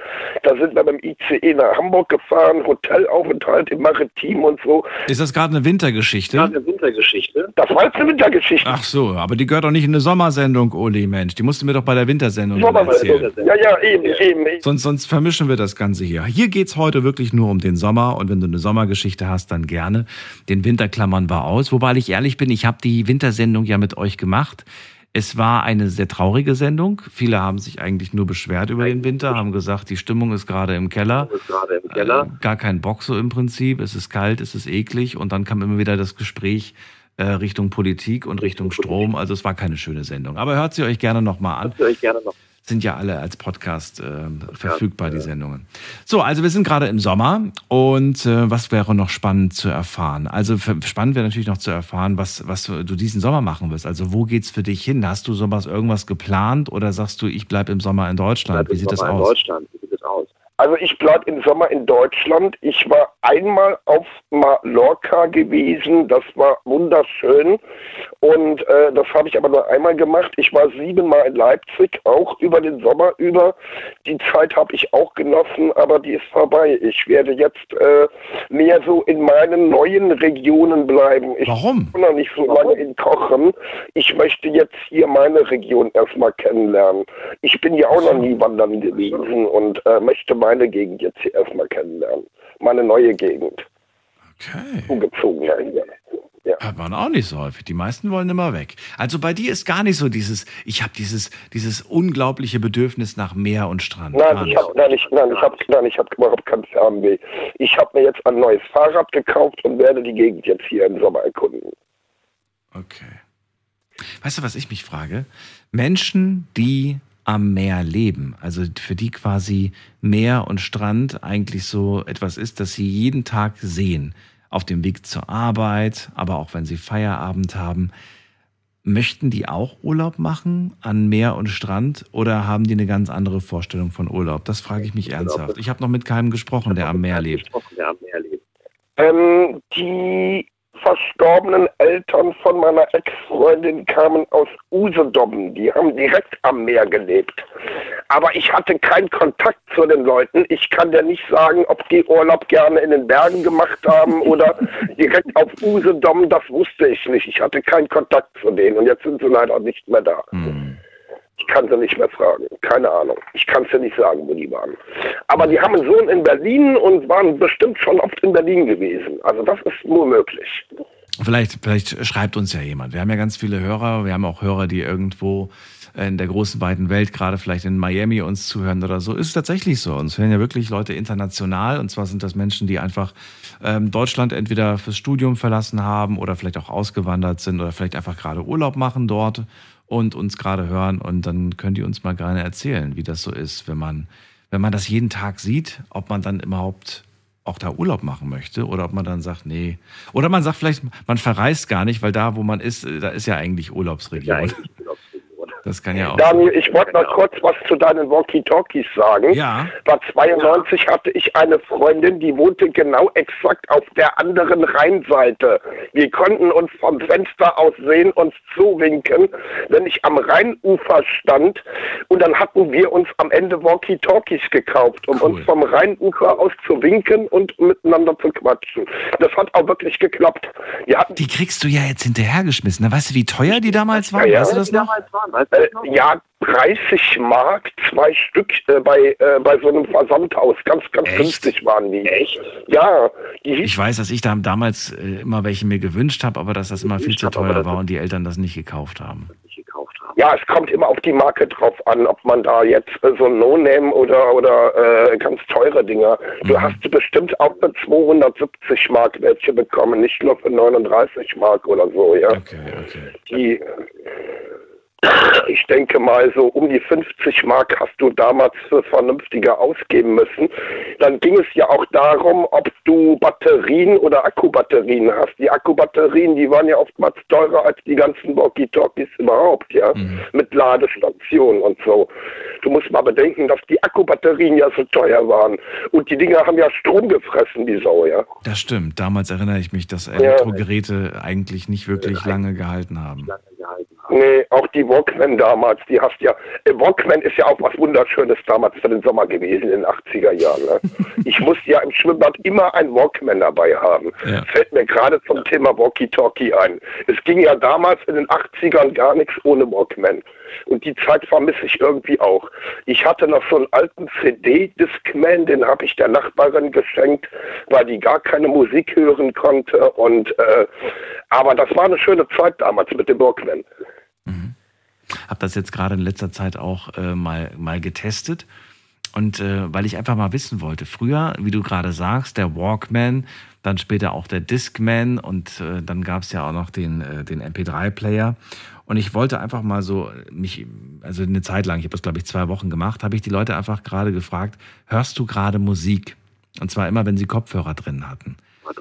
S10: Da sind wir mit dem ICE nach Hamburg gefahren, Hotelaufenthalt im Maritim und so.
S3: Ist das gerade eine Wintergeschichte?
S10: eine Wintergeschichte. Das war jetzt eine Wintergeschichte.
S3: Ach so, aber die gehört doch nicht in eine Sommersendung, Uli, Mensch. Die musst du mir doch bei der Wintersendung erzählen.
S10: Ja, ja, eben, eben. eben.
S3: Sonst, sonst vermischen wir das Ganze hier. Hier geht's heute wirklich nur um den Sommer und wenn du eine Sommergeschichte hast, dann gerne. Den Winter klammern wir aus. Wobei ich ehrlich bin, ich habe die Wintersendung ja mit euch gemacht. Es war eine sehr traurige Sendung. Viele haben sich eigentlich nur beschwert über den Winter, haben gesagt, die Stimmung ist gerade im Keller.
S10: Gerade im Keller.
S3: Äh, gar kein Bock so im Prinzip. Es ist kalt, es ist eklig. Und dann kam immer wieder das Gespräch äh, Richtung Politik und Richtung Strom. Also es war keine schöne Sendung. Aber hört sie euch gerne nochmal an.
S10: Hört sie euch gerne noch.
S3: Sind ja alle als Podcast äh, verfügbar, die Sendungen. So, also wir sind gerade im Sommer und äh, was wäre noch spannend zu erfahren? Also spannend wäre natürlich noch zu erfahren, was, was du diesen Sommer machen wirst. Also wo geht's für dich hin? Hast du sowas irgendwas geplant oder sagst du, ich bleib im Sommer in Deutschland? Wie sieht das aus?
S10: Deutschland. Wie sieht das aus? Also ich bleibe im Sommer in Deutschland. Ich war einmal auf Mallorca gewesen. Das war wunderschön. Und äh, das habe ich aber nur einmal gemacht. Ich war siebenmal in Leipzig, auch über den Sommer über. Die Zeit habe ich auch genossen, aber die ist vorbei. Ich werde jetzt äh, mehr so in meinen neuen Regionen bleiben. Ich
S3: Warum?
S10: bin noch nicht so lange in Kochen. Ich möchte jetzt hier meine Region erstmal kennenlernen. Ich bin ja auch noch nie wandern gewesen und äh, möchte meine Gegend jetzt hier erstmal kennenlernen. Meine neue Gegend.
S3: Okay.
S10: Zugezogen ja hier. Ja.
S3: Hört man auch nicht so häufig. Die meisten wollen immer weg. Also bei dir ist gar nicht so dieses, ich habe dieses, dieses unglaubliche Bedürfnis nach Meer und Strand.
S10: Nein, ich habe nein, ich, nein, ich hab, nein, ich hab überhaupt kein Fernweh. Ich habe mir jetzt ein neues Fahrrad gekauft und werde die Gegend jetzt hier im Sommer erkunden.
S3: Okay. Weißt du, was ich mich frage? Menschen, die am Meer leben, also für die quasi Meer und Strand eigentlich so etwas ist, das sie jeden Tag sehen, auf dem Weg zur Arbeit, aber auch wenn sie Feierabend haben, möchten die auch Urlaub machen an Meer und Strand oder haben die eine ganz andere Vorstellung von Urlaub? Das frage ich mich ernsthaft. Ich habe noch mit keinem gesprochen, der am Meer lebt.
S10: Ähm, die verstorbenen Eltern von meiner Ex-Freundin kamen aus Usedom. Die haben direkt am Meer gelebt. Aber ich hatte keinen Kontakt zu den Leuten. Ich kann dir nicht sagen, ob die Urlaub gerne in den Bergen gemacht haben oder direkt auf Usedom. Das wusste ich nicht. Ich hatte keinen Kontakt zu denen. Und jetzt sind sie leider nicht mehr da. Ich kann sie nicht mehr fragen. Keine Ahnung. Ich kann es dir nicht sagen, wo die waren. Aber die haben einen Sohn in Berlin und waren bestimmt schon oft in Berlin gewesen. Also das ist nur möglich.
S3: Vielleicht, vielleicht schreibt uns ja jemand. Wir haben ja ganz viele Hörer. Wir haben auch Hörer, die irgendwo in der großen weiten Welt, gerade vielleicht in Miami uns zuhören oder so. Ist tatsächlich so. Uns hören ja wirklich Leute international. Und zwar sind das Menschen, die einfach ähm, Deutschland entweder fürs Studium verlassen haben oder vielleicht auch ausgewandert sind oder vielleicht einfach gerade Urlaub machen dort und uns gerade hören. Und dann können die uns mal gerne erzählen, wie das so ist, wenn man, wenn man das jeden Tag sieht, ob man dann überhaupt auch da Urlaub machen möchte oder ob man dann sagt, nee. Oder man sagt vielleicht, man verreist gar nicht, weil da, wo man ist, da ist ja eigentlich Urlaubsregion. Das kann ja auch.
S10: Daniel, ich wollte noch kurz was zu deinen Walkie-Talkies sagen.
S3: Ja.
S10: War 92 hatte ich eine Freundin, die wohnte genau exakt auf der anderen Rheinseite. Wir konnten uns vom Fenster aus sehen, uns zuwinken, wenn ich am Rheinufer stand. Und dann hatten wir uns am Ende Walkie-Talkies gekauft, um uns vom Rheinufer aus zu winken und miteinander zu quatschen. Das hat auch wirklich geklappt.
S3: Die kriegst du ja jetzt hinterhergeschmissen. Weißt du, wie teuer die damals waren?
S10: Ja, ja.
S3: Weißt du das noch?
S10: Äh, ja, 30 Mark, zwei Stück äh, bei, äh, bei so einem Versandhaus. Ganz, ganz
S3: Echt?
S10: günstig waren die. Echt? Ja, die
S3: Ich weiß, dass ich da damals äh, immer welche mir gewünscht habe, aber dass das immer viel zu teuer war und die Eltern das nicht gekauft haben.
S10: Ja, es kommt immer auf die Marke drauf an, ob man da jetzt äh, so ein No-Name oder, oder äh, ganz teure Dinger. Du hast bestimmt auch für 270 Mark welche bekommen, nicht nur für 39 Mark oder so, ja.
S3: Okay, okay.
S10: Die, ich denke mal so um die 50 Mark hast du damals für vernünftiger ausgeben müssen. Dann ging es ja auch darum, ob du Batterien oder Akkubatterien hast. Die Akkubatterien, die waren ja oftmals teurer als die ganzen Walkie-Talkies überhaupt, ja, mit Ladestationen und so. Du musst mal bedenken, dass die Akkubatterien ja so teuer waren und die Dinger haben ja Strom gefressen, die Sau, ja.
S3: Das stimmt. Damals erinnere ich mich, dass Elektrogeräte eigentlich nicht wirklich lange gehalten haben.
S10: Nee, auch die Walkman damals, die hast ja, äh, Walkman ist ja auch was Wunderschönes damals für den Sommer gewesen in den 80er Jahren. Ne? Ich musste ja im Schwimmbad immer ein Walkman dabei haben.
S3: Ja.
S10: Fällt mir gerade zum Thema Walkie-Talkie ein. Es ging ja damals in den 80ern gar nichts ohne Walkman. Und die Zeit vermisse ich irgendwie auch. Ich hatte noch so einen alten CD-Discman, den habe ich der Nachbarin geschenkt, weil die gar keine Musik hören konnte. Und äh, aber das war eine schöne Zeit damals mit dem Walkman.
S3: Habe das jetzt gerade in letzter Zeit auch äh, mal, mal getestet. Und äh, weil ich einfach mal wissen wollte, früher, wie du gerade sagst, der Walkman, dann später auch der Discman und äh, dann gab es ja auch noch den, äh, den MP3-Player. Und ich wollte einfach mal so mich, also eine Zeit lang, ich habe das glaube ich zwei Wochen gemacht, habe ich die Leute einfach gerade gefragt, hörst du gerade Musik? Und zwar immer, wenn sie Kopfhörer drin hatten.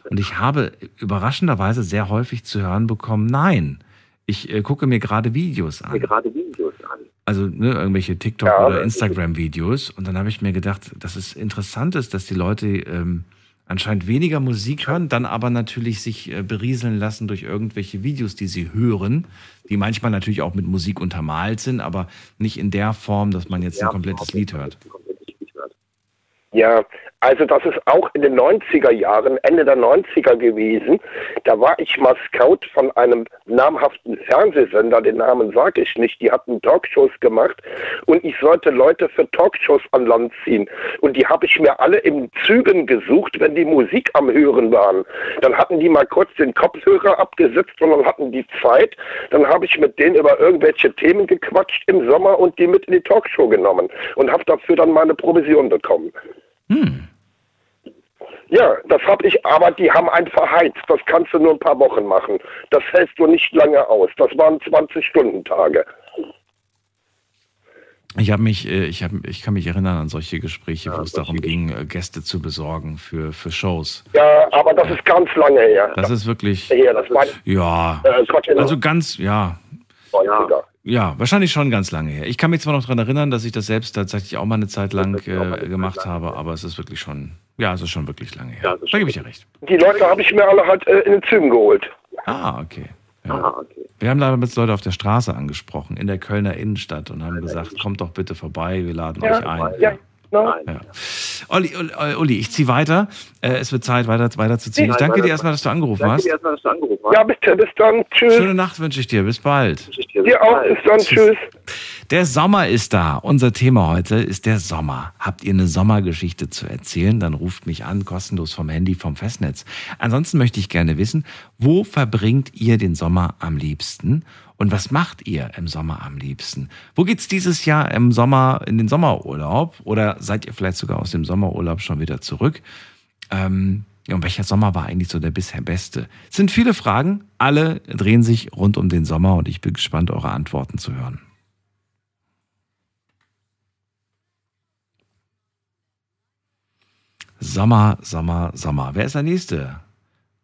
S3: Und ich habe überraschenderweise sehr häufig zu hören bekommen, nein, ich äh, gucke mir gerade Videos an.
S11: gerade Videos an.
S3: Also ne, irgendwelche TikTok-
S11: Ja,
S3: oder Instagram-Videos. Und dann habe ich mir gedacht, dass es interessant ist, dass die Leute ähm, anscheinend weniger Musik hören, dann aber natürlich sich äh, berieseln lassen durch irgendwelche Videos, die sie hören, die manchmal natürlich auch mit Musik untermalt sind, aber nicht in der Form, dass man jetzt ein komplettes Lied hört.
S10: Ja, also das ist auch in den 90er Jahren, Ende der 90er gewesen. Da war ich mal Scout von einem namhaften Fernsehsender, den Namen sage ich nicht. Die hatten Talkshows gemacht und ich sollte Leute für Talkshows an Land ziehen. Und die habe ich mir alle in Zügen gesucht, wenn die Musik am Hören waren. Dann hatten die mal kurz den Kopfhörer abgesetzt und dann hatten die Zeit. Dann habe ich mit denen über irgendwelche Themen gequatscht im Sommer und die mit in die Talkshow genommen und habe dafür dann meine Provision bekommen. Ja, das habe ich, aber die haben einen verheizt. Das kannst du nur ein paar Wochen machen. Das hältst du nicht lange aus. Das waren 20-Stunden-Tage.
S3: Ich habe mich, äh, ich habe, ich kann mich erinnern an solche Gespräche, wo es darum ging, äh, Gäste zu besorgen für, für Shows.
S10: Ja, aber das ist ganz lange her.
S3: Das ist wirklich,
S10: Ja, das war
S3: ja,
S10: äh, genau.
S3: also ganz, ja,
S10: 90er.
S3: ja, wahrscheinlich schon ganz lange her. Ich kann mich zwar noch daran erinnern, dass ich das selbst tatsächlich auch mal eine Zeit lang äh, gemacht habe, aber es ist wirklich schon, ja, es ist schon wirklich lange her. da gebe ich dir recht.
S10: Die Leute habe ich mir alle halt äh, in den Zügen geholt.
S3: Ah, okay. Ja. Wir haben damals Leute auf der Straße angesprochen, in der Kölner Innenstadt und haben gesagt, kommt doch bitte vorbei, wir laden euch ein.
S10: ja, ja.
S3: Ja. Olli, Olli, Olli, ich ziehe weiter. Äh, es wird Zeit, weiter, weiter zu ziehen. Ich danke dir erstmal, dass du angerufen hast.
S11: erstmal, dass du angerufen hast.
S10: Ja, bitte, bis dann. Tschüss.
S3: Schöne Nacht wünsche ich dir. Bis bald.
S10: Dir auch, bis dann. Tschüss.
S3: Der Sommer ist da. Unser Thema heute ist der Sommer. Habt ihr eine Sommergeschichte zu erzählen? Dann ruft mich an, kostenlos vom Handy, vom Festnetz. Ansonsten möchte ich gerne wissen, wo verbringt ihr den Sommer am liebsten? Und was macht ihr im Sommer am liebsten? Wo geht's dieses Jahr im Sommer in den Sommerurlaub? Oder seid ihr vielleicht sogar aus dem Sommerurlaub schon wieder zurück? Ähm, ja, und welcher Sommer war eigentlich so der bisher beste? Es sind viele Fragen, alle drehen sich rund um den Sommer und ich bin gespannt, eure Antworten zu hören. Sommer, Sommer, Sommer. Wer ist der Nächste?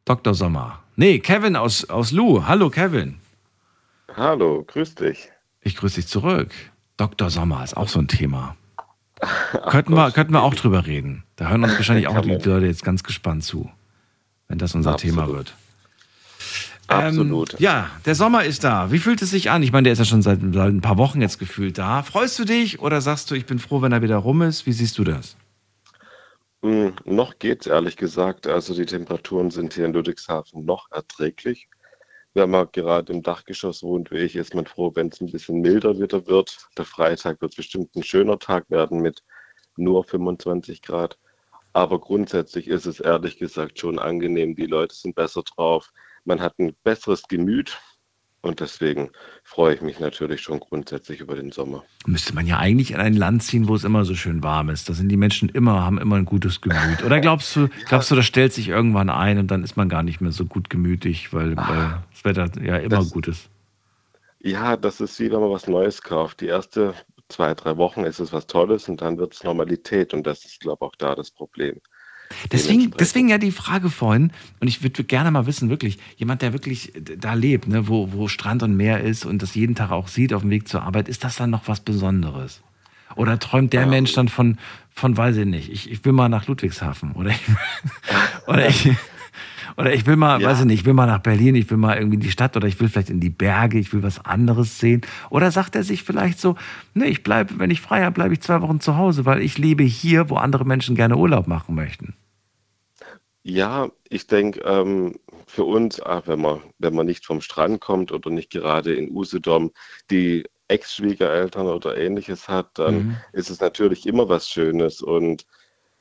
S3: Dr. Sommer. Nee, Kevin aus, aus Lu. Hallo, Kevin.
S12: Hallo, grüß dich.
S3: Ich grüße dich zurück. Dr. Sommer ist auch so ein Thema. könnten, wir, könnten wir auch drüber reden. Da hören uns wahrscheinlich auch die Leute jetzt ganz gespannt zu, wenn das unser Thema wird.
S12: Absolut.
S3: Ähm, ja, der Sommer ist da. Wie fühlt es sich an? Ich meine, der ist ja schon seit, seit ein paar Wochen jetzt gefühlt da. Freust du dich oder sagst du, ich bin froh, wenn er wieder rum ist? Wie siehst du das?
S12: Hm, noch geht's ehrlich gesagt. Also die Temperaturen sind hier in Ludwigshafen noch erträglich. Wenn man gerade im Dachgeschoss wohnt, wie ich, ist man froh, wenn es ein bisschen milder wieder wird. Der Freitag wird bestimmt ein schöner Tag werden mit nur 25 Grad. Aber grundsätzlich ist es ehrlich gesagt schon angenehm. Die Leute sind besser drauf. Man hat ein besseres Gemüt. Und deswegen freue ich mich natürlich schon grundsätzlich über den Sommer.
S3: Müsste man ja eigentlich in ein Land ziehen, wo es immer so schön warm ist. Da sind die Menschen immer, haben immer ein gutes Gemüt. Oder glaubst du, glaubst du, das stellt sich irgendwann ein und dann ist man gar nicht mehr so gut gemütlich, weil, weil das Wetter ja immer
S12: Das-
S3: gut ist?
S12: Ja, das ist wie wenn man was Neues kauft. Die erste zwei, drei Wochen ist es was Tolles und dann wird es Normalität und das ist, glaube ich, auch da das Problem.
S3: Deswegen, deswegen ja die Frage vorhin, und ich würde gerne mal wissen, wirklich, jemand, der wirklich da lebt, ne, wo, wo Strand und Meer ist und das jeden Tag auch sieht auf dem Weg zur Arbeit, ist das dann noch was Besonderes? Oder träumt der Mensch dann von, von weiß ich nicht, ich, ich will mal nach Ludwigshafen oder ich, oder ich, oder ich will mal,
S12: Ja.
S3: weiß ich nicht, ich will mal nach Berlin, ich will mal irgendwie in die Stadt oder ich will vielleicht in die Berge, ich will was anderes sehen. Oder sagt er sich vielleicht so, nee, ich bleibe, wenn ich frei habe, bleibe ich zwei Wochen zu Hause, weil ich lebe hier, wo andere Menschen gerne Urlaub machen möchten.
S12: Ja, ich denke, ähm, für uns, ah, wenn man, wenn man nicht vom Strand kommt oder nicht gerade in Usedom die Ex-Schwiegereltern oder ähnliches hat, dann
S3: Mhm.
S12: ist es natürlich immer was Schönes. Und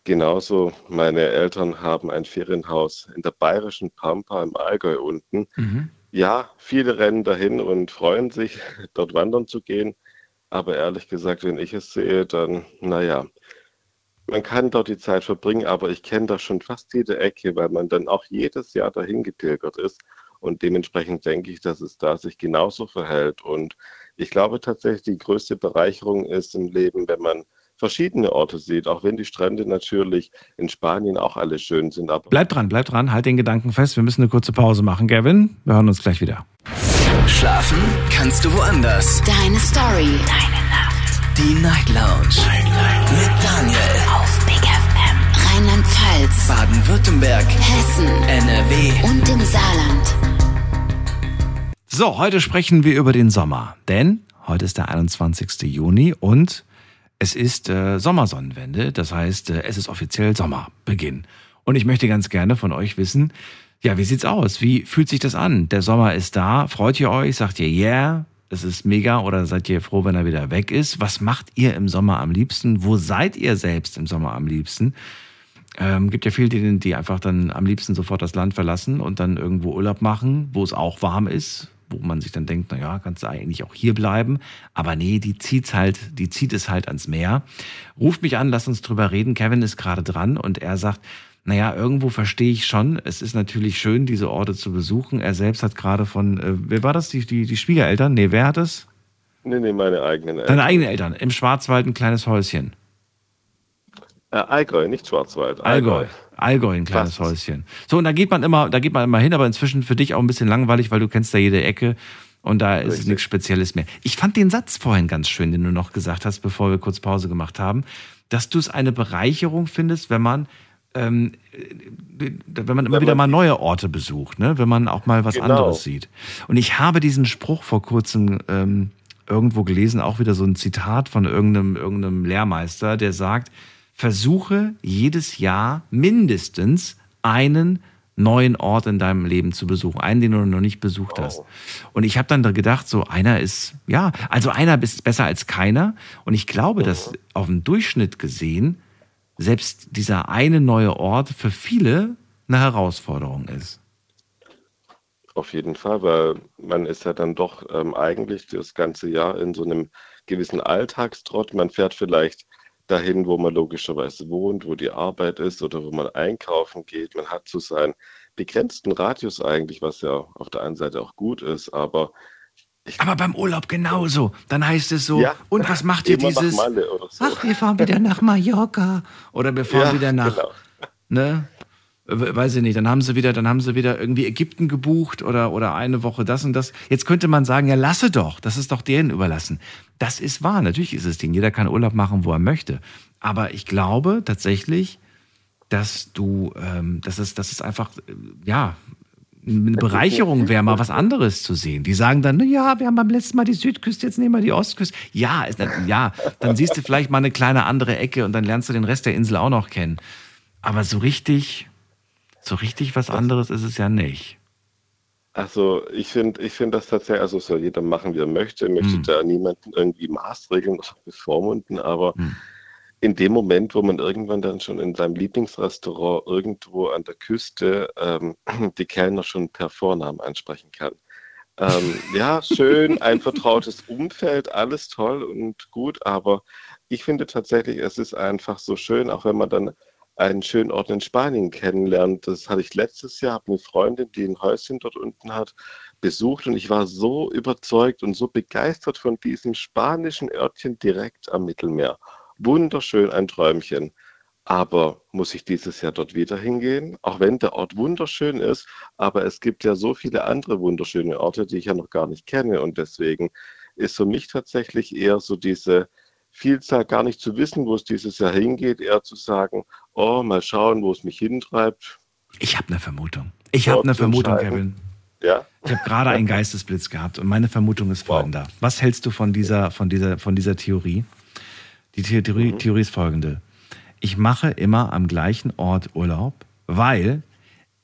S12: genauso, meine Eltern haben ein Ferienhaus in der bayerischen Pampa im Allgäu unten.
S3: Mhm.
S12: Ja, viele rennen dahin und freuen sich, dort wandern zu gehen. Aber ehrlich gesagt, wenn ich es sehe, dann, naja, man kann dort die Zeit verbringen, aber ich kenne da schon fast jede Ecke, weil man dann auch jedes Jahr dahin gepilgert ist. Und dementsprechend denke ich, dass es da sich genauso verhält. Und ich glaube tatsächlich, die größte Bereicherung ist im Leben, wenn man verschiedene Orte sieht, auch wenn die Strände natürlich in Spanien auch alle schön sind. Aber
S3: Bleib dran, bleib dran, halt den Gedanken fest. Wir müssen eine kurze Pause machen, Gavin. Wir hören uns gleich wieder.
S1: Schlafen kannst du woanders.
S2: Deine Story. Deine Nacht.
S1: Die Night Lounge. Mit Daniel.
S2: Auf Big FM. Rheinland-Pfalz.
S1: Baden-Württemberg.
S2: Hessen.
S1: NRW.
S2: Und im Saarland.
S3: So, heute sprechen wir über den Sommer, denn heute ist der 21. Juni und es ist äh, Sommersonnenwende, das heißt, äh, es ist offiziell Sommerbeginn. Und ich möchte ganz gerne von euch wissen, ja, wie sieht's aus? Wie fühlt sich das an? Der Sommer ist da, freut ihr euch? Sagt ihr yeah? Es ist mega oder seid ihr froh, wenn er wieder weg ist? Was macht ihr im Sommer am liebsten? Wo seid ihr selbst im Sommer am liebsten? Ähm, gibt ja viele, die, die einfach dann am liebsten sofort das Land verlassen und dann irgendwo Urlaub machen, wo es auch warm ist, wo man sich dann denkt, na ja, kannst du eigentlich auch hier bleiben. Aber nee, die zieht's halt, die zieht es halt ans Meer. Ruft mich an, lasst uns drüber reden. Kevin ist gerade dran und er sagt, naja, irgendwo verstehe ich schon. Es ist natürlich schön, diese Orte zu besuchen. Er selbst hat gerade von, äh, wer war das? Die, die, die Schwiegereltern? Nee, wer hat es?
S12: nee, nee, meine eigenen
S3: Deine
S12: Eltern.
S3: eigenen Eltern. Im Schwarzwald ein kleines Häuschen.
S12: Äh, Allgäu, nicht Schwarzwald.
S3: Allgäu. Allgäu, ein kleines
S12: Fast.
S3: Häuschen. So, und da geht man immer, da geht man immer hin, aber inzwischen für dich auch ein bisschen langweilig, weil du kennst da jede Ecke und da ist
S12: Richtig.
S3: nichts Spezielles mehr. Ich fand den Satz vorhin ganz schön, den du noch gesagt hast, bevor wir kurz Pause gemacht haben, dass du es eine Bereicherung findest, wenn man ähm, äh, wenn man immer
S12: Wenn
S3: wieder
S12: man-
S3: mal neue Orte besucht, ne? wenn man auch mal was
S12: Genau.
S3: anderes sieht. Und ich habe diesen Spruch vor kurzem ähm, irgendwo gelesen, auch wieder so ein Zitat von irgendeinem, irgendeinem Lehrmeister, der sagt, versuche jedes Jahr mindestens einen neuen Ort in deinem Leben zu besuchen, einen, den du noch nicht besucht hast. Und ich habe dann da gedacht, so einer ist, ja, also einer ist besser als keiner. Und ich glaube, dass auf dem Durchschnitt gesehen selbst dieser eine neue Ort für viele eine Herausforderung ist.
S12: Auf jeden Fall, weil man ist ja dann doch ähm, eigentlich das ganze Jahr in so einem gewissen Alltagstrott. Man fährt vielleicht dahin, wo man logischerweise wohnt, wo die Arbeit ist oder wo man einkaufen geht. Man hat so seinen begrenzten Radius eigentlich, was ja auf der einen Seite auch gut ist, aber
S3: Aber beim Urlaub genauso. Dann heißt es so,
S12: Ja,
S3: und was macht ihr dieses?
S12: So.
S3: Ach, wir fahren wieder nach Mallorca. Oder wir fahren
S12: Ja,
S3: wieder nach,
S12: genau.
S3: ne? We- Weiß ich nicht, dann haben sie wieder, dann haben sie wieder irgendwie Ägypten gebucht oder, oder eine Woche das und das. Jetzt könnte man sagen, ja, lasse doch, das ist doch denen überlassen. Das ist wahr, natürlich ist es denen. Jeder kann Urlaub machen, wo er möchte. Aber ich glaube tatsächlich, dass du, ähm, dass es, dass es einfach, äh, ja, eine Bereicherung wäre, mal was anderes zu sehen. Die sagen dann, na ja, wir haben beim letzten Mal die Südküste, jetzt nehmen wir die Ostküste. Ja, ist, ja, dann siehst du vielleicht mal eine kleine andere Ecke und dann lernst du den Rest der Insel auch noch kennen. Aber so richtig, so richtig was anderes ist es ja nicht.
S12: Also ich finde, ich finde das tatsächlich, also soll jeder machen, wie er möchte. Möchte
S3: Hm.
S12: da niemanden irgendwie maßregeln oder bevormunden, aber
S3: Hm.
S12: in dem Moment, wo man irgendwann dann schon in seinem Lieblingsrestaurant irgendwo an der Küste ähm, die Kellner schon per Vornamen ansprechen kann. Ähm, ja, schön, ein vertrautes Umfeld, alles toll und gut, aber ich finde tatsächlich, es ist einfach so schön, auch wenn man dann einen schönen Ort in Spanien kennenlernt. Das hatte ich letztes Jahr, habe eine Freundin, die ein Häuschen dort unten hat, besucht und ich war so überzeugt und so begeistert von diesem spanischen Örtchen direkt am Mittelmeer. Wunderschön, ein Träumchen. Aber muss ich dieses Jahr dort wieder hingehen? Auch wenn der Ort wunderschön ist, aber es gibt ja so viele andere wunderschöne Orte, die ich ja noch gar nicht kenne. Und deswegen ist für mich tatsächlich eher so diese Vielzahl gar nicht zu wissen, wo es dieses Jahr hingeht, eher zu sagen, oh, mal schauen, wo es mich hintreibt.
S3: Ich habe eine Vermutung. Ich habe eine Vermutung, Kevin.
S12: Ja?
S3: Ich habe gerade einen Geistesblitz gehabt und meine Vermutung ist folgender. Wow. Was hältst du von dieser, von dieser, von dieser Theorie? Die Theorie, mhm. Theorie ist folgende. Ich mache immer am gleichen Ort Urlaub, weil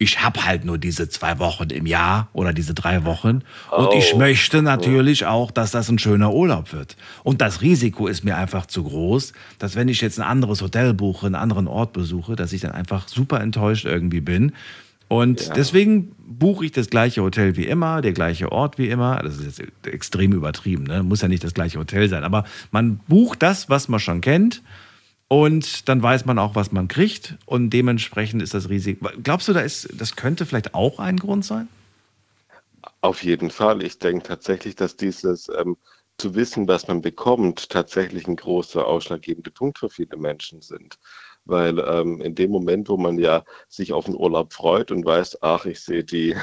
S3: ich habe halt nur diese zwei Wochen im Jahr oder diese drei Wochen. Und oh. ich möchte natürlich auch, dass das ein schöner Urlaub wird. Und das Risiko ist mir einfach zu groß, dass wenn ich jetzt ein anderes Hotel buche, einen anderen Ort besuche, dass ich dann einfach super enttäuscht irgendwie bin. Und ja. deswegen buche ich das gleiche Hotel wie immer, der gleiche Ort wie immer. Das ist jetzt extrem übertrieben, ne? muss ja nicht das gleiche Hotel sein. Aber man bucht das, was man schon kennt. Und dann weiß man auch, was man kriegt. Und dementsprechend ist das Risiko. Glaubst du, da ist, das könnte vielleicht auch ein Grund sein?
S12: Auf jeden Fall. Ich denke tatsächlich, dass dieses ähm, zu wissen, was man bekommt, tatsächlich ein großer ausschlaggebender Punkt für viele Menschen sind. Weil ähm, in dem Moment, wo man ja sich auf den Urlaub freut und weiß, ach, ich sehe die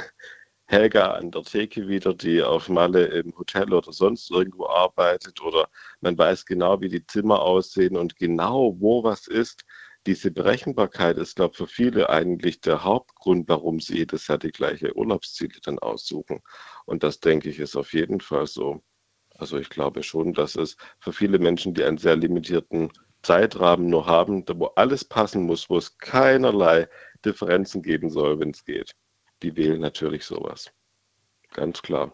S12: Helga an der Theke wieder, die auf Malle im Hotel oder sonst irgendwo arbeitet oder man weiß genau, wie die Zimmer aussehen und genau, wo was ist. Diese Berechenbarkeit ist, glaube ich, für viele eigentlich der Hauptgrund, warum sie jedes Jahr die gleiche Urlaubsziele dann aussuchen. Und das, denke ich, ist auf jeden Fall so. Also ich glaube schon, dass es für viele Menschen, die einen sehr limitierten Zeitrahmen nur haben, wo alles passen muss, wo es keinerlei Differenzen geben soll, wenn es geht die wählen natürlich sowas. Ganz klar.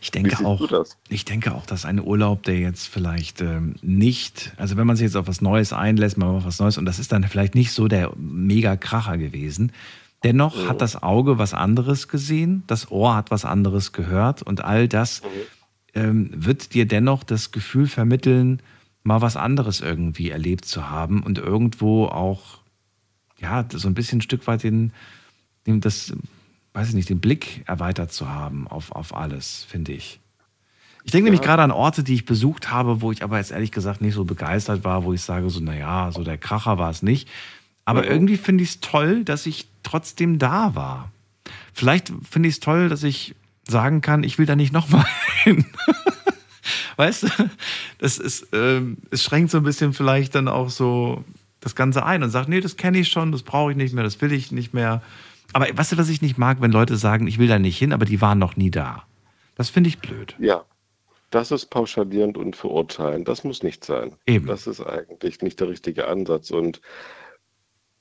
S3: Ich denke auch, ich denke auch, dass ein Urlaub, der jetzt vielleicht ähm, nicht, also wenn man sich jetzt auf was Neues einlässt, man macht was Neues und das ist dann vielleicht nicht so der Mega-Kracher gewesen. Dennoch mhm. hat das Auge was anderes gesehen, das Ohr hat was anderes gehört und all das mhm. ähm, wird dir dennoch das Gefühl vermitteln, mal was anderes irgendwie erlebt zu haben und irgendwo auch, ja, so ein bisschen ein Stück weit den, das, weiß ich nicht, den Blick erweitert zu haben auf, auf alles, finde ich. Ich denke ja. nämlich gerade an Orte, die ich besucht habe, wo ich aber jetzt ehrlich gesagt nicht so begeistert war, wo ich sage so, naja, so der Kracher war es nicht. Aber ja. irgendwie finde ich es toll, dass ich trotzdem da war. Vielleicht finde ich es toll, dass ich sagen kann, ich will da nicht nochmal hin. weißt du, das ist, ähm, es schränkt so ein bisschen vielleicht dann auch so das Ganze ein und sagt, nee, das kenne ich schon, das brauche ich nicht mehr, das will ich nicht mehr. Aber weißt du, was ich nicht mag, wenn Leute sagen, ich will da nicht hin, aber die waren noch nie da. Das finde ich blöd.
S12: Ja, das ist pauschalierend und verurteilend. Das muss nicht sein.
S3: Eben.
S12: Das ist eigentlich nicht der richtige Ansatz. Und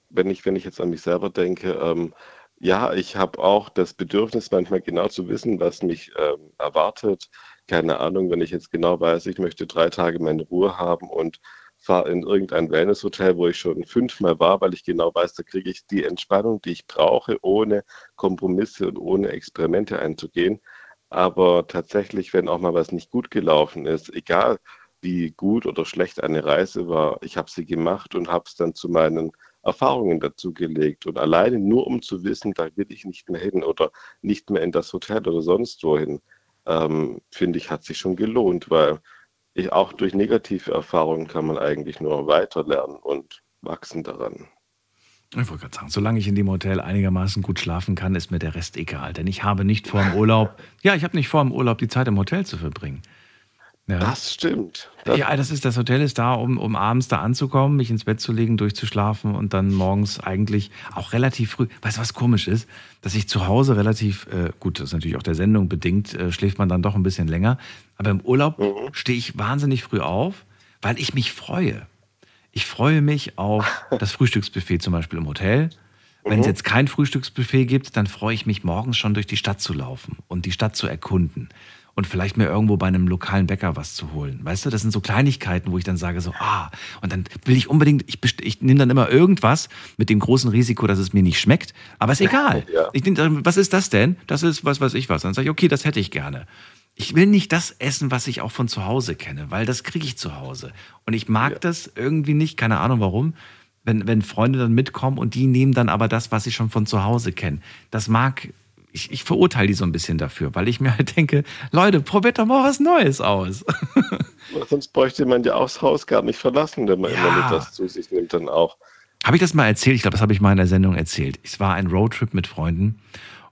S12: wenn ich, wenn ich jetzt an mich selber denke, ähm, ja, ich habe auch das Bedürfnis, manchmal genau zu wissen, was mich ähm, erwartet. Keine Ahnung, wenn ich jetzt genau weiß, ich möchte drei Tage meine Ruhe haben und fahre in irgendein Wellnesshotel, wo ich schon fünfmal war, weil ich genau weiß, da kriege ich die Entspannung, die ich brauche, ohne Kompromisse und ohne Experimente einzugehen. Aber tatsächlich, wenn auch mal was nicht gut gelaufen ist, egal wie gut oder schlecht eine Reise war, ich habe sie gemacht und habe es dann zu meinen Erfahrungen dazugelegt. Und alleine nur um zu wissen, da will ich nicht mehr hin oder nicht mehr in das Hotel oder sonst wohin, ähm, finde ich, hat sich schon gelohnt, weil ich, auch durch negative Erfahrungen kann man eigentlich nur weiter lernen und wachsen daran.
S3: Ich wollte gerade sagen, solange ich in dem Hotel einigermaßen gut schlafen kann, ist mir der Rest egal. Denn ich habe nicht vor dem Urlaub, ja, ich habe nicht vor dem Urlaub die Zeit im Hotel zu verbringen.
S12: Ja. Das stimmt. Das
S3: ja, das ist, das Hotel ist da, um, um abends da anzukommen, mich ins Bett zu legen, durchzuschlafen und dann morgens eigentlich auch relativ früh. Weißt du, was komisch ist? Dass ich zu Hause relativ, äh, gut, das ist natürlich auch der Sendung bedingt, äh, schläft man dann doch ein bisschen länger. Aber im Urlaub mhm. stehe ich wahnsinnig früh auf, weil ich mich freue. Ich freue mich auf das Frühstücksbuffet zum Beispiel im Hotel. Wenn es mhm. jetzt kein Frühstücksbuffet gibt, dann freue ich mich morgens schon durch die Stadt zu laufen und die Stadt zu erkunden und vielleicht mir irgendwo bei einem lokalen Bäcker was zu holen. Weißt du, das sind so Kleinigkeiten, wo ich dann sage so, ah, und dann will ich unbedingt, ich, ich nehme dann immer irgendwas mit dem großen Risiko, dass es mir nicht schmeckt, aber ist egal. ja. ich nehm, was ist das denn? Das ist was weiß ich was. Dann sage ich, okay, das hätte ich gerne. Ich will nicht das essen, was ich auch von zu Hause kenne, weil das kriege ich zu Hause. Und ich mag ja. das irgendwie nicht, keine Ahnung warum. wenn, wenn Freunde dann mitkommen und die nehmen dann aber das, was sie schon von zu Hause kennen. Das mag, ich, ich verurteile die so ein bisschen dafür, weil ich mir halt denke, Leute, probiert doch mal was Neues aus.
S12: Sonst bräuchte man ja auch das Haus gar nicht verlassen, wenn man
S3: Ja.
S12: immer mit was zu sich nimmt, dann auch.
S3: Habe ich das mal erzählt? Ich glaube, das habe ich mal in der Sendung erzählt. Es war ein Roadtrip mit Freunden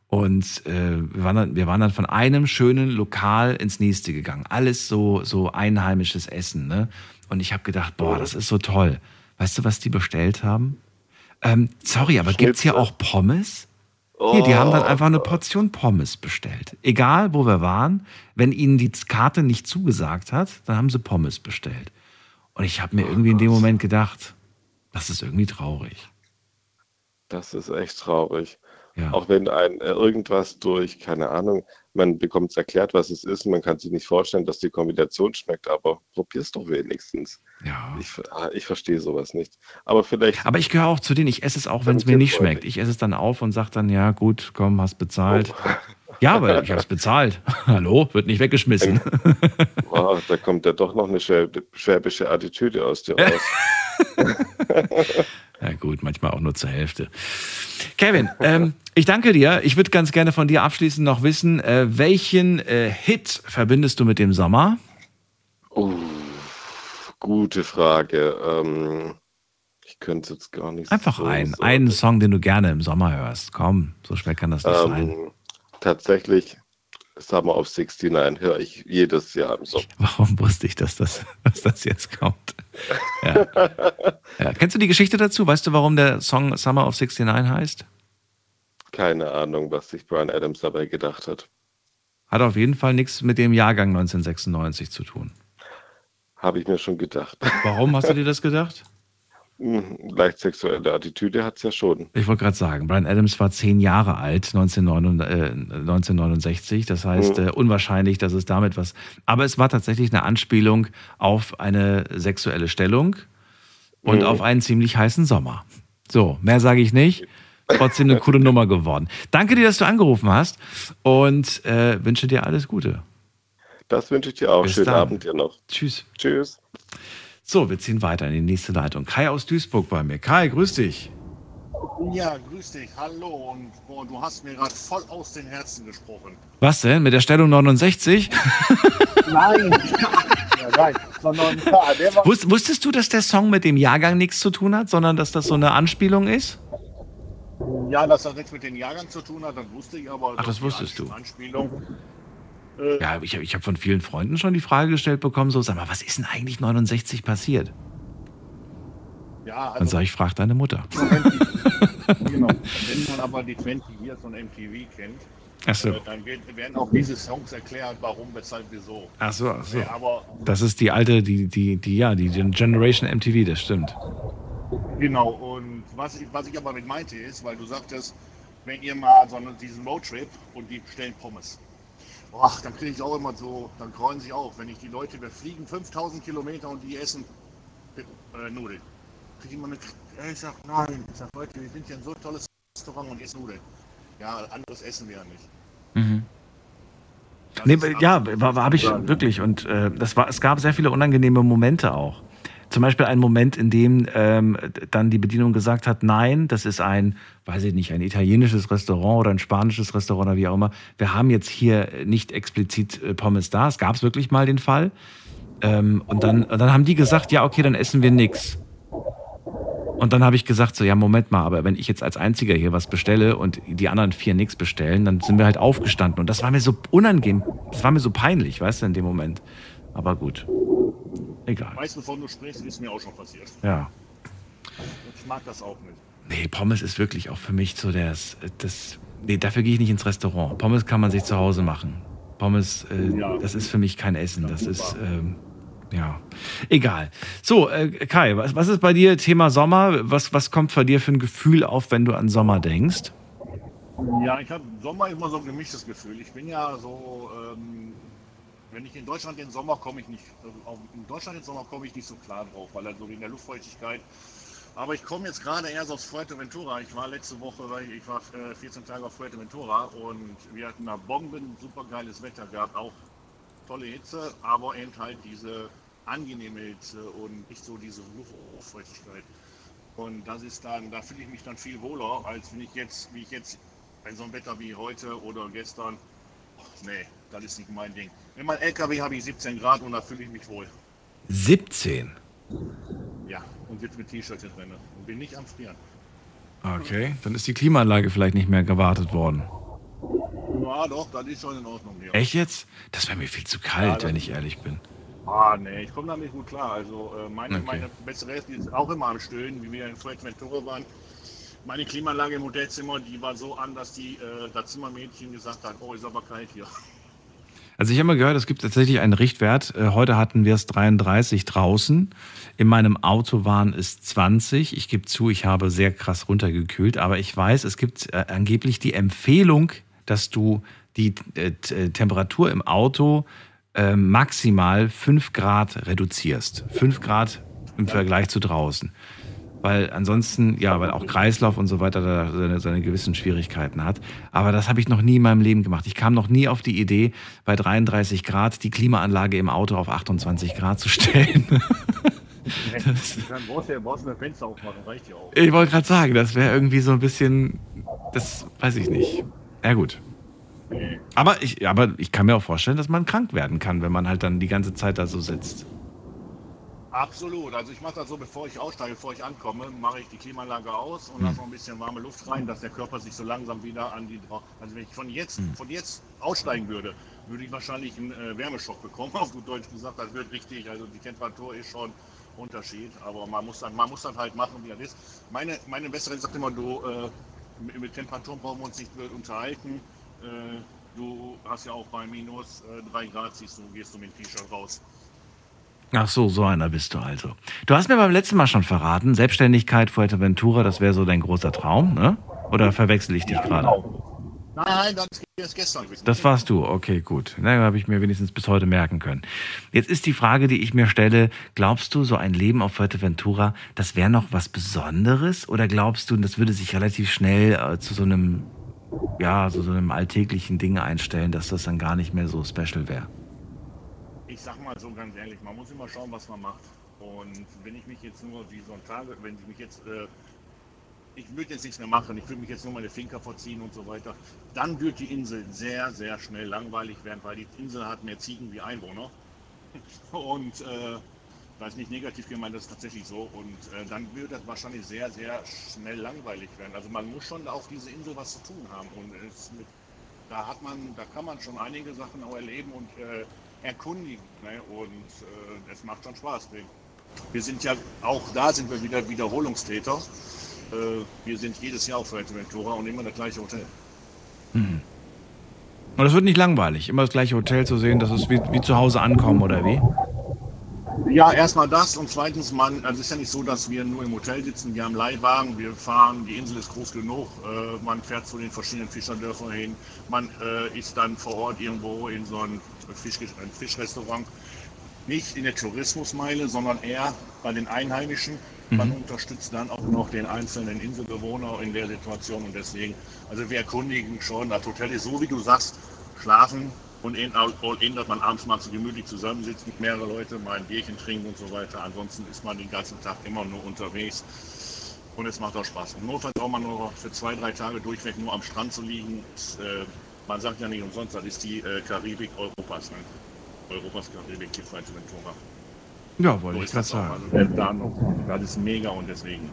S3: und äh, wir, waren dann, wir waren dann von einem schönen Lokal ins nächste gegangen. Alles so, so einheimisches Essen. Ne? Und ich habe gedacht, boah, das ist so toll. Weißt du, was die bestellt haben? Ähm, sorry, aber gibt's hier auch Pommes? Hier, die haben dann einfach eine Portion Pommes bestellt. Egal, wo wir waren, wenn ihnen die Karte nicht zugesagt hat, dann haben sie Pommes bestellt. Und ich habe mir irgendwie in dem Moment gedacht, das ist irgendwie traurig.
S12: Das ist echt traurig. Auch wenn ein äh, irgendwas durch, keine Ahnung, man bekommt es erklärt, was es ist, man kann sich nicht vorstellen, dass die Kombination schmeckt, aber probier's doch wenigstens.
S3: Ja.
S12: Ich, ah, ich verstehe sowas nicht. Aber vielleicht.
S3: Aber ich gehöre auch zu denen, ich esse es auch, wenn es mir nicht schmeckt. Ich esse es dann auf und sage dann, ja gut, komm, hast bezahlt. Ja, weil ich habe es bezahlt. Hallo, wird nicht weggeschmissen.
S12: Oh, da kommt ja doch noch eine schwäb schwäbische Attitüde aus dir raus.
S3: Ja gut, manchmal auch nur zur Hälfte. Kevin, ähm, ich danke dir. Ich würde ganz gerne von dir abschließend noch wissen, äh, welchen äh, Hit verbindest du mit dem Sommer?
S12: Oh, gute Frage. Ähm, ich könnte jetzt gar nicht
S3: Einfach
S12: so
S3: einen,
S12: sagen.
S3: einen Song, den du gerne im Sommer hörst. Komm, so schwer kann das nicht sein.
S12: Tatsächlich, Summer of 69 höre ich jedes Jahr im Sommer.
S3: Warum wusste ich, dass das, dass das jetzt kommt? Ja. Ja. Kennst du die Geschichte dazu? Weißt du, warum der Song Summer of 69 heißt?
S12: Keine Ahnung, was sich Brian Adams dabei gedacht hat.
S3: Hat auf jeden Fall nichts mit dem Jahrgang 1996 zu tun.
S12: Habe ich mir schon gedacht.
S3: Warum hast du dir das gedacht?
S12: Hm, Leicht sexuelle Attitüde hat es ja schon.
S3: Ich wollte gerade sagen, Brian Adams war zehn Jahre alt, 1969, äh, 1969. Das heißt,
S12: Mhm.
S3: äh, unwahrscheinlich, dass es damit was. Aber es war tatsächlich eine Anspielung auf eine sexuelle Stellung und
S12: Mhm.
S3: auf einen ziemlich heißen Sommer. So, mehr sage ich nicht. Trotzdem eine coole Nummer geworden. Danke dir, dass du angerufen hast und äh, wünsche dir alles Gute.
S12: Das wünsche ich dir auch.
S3: Bis
S12: Schönen
S3: dann.
S12: Abend dir noch.
S3: Tschüss.
S12: Tschüss.
S3: So, wir ziehen weiter in die nächste Leitung. Kai aus Duisburg bei mir. Kai, grüß dich.
S11: Ja, grüß dich, hallo und boah, du hast mir gerade voll aus den Herzen gesprochen.
S3: Was denn? Mit der Stellung 69?
S11: Nein, ja, nein, sondern ja, der war,
S3: Wus wusstest du, dass der Song mit dem Jahrgang nichts zu tun hat, sondern dass das so eine Anspielung ist?
S11: ja, dass das nichts mit dem Jahrgang zu tun hat, das wusste ich, aber
S3: Ach, das wusstest du.
S11: Anspielung. Äh,
S3: Ja, ich habe ich hab von vielen Freunden schon die Frage gestellt bekommen, so, sag mal, was ist denn eigentlich 69 passiert?
S11: ja,
S3: Dann
S11: also,
S3: sage ich, frag deine Mutter.
S11: genau. Wenn man aber die 20 Years von MTV kennt,
S3: so.
S11: äh, dann werden auch diese Songs erklärt, warum, weshalb, wieso.
S3: Ach so, ach so.
S11: Ja, aber
S3: Das ist die alte, die, die, die, ja, die Generation MTV, das stimmt.
S11: Genau, und was ich, was ich aber mit meinte ist, weil du sagtest, wenn ihr mal so diesen Roadtrip und die bestellen Pommes. Ach, dann kriege ich auch immer so, dann kreuzen sich auf, wenn ich die Leute, wir fliegen 5000 Kilometer und die essen äh, Nudeln. Kriege ich immer eine, Ey, ich sag, nein, ich sag, Leute, wir sind hier ein so tolles Restaurant und essen Nudeln. Ja, anderes essen wir ja nicht.
S3: Mhm. Nee, ja, habe ich wirklich. Und äh, das war, es gab sehr viele unangenehme Momente auch. Zum Beispiel ein Moment, in dem ähm, dann die Bedienung gesagt hat, nein, das ist ein, weiß ich nicht, ein italienisches Restaurant oder ein spanisches Restaurant oder wie auch immer. Wir haben jetzt hier nicht explizit äh, Pommes da. Es gab es wirklich mal den Fall. Ähm, und, dann, und dann haben die gesagt, ja, okay, dann essen wir nix. Und dann habe ich gesagt, so, ja, Moment mal, aber wenn ich jetzt als Einziger hier was bestelle und die anderen vier nichts bestellen, dann sind wir halt aufgestanden. Und das war mir so unangenehm, das war mir so peinlich, weißt du, in dem Moment. Aber gut, egal.
S11: Weißt du, wovon du sprichst, ist mir auch schon passiert.
S3: Ja.
S11: Ich mag das auch nicht.
S3: Nee, Pommes ist wirklich auch für mich so das, das nee, dafür gehe ich nicht ins Restaurant. Pommes kann man sich zu Hause machen. Pommes, äh, das ist für mich kein Essen, das ist, ähm, ja, egal. So, äh, Kai, was, was ist bei dir Thema Sommer? Was, was kommt bei dir für ein Gefühl auf, wenn du an Sommer denkst?
S11: Ja, ich habe Sommer immer so ein gemischtes Gefühl. Ich bin ja so, ähm, wenn ich in Deutschland den Sommer komme ich nicht, äh, auf- in Deutschland den Sommer komme ich nicht so klar drauf, weil dann so wegen der Luftfeuchtigkeit. Aber ich komme jetzt gerade erst aus Fuerteventura. Ich war letzte Woche, weil ich war äh, 14 Tage auf Fuerteventura und wir hatten da Bomben, super geiles Wetter gehabt, auch tolle Hitze, aber eben halt diese angenehme Hitze und nicht so diese Luftfeuchtigkeit. Und das ist dann, da fühle ich mich dann viel wohler, als wenn ich jetzt, wie ich jetzt bei so einem Wetter wie heute oder gestern, nee, das ist nicht mein Ding. In meinem LKW habe ich 17 Grad und da fühle ich mich wohl.
S3: 17.
S11: Ja, und sitze mit T-Shirt hier drin und bin nicht am Frieren.
S3: Okay, dann ist die Klimaanlage vielleicht nicht mehr gewartet worden.
S11: Ja, doch, das ist schon in Ordnung hier.
S3: Echt jetzt? Das wäre mir viel zu kalt, wenn ich ehrlich bin.
S11: Ah, nee, ich komme damit gut klar. Also äh, meine,
S3: Okay.
S11: meine bessere Hälfte ist auch immer am Stöhnen, wie wir in Fuerteventura waren. Meine Klimaanlage im Hotelzimmer, die war so an, dass die, äh, das Zimmermädchen gesagt hat, oh, ist aber kalt hier.
S3: Also ich habe mal gehört, es gibt tatsächlich einen Richtwert. Äh, Heute hatten wir es 33 draußen. In meinem Auto waren es 20. Ich gebe zu, ich habe sehr krass runtergekühlt. Aber ich weiß, es gibt äh, angeblich die Empfehlung, dass du die äh, Temperatur im Auto maximal 5 Grad reduzierst. 5 Grad im Vergleich zu draußen. Weil ansonsten, ja, weil auch Kreislauf und so weiter da seine, seine gewissen Schwierigkeiten hat. Aber das habe ich noch nie in meinem Leben gemacht. Ich kam noch nie auf die Idee, bei 33 Grad die Klimaanlage im Auto auf 28 Grad zu stellen.
S11: Dann brauchst du ja brauchst du ein Fenster aufmachen, reicht ja auch.
S3: Ich wollte gerade sagen, das wäre irgendwie so ein bisschen, das weiß ich nicht. Ja gut. Aber ich, aber ich kann mir auch vorstellen, dass man krank werden kann, wenn man halt dann die ganze Zeit da so sitzt.
S11: Absolut. Also ich mache das so, bevor ich aussteige, bevor ich ankomme, mache ich die Klimaanlage aus und
S3: Hm.
S11: lasse noch ein bisschen warme Luft rein, dass der Körper sich so langsam wieder an die... Also wenn ich von jetzt,
S3: Hm.
S11: von jetzt aussteigen würde, würde ich wahrscheinlich einen äh, Wärmeschock bekommen, auf gut Deutsch gesagt. Das wird richtig, also die Temperatur ist schon Unterschied, aber man muss dann, man muss dann halt machen, wie das ist. Meine, meine Bessere sagt immer, du, äh, mit, mit Temperaturen brauchen wir uns nicht unterhalten. Äh, du hast ja auch bei minus äh, 3 Grad, siehst du, gehst du mit dem T-Shirt raus.
S3: Ach so, so einer bist du also. Du hast mir beim letzten Mal schon verraten, Selbstständigkeit Fuerteventura, das wäre so dein großer Traum, ne? Oder verwechsel ich dich gerade?
S11: Nein, nein, das ist gestern.
S3: Das warst du, okay, gut. Na, habe ich mir wenigstens bis heute merken können. Jetzt ist die Frage, die ich mir stelle, glaubst du, so ein Leben auf Fuerteventura, das wäre noch was Besonderes? Oder glaubst du, das würde sich relativ schnell äh, zu so einem, ja, so, so einem alltäglichen Ding einstellen, dass das dann gar nicht mehr so special wäre?
S11: Ich sag mal so ganz ehrlich, man muss immer schauen, was man macht. Und wenn ich mich jetzt nur wie so ein Tage, wenn ich mich jetzt, äh, ich würde jetzt nichts mehr machen, ich würde mich jetzt nur meine Finker verziehen und so weiter, dann wird die Insel sehr, sehr schnell langweilig werden, weil die Insel hat mehr Ziegen wie Einwohner. Und äh, das ist nicht negativ gemeint, das ist tatsächlich so. Und äh, dann wird das wahrscheinlich sehr, sehr schnell langweilig werden. Also man muss schon auf diese Insel was zu tun haben. Und mit, da hat man, da kann man schon einige Sachen auch erleben und äh, erkundigen. Ne? Und äh, es macht schon Spaß. Wir, sind ja auch da sind wir wieder Wiederholungstäter. Äh, wir sind jedes Jahr auf Fuerteventura und immer das gleiche Hotel.
S3: Mhm. Und es wird nicht langweilig, immer das gleiche Hotel zu sehen, das ist wie, wie zu Hause ankommen, oder wie?
S11: Ja, erstmal das und zweitens, man, also es ist ja nicht so, dass wir nur im Hotel sitzen, wir haben Leihwagen, wir fahren, die Insel ist groß genug, äh, man fährt zu den verschiedenen Fischerdörfern hin, man äh, ist dann vor Ort irgendwo in so ein, Fisch, ein Fischrestaurant, nicht in der Tourismusmeile, sondern eher bei den Einheimischen. Man
S3: Mhm.
S11: unterstützt dann auch noch den einzelnen Inselbewohner in der Situation und deswegen, also wir erkundigen schon, das Hotel ist so, wie du sagst, schlafen und in all in, dass man abends mal so gemütlich zusammensitzt mit mehreren Leuten, mal ein Bierchen trinken und so weiter. Ansonsten ist man den ganzen Tag immer nur unterwegs und es macht auch Spaß. Und notfalls auch mal nur für zwei, drei Tage durchweg nur am Strand zu liegen. Ist, äh, man sagt ja nicht umsonst, das ist die äh, Karibik Europas. Ne? Europas Karibik, die Fuerteventura.
S3: Ja, wollte
S11: So
S3: ich gerade sagen.
S11: Also das ist mega und deswegen.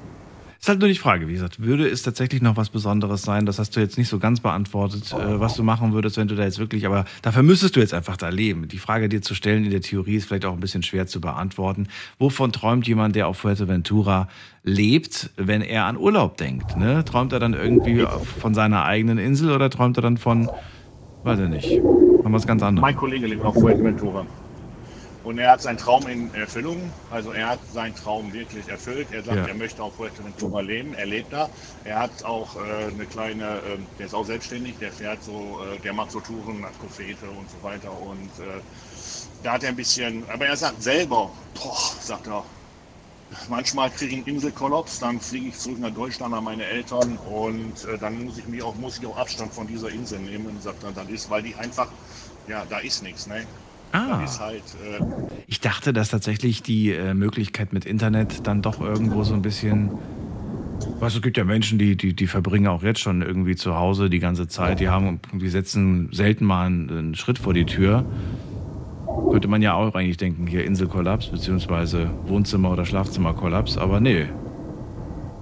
S3: Ist halt nur die Frage, wie gesagt, würde es tatsächlich noch was Besonderes sein? Das hast du jetzt nicht so ganz beantwortet, äh, was du machen würdest, wenn du da jetzt wirklich, aber dafür müsstest du jetzt einfach da leben. Die Frage dir zu stellen in der Theorie ist vielleicht auch ein bisschen schwer zu beantworten. Wovon träumt jemand, der auf Fuerteventura lebt, wenn er an Urlaub denkt? Ne? Träumt er dann irgendwie von seiner eigenen Insel oder träumt er dann von, weiß ich nicht, von was ganz anderem?
S11: Mein Kollege lebt auf Fuerteventura. Und er hat seinen Traum in Erfüllung. Also er hat seinen Traum wirklich erfüllt. Er sagt,
S3: Ja.
S11: er möchte auf Fuerteventura leben. Er lebt da. Er hat auch äh, eine kleine, äh, der ist auch selbstständig, der fährt so, äh, der macht so Touren nach Kofete und so weiter. Und äh, da hat er ein bisschen, aber er sagt selber, boah, sagt er, manchmal kriege ich einen Inselkollaps, dann fliege ich zurück nach Deutschland an meine Eltern und äh, dann muss ich mir auch, muss ich auch Abstand von dieser Insel nehmen, und sagt er, dann ist, weil die einfach, ja, da ist nichts, ne?
S3: Ah.
S11: Halt, äh,
S3: Ich dachte, dass tatsächlich die äh, Möglichkeit mit Internet dann doch irgendwo so ein bisschen Weißt du, es gibt ja Menschen, die, die, die verbringen auch jetzt schon irgendwie zu Hause die ganze Zeit. Die haben, die setzen selten mal einen, einen Schritt vor die Tür. Könnte man ja auch eigentlich denken, hier Inselkollaps, beziehungsweise Wohnzimmer- oder Schlafzimmerkollaps, aber nee.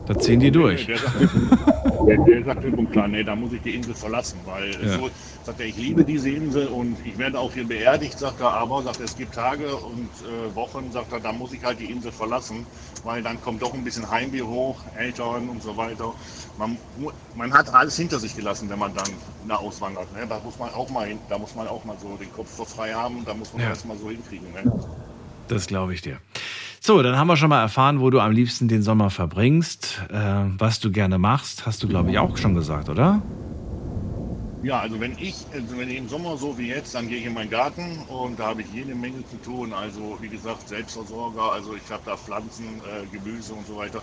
S3: Da ziehen die durch.
S11: Der sagt, der, der sagt klipp und klar, nee, da muss ich die Insel verlassen, weil
S3: Ja.
S11: so, sagt er, ich liebe diese Insel und ich werde auch hier beerdigt, sagt er, aber sagt er, es gibt Tage und äh, Wochen, sagt er, da muss ich halt die Insel verlassen, weil dann kommt doch ein bisschen Heimweh hoch, Eltern und so weiter. Man, man hat alles hinter sich gelassen, wenn man dann da auswandert. Ne? Da muss man auch mal hin, da muss man auch mal so den Kopf so frei haben, da muss man
S3: Ja.
S11: das mal so hinkriegen. Ne?
S3: Das glaube ich dir. So, dann haben wir schon mal erfahren, wo du am liebsten den Sommer verbringst, äh, was du gerne machst. Hast du, glaube ich, auch schon gesagt, oder?
S11: Ja, also wenn ich, also wenn ich im Sommer so wie jetzt, dann gehe ich in meinen Garten und da habe ich jede Menge zu tun. Also wie gesagt, Selbstversorger, also ich habe da Pflanzen, äh, Gemüse und so weiter.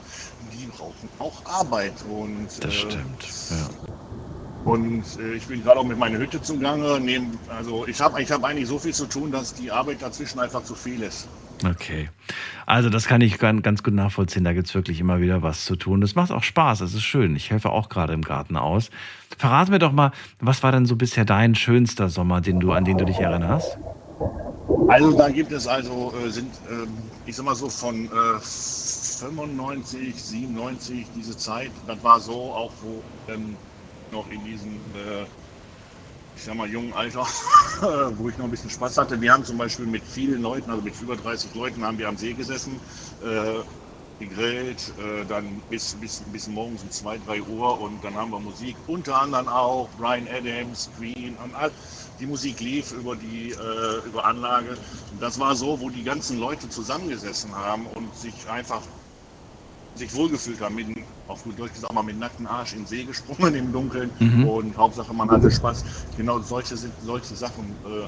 S11: Die brauchen auch Arbeit. Und,
S3: Das
S11: äh,
S3: stimmt. Ja.
S11: Und äh, ich bin gerade auch mit meiner Hütte zum Gange. Nehm, also ich habe ich hab eigentlich so viel zu tun, dass die Arbeit dazwischen einfach zu viel ist.
S3: Okay. Also das kann ich gan- ganz gut nachvollziehen. Da gibt's wirklich immer wieder was zu tun. Das macht auch Spaß. Das ist schön. Ich helfe auch gerade im Garten aus. Verrat mir doch mal, was war denn so bisher dein schönster Sommer, den du, an den du dich erinnerst?
S11: Also da gibt es also, äh, sind, ähm, ich sag mal so von äh, 95, 97, diese Zeit, das war so auch, wo ähm, noch in diesem, äh, ich sag mal, jungen Alter, wo ich noch ein bisschen Spaß hatte. Wir haben zum Beispiel mit vielen Leuten, also mit über 30 Leuten, haben wir am See gesessen, äh, gegrillt, äh, dann bis, bis, bis morgens um 2, 3 Uhr und dann haben wir Musik, unter anderem auch Brian Adams, Queen und all, die Musik lief über die äh, über Anlage. Und das war so, wo die ganzen Leute zusammengesessen haben und sich einfach sich wohlgefühlt haben, mit, auf gut Deutsch gesagt, auch mal mit nacktem Arsch in den See gesprungen im Dunkeln
S3: Mhm.
S11: und Hauptsache man hatte Spaß. Genau solche, solche Sachen äh,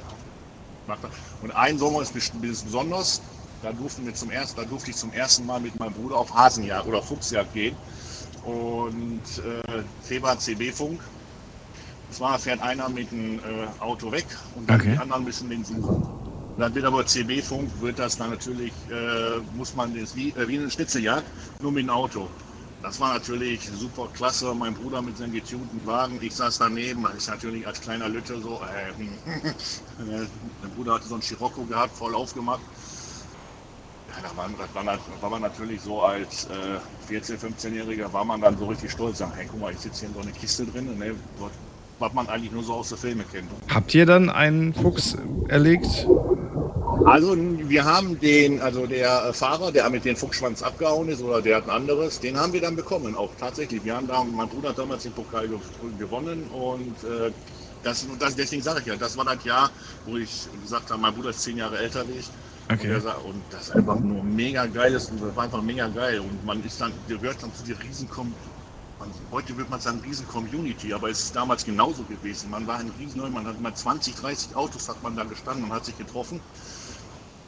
S11: macht er. Und ein Sommer ist besonders, da durften wir zum ersten, da durfte ich zum ersten Mal mit meinem Bruder auf Hasenjagd oder Fuchsjagd gehen. Und äh, Feber CB-Funk. Zwar fährt einer mit dem äh, Auto weg und dann
S3: Okay.
S11: die anderen müssen den suchen. Und dann wird aber CB-Funk, wird das dann natürlich, äh, muss man das wie, äh, wie eine Schnitzeljagd, nur mit dem Auto. Das war natürlich super klasse. Mein Bruder mit seinem getunten Wagen, ich saß daneben, ich natürlich als kleiner Lütte so, äh, äh, mein Bruder hatte so einen Scirocco gehabt, voll aufgemacht. Ja, da war, das war, da war man natürlich so als äh, 14-, 15-Jähriger, war man dann so richtig stolz, sagen, hey, guck mal, ich sitze hier in so eine Kiste drin, ne, was- man eigentlich nur so aus den Filmen kennt.
S3: Habt ihr dann einen Fuchs erlegt?
S11: Also wir haben den, also der Fahrer, der mit dem Fuchsschwanz abgehauen ist oder der hat ein anderes, den haben wir dann bekommen, auch tatsächlich. Wir haben da, mein Bruder hat damals den Pokal ge gewonnen und äh, das, das, deswegen sage ich ja, das war das Jahr, wo ich gesagt habe, mein Bruder ist zehn Jahre älter wie ich.
S3: Okay.
S11: Und, der, sa- und das ist einfach nur mega geil, das war einfach mega geil und man ist dann, gehört dann zu der riesen man, heute würde man sagen riesen Community, aber es ist damals genauso gewesen. Man war ein riesen, man hat mal 20, 30 Autos hat man da gestanden und hat sich getroffen.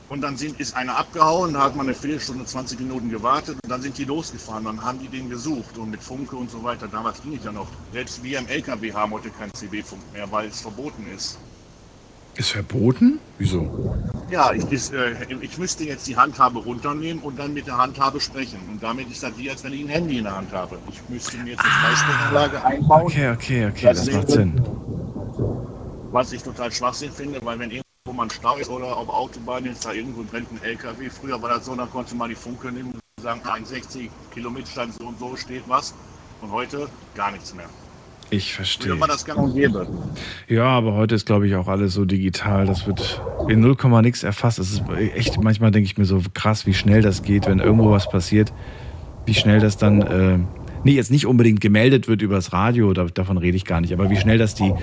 S11: Und dann sind, ist einer abgehauen, da hat man eine Viertelstunde, 20 Minuten gewartet und dann sind die losgefahren. Dann haben die den gesucht und mit Funke und so weiter. Damals ging es ja noch. Selbst wir im LKW haben heute keinen CB-Funk mehr, weil es verboten ist.
S3: Ist verboten? Wieso?
S11: Ja, ich, ist, äh, ich müsste jetzt die Handhabe runternehmen und dann mit der Handhabe sprechen. Und damit ist das wie, als wenn ich ein Handy in der Hand habe. Ich müsste mir jetzt eine Freisprechanlage einbauen.
S3: Okay, okay, okay, das macht Sinn.
S11: Was ich total Schwachsinn finde, weil wenn irgendwo mal ein Stau ist oder auf Autobahn ist, da irgendwo brennt ein LKW. Früher war das so, dann konnte man die Funke nehmen und sagen, 61 Kilometer Stand so und so steht was. Und heute gar nichts mehr.
S3: Ich verstehe.
S11: War das gang und gäbe.
S3: Ja, aber heute ist, glaube ich, auch alles so digital. Das wird in 0, nix erfasst. Es ist echt, manchmal denke ich mir so krass, wie schnell das geht, wenn irgendwo was passiert, wie schnell das dann, äh, nee, jetzt nicht unbedingt gemeldet wird übers Radio, da, davon rede ich gar nicht, aber wie schnell das die,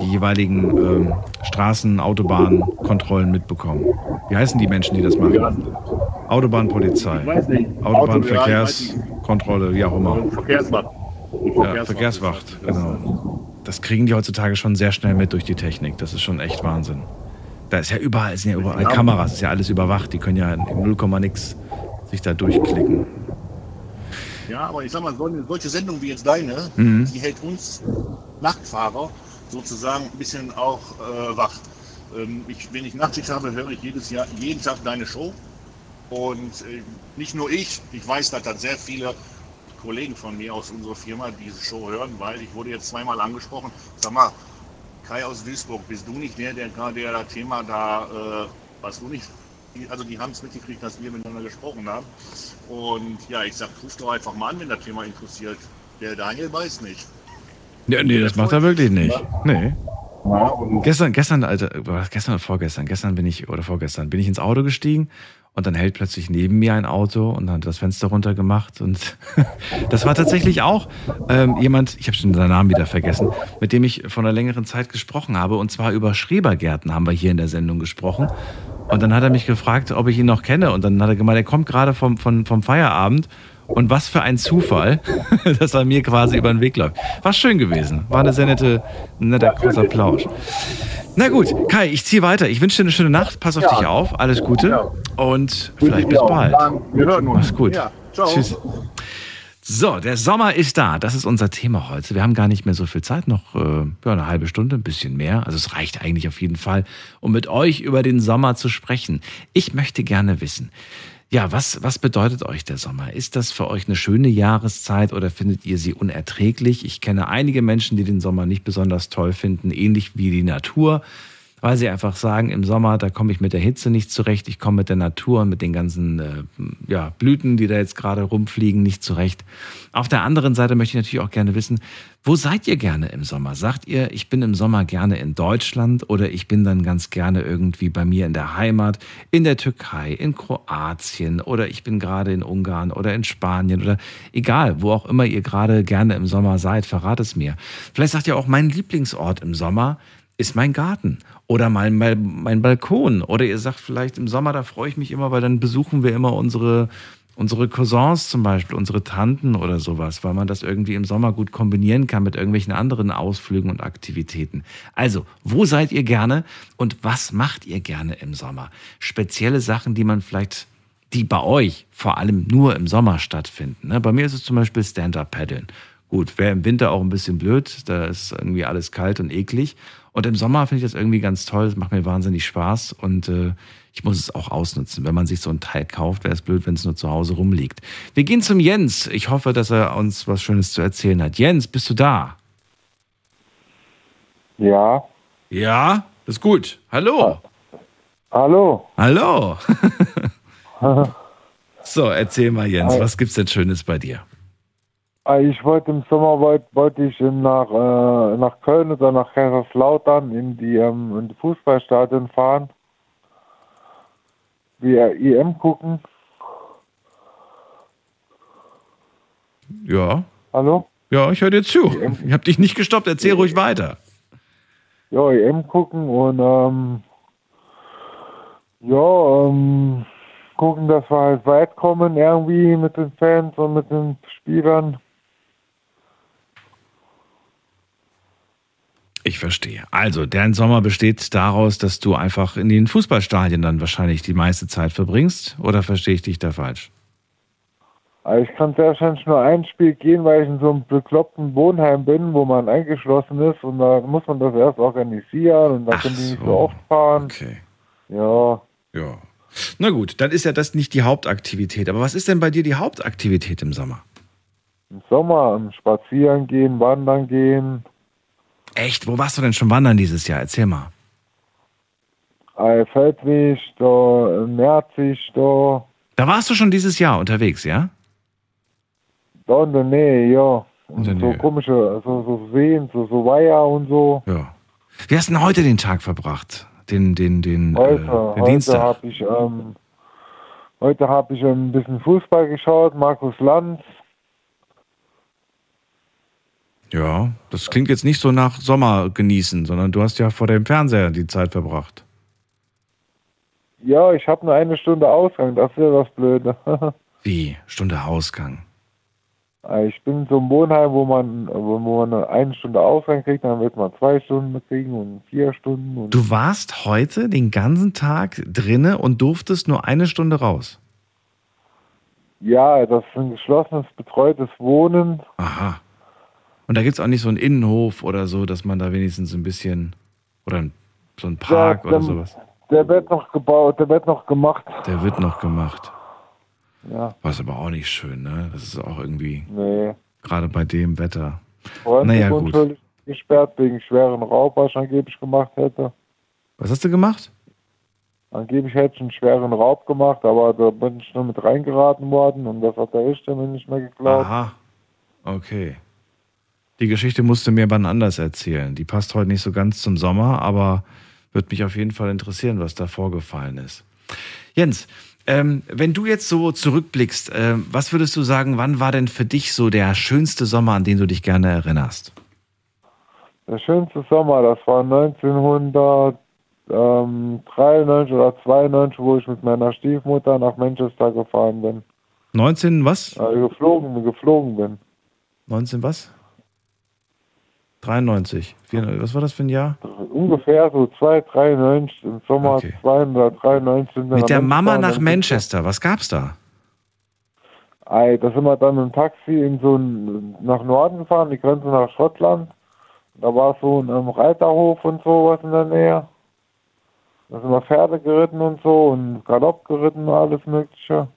S3: die jeweiligen ähm, Straßen, Autobahnkontrollen mitbekommen. Wie heißen die Menschen, die das machen? Autobahnpolizei.
S11: Ich weiß nicht.
S3: Autobahnverkehrskontrolle, wie auch immer.
S11: Verkehrswacht.
S3: Ja, Verkehrswacht, genau. Das kriegen die heutzutage schon sehr schnell mit durch die Technik. Das ist schon echt Wahnsinn. Da ist ja überall, es sind ja überall. Kameras, ist ja alles überwacht. Die können ja im 0, nix sich da durchklicken.
S11: Ja, aber ich sag mal, solche Sendung wie jetzt deine,
S3: Mhm.
S11: die hält uns Nachtfahrer sozusagen ein bisschen auch äh, wach. Ähm, ich, wenn ich Nachtschicht habe, höre ich jedes Jahr, jeden Tag deine Show. Und äh, nicht nur ich, ich weiß, dass das sehr viele Kollegen von mir aus unserer Firma diese Show hören, weil ich wurde jetzt zweimal angesprochen. Sag mal, Kai aus Duisburg, bist du nicht der, der gerade der das Thema da, äh, was du nicht, also die haben es mitgekriegt, dass wir miteinander gesprochen haben. Und ja, ich sag, ruf doch einfach mal an, wenn das Thema interessiert. Der Daniel weiß nicht.
S3: Ja, nee, das macht er wirklich nicht. Nee.
S11: Ja,
S3: Gestern, gestern, Alter, gestern oder vorgestern, gestern bin ich, oder vorgestern, bin ich ins Auto gestiegen und dann hält plötzlich neben mir ein Auto und hat das Fenster runtergemacht und das war tatsächlich auch ähm, jemand, ich habe schon seinen Namen wieder vergessen, mit dem ich vor einer längeren Zeit gesprochen habe. Und zwar über Schrebergärten haben wir hier in der Sendung gesprochen. Und dann hat er mich gefragt, ob ich ihn noch kenne. Und dann hat er gemeint, er kommt gerade vom, vom, vom Feierabend und was für ein Zufall, dass er mir quasi über den Weg läuft. War schön gewesen. War eine sehr nette, netter kurzer Plausch. Na gut, Kai, ich ziehe weiter. Ich wünsche dir eine schöne Nacht. Pass auf
S11: Ja.
S3: dich auf. Alles Gute. Und vielleicht
S11: ich
S3: bis bald.
S11: Wir hören uns.
S3: Mach's gut.
S11: Ja, ciao.
S3: Tschüss. So, der Sommer ist da. Das ist unser Thema heute. Wir haben gar nicht mehr so viel Zeit, noch äh, ja, eine halbe Stunde, ein bisschen mehr. Also es reicht eigentlich auf jeden Fall, um mit euch über den Sommer zu sprechen. Ich möchte gerne wissen, ja, was, was bedeutet euch der Sommer? Ist das für euch eine schöne Jahreszeit oder findet ihr sie unerträglich? Ich kenne einige Menschen, die den Sommer nicht besonders toll finden, ähnlich wie die Natur weil sie einfach sagen, im Sommer, da komme ich mit der Hitze nicht zurecht, ich komme mit der Natur und mit den ganzen äh, ja, Blüten, die da jetzt gerade rumfliegen, nicht zurecht. Auf der anderen Seite möchte ich natürlich auch gerne wissen, wo seid ihr gerne im Sommer? Sagt ihr, ich bin im Sommer gerne in Deutschland oder ich bin dann ganz gerne irgendwie bei mir in der Heimat, in der Türkei, in Kroatien oder ich bin gerade in Ungarn oder in Spanien oder egal, wo auch immer ihr gerade gerne im Sommer seid, verrat es mir. Vielleicht sagt ihr auch, mein Lieblingsort im Sommer ist mein Garten oder mein, mein, mein Balkon. Oder ihr sagt vielleicht im Sommer, da freue ich mich immer, weil dann besuchen wir immer unsere, unsere Cousins zum Beispiel, unsere Tanten oder sowas, weil man das irgendwie im Sommer gut kombinieren kann mit irgendwelchen anderen Ausflügen und Aktivitäten. Also, wo seid ihr gerne und was macht ihr gerne im Sommer? Spezielle Sachen, die man vielleicht, die bei euch vor allem nur im Sommer stattfinden. ne? Bei mir ist es zum Beispiel Stand-Up-Paddeln. Gut, wäre im Winter auch ein bisschen blöd, da ist irgendwie alles kalt und eklig. Und im Sommer finde ich das irgendwie ganz toll, das macht mir wahnsinnig Spaß und äh, ich muss es auch ausnutzen. Wenn man sich so ein Teil kauft, wäre es blöd, wenn es nur zu Hause rumliegt. Wir gehen zum Jens. Ich hoffe, dass er uns was Schönes zu erzählen hat. Jens, bist du da?
S13: Ja.
S3: Ja, ist gut. Hallo.
S13: Hallo.
S3: Hallo. so, erzähl mal, Jens, was gibt's denn Schönes bei dir?
S13: Ah, Ich wollte im Sommer wollte, wollte ich nach, äh, nach Köln oder nach Kaiserslautern in die, ähm, in die Fußballstadion fahren. Die äh, EM gucken.
S3: Ja.
S13: Hallo?
S3: Ja, ich höre dir zu. Ich habe dich nicht gestoppt, erzähl ruhig weiter.
S13: Ja, EM gucken und ähm, ja, ähm, gucken, dass wir halt weit kommen irgendwie mit den Fans und mit den Spielern.
S3: Ich verstehe. Also, dein Sommer besteht daraus, dass du einfach in den Fußballstadien dann wahrscheinlich die meiste Zeit verbringst? Oder verstehe ich dich da falsch?
S13: Also ich kann sehr wahrscheinlich nur ein Spiel gehen, weil ich in so einem bekloppten Wohnheim bin, wo man eingeschlossen ist und da muss man das erst organisieren und da können die nicht so oft fahren.
S3: Okay.
S13: Ja.
S3: Ja. Na gut, dann ist ja das nicht die Hauptaktivität. Aber was ist denn bei dir die Hauptaktivität im Sommer?
S13: Im Sommer spazieren gehen, wandern gehen.
S3: Echt? Wo warst du denn schon wandern dieses Jahr? Erzähl mal.
S13: Äh, Feldweg, da, äh, Merzig, da,
S3: Da warst du schon dieses Jahr unterwegs, ja?
S13: da in der Nähe, ja. Und so
S3: Nähe.
S13: komische, so, so Seen, so, so Weiher und so.
S3: Ja. Wie hast du denn heute den Tag verbracht? Den, den, den,
S13: Heute,
S3: äh, den
S13: heute
S3: Dienstag?
S13: habe ich, ähm, heute habe ich ein bisschen Fußball geschaut, Markus Lanz.
S3: Ja, das klingt jetzt nicht so nach Sommer genießen, sondern du hast ja vor dem Fernseher die Zeit verbracht.
S13: Ja, ich habe nur eine Stunde Ausgang, das ist ja das Blöde.
S3: Wie? Stunde Ausgang.
S13: Äh, ich bin in so einem Wohnheim, wo man, wo man eine Stunde Ausgang kriegt, dann wird man zwei Stunden kriegen und vier Stunden. Und
S3: Du warst heute den ganzen Tag drinne und durftest nur eine Stunde raus.
S13: ja, das ist ein geschlossenes, betreutes Wohnen.
S3: Aha. Und da gibt es auch nicht so einen Innenhof oder so, dass man da wenigstens ein bisschen. Oder so ein Park
S13: Ja,
S3: oder
S13: dann-
S3: sowas.
S13: Der wird noch gebaut, der wird noch gemacht.
S3: Der wird noch gemacht.
S13: Ja.
S3: Was aber auch nicht schön, ne? Das ist auch irgendwie,
S13: Nee.
S3: gerade bei dem Wetter.
S13: Freund
S3: Naja, gut.
S13: gesperrt wegen schweren Raub, was ich angeblich gemacht hätte.
S3: Was hast du gemacht?
S13: Angeblich hätte ich einen schweren Raub gemacht, aber da bin ich nur mit reingeraten worden und das hat der Richter mir nicht mehr geglaubt.
S3: Aha. Okay. Die Geschichte musst du mir wann anders erzählen. Die passt heute nicht so ganz zum Sommer, aber wird mich auf jeden Fall interessieren, was da vorgefallen ist. Jens, ähm, wenn du jetzt so zurückblickst, ähm, was würdest du sagen, wann war denn für dich so der schönste Sommer, an den du dich gerne erinnerst?
S13: Der schönste Sommer, das war 1993 oder 92, wo ich mit meiner Stiefmutter nach Manchester gefahren bin.
S3: 19 was?
S13: Äh, geflogen, geflogen bin.
S3: 19 was? 93. Vier- Was war das für ein Jahr?
S13: Ungefähr so 293 im Sommer 293 sind wir
S3: Mit der Mama nach Manchester. Was gab's da?
S13: Ey, da sind wir dann im Taxi in so ein, nach Norden gefahren, die Grenze nach Schottland. Da war so ein ähm, Reiterhof und sowas in der Nähe. Da sind wir Pferde geritten und so und Galopp geritten und alles Mögliche.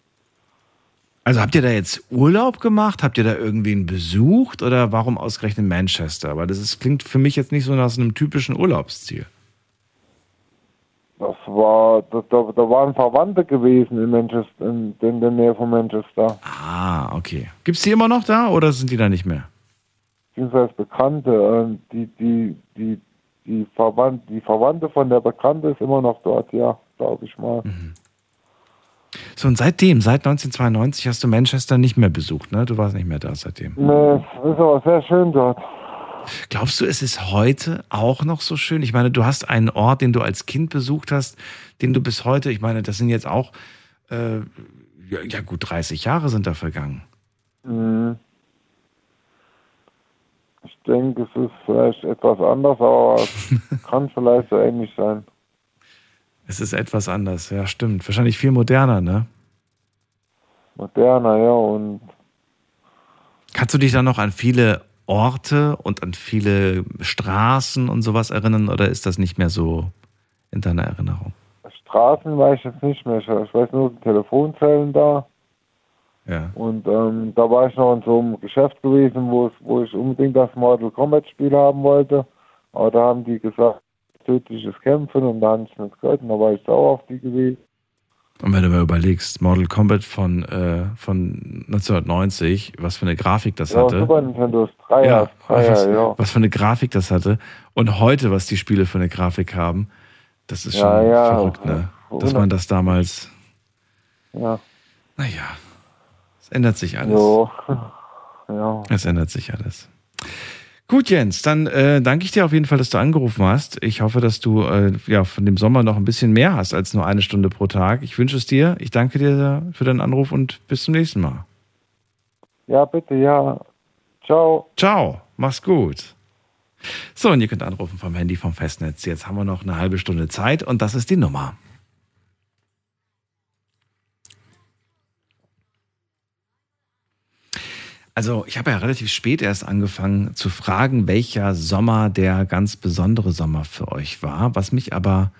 S3: Also habt ihr da jetzt Urlaub gemacht? Habt ihr da irgendwen besucht? Oder warum ausgerechnet Manchester? Weil das ist, klingt für mich jetzt nicht so nach so einem typischen Urlaubsziel.
S13: Das war, da, da, da waren Verwandte gewesen in Manchester, in, in der Nähe von Manchester.
S3: Ah, okay. Gibt's die immer noch da oder sind die da nicht mehr?
S13: Beziehungsweise Bekannte. ähm, Die, die, die, die, Verwand, die Verwandte von der Bekannte ist immer noch dort, ja, glaube ich mal.
S3: So, und seitdem, seit 1992 hast du Manchester nicht mehr besucht, ne? Du warst nicht mehr da seitdem.
S13: Nee, es ist aber sehr schön dort.
S3: Glaubst du, es ist heute auch noch so schön? Ich meine, du hast einen Ort, den du als Kind besucht hast, den du bis heute, ich meine, das sind jetzt auch, äh, ja, ja gut, 30 Jahre sind da vergangen.
S13: Mhm. Ich denke, es ist vielleicht etwas anders, aber es kann vielleicht so ähnlich sein.
S3: Es ist etwas anders, ja, stimmt. Wahrscheinlich viel moderner, ne?
S13: Moderner, ja, und
S3: Kannst du dich da noch an viele Orte und an viele Straßen und sowas erinnern oder ist das nicht mehr so in deiner Erinnerung?
S13: Straßen weiß ich jetzt nicht mehr. Ich ich weiß nur die Telefonzellen da.
S3: Ja.
S13: Und ähm, da war ich noch in so einem Geschäft gewesen, wo, es, wo ich unbedingt das Mortal Kombat Spiel haben wollte. Aber da haben die gesagt, tödliches Kämpfen und da habe ich nicht gehört und da war ich sauer auf die gewesen.
S3: Und wenn du mal überlegst, Mortal Kombat von, äh, von 1990, was für eine Grafik das
S13: Ja,
S3: hatte.
S13: Super Nintendo ist Dreier,
S3: Ja,
S13: Dreier,
S3: was,
S13: ja.
S3: was für eine Grafik das hatte. Und heute, was die Spiele für eine Grafik haben, das ist schon
S13: Ja, ja.
S3: verrückt, ne? Dass man das damals.
S13: Ja.
S3: Naja, es ändert sich alles.
S13: Jo. Ja.
S3: Es ändert sich alles. Gut, Jens, dann äh, danke ich dir auf jeden Fall, dass du angerufen hast. Ich hoffe, dass du äh, ja von dem Sommer noch ein bisschen mehr hast als nur eine Stunde pro Tag. Ich wünsche es dir. Ich danke dir für deinen Anruf und bis zum nächsten Mal.
S13: Ja, bitte, ja. Ciao.
S3: Ciao, mach's gut. So, und ihr könnt anrufen vom Handy vom Festnetz. Jetzt haben wir noch eine halbe Stunde Zeit und das ist die Nummer. Also, ich habe ja relativ spät erst angefangen zu fragen, welcher Sommer der ganz besondere Sommer für euch war. Was mich aber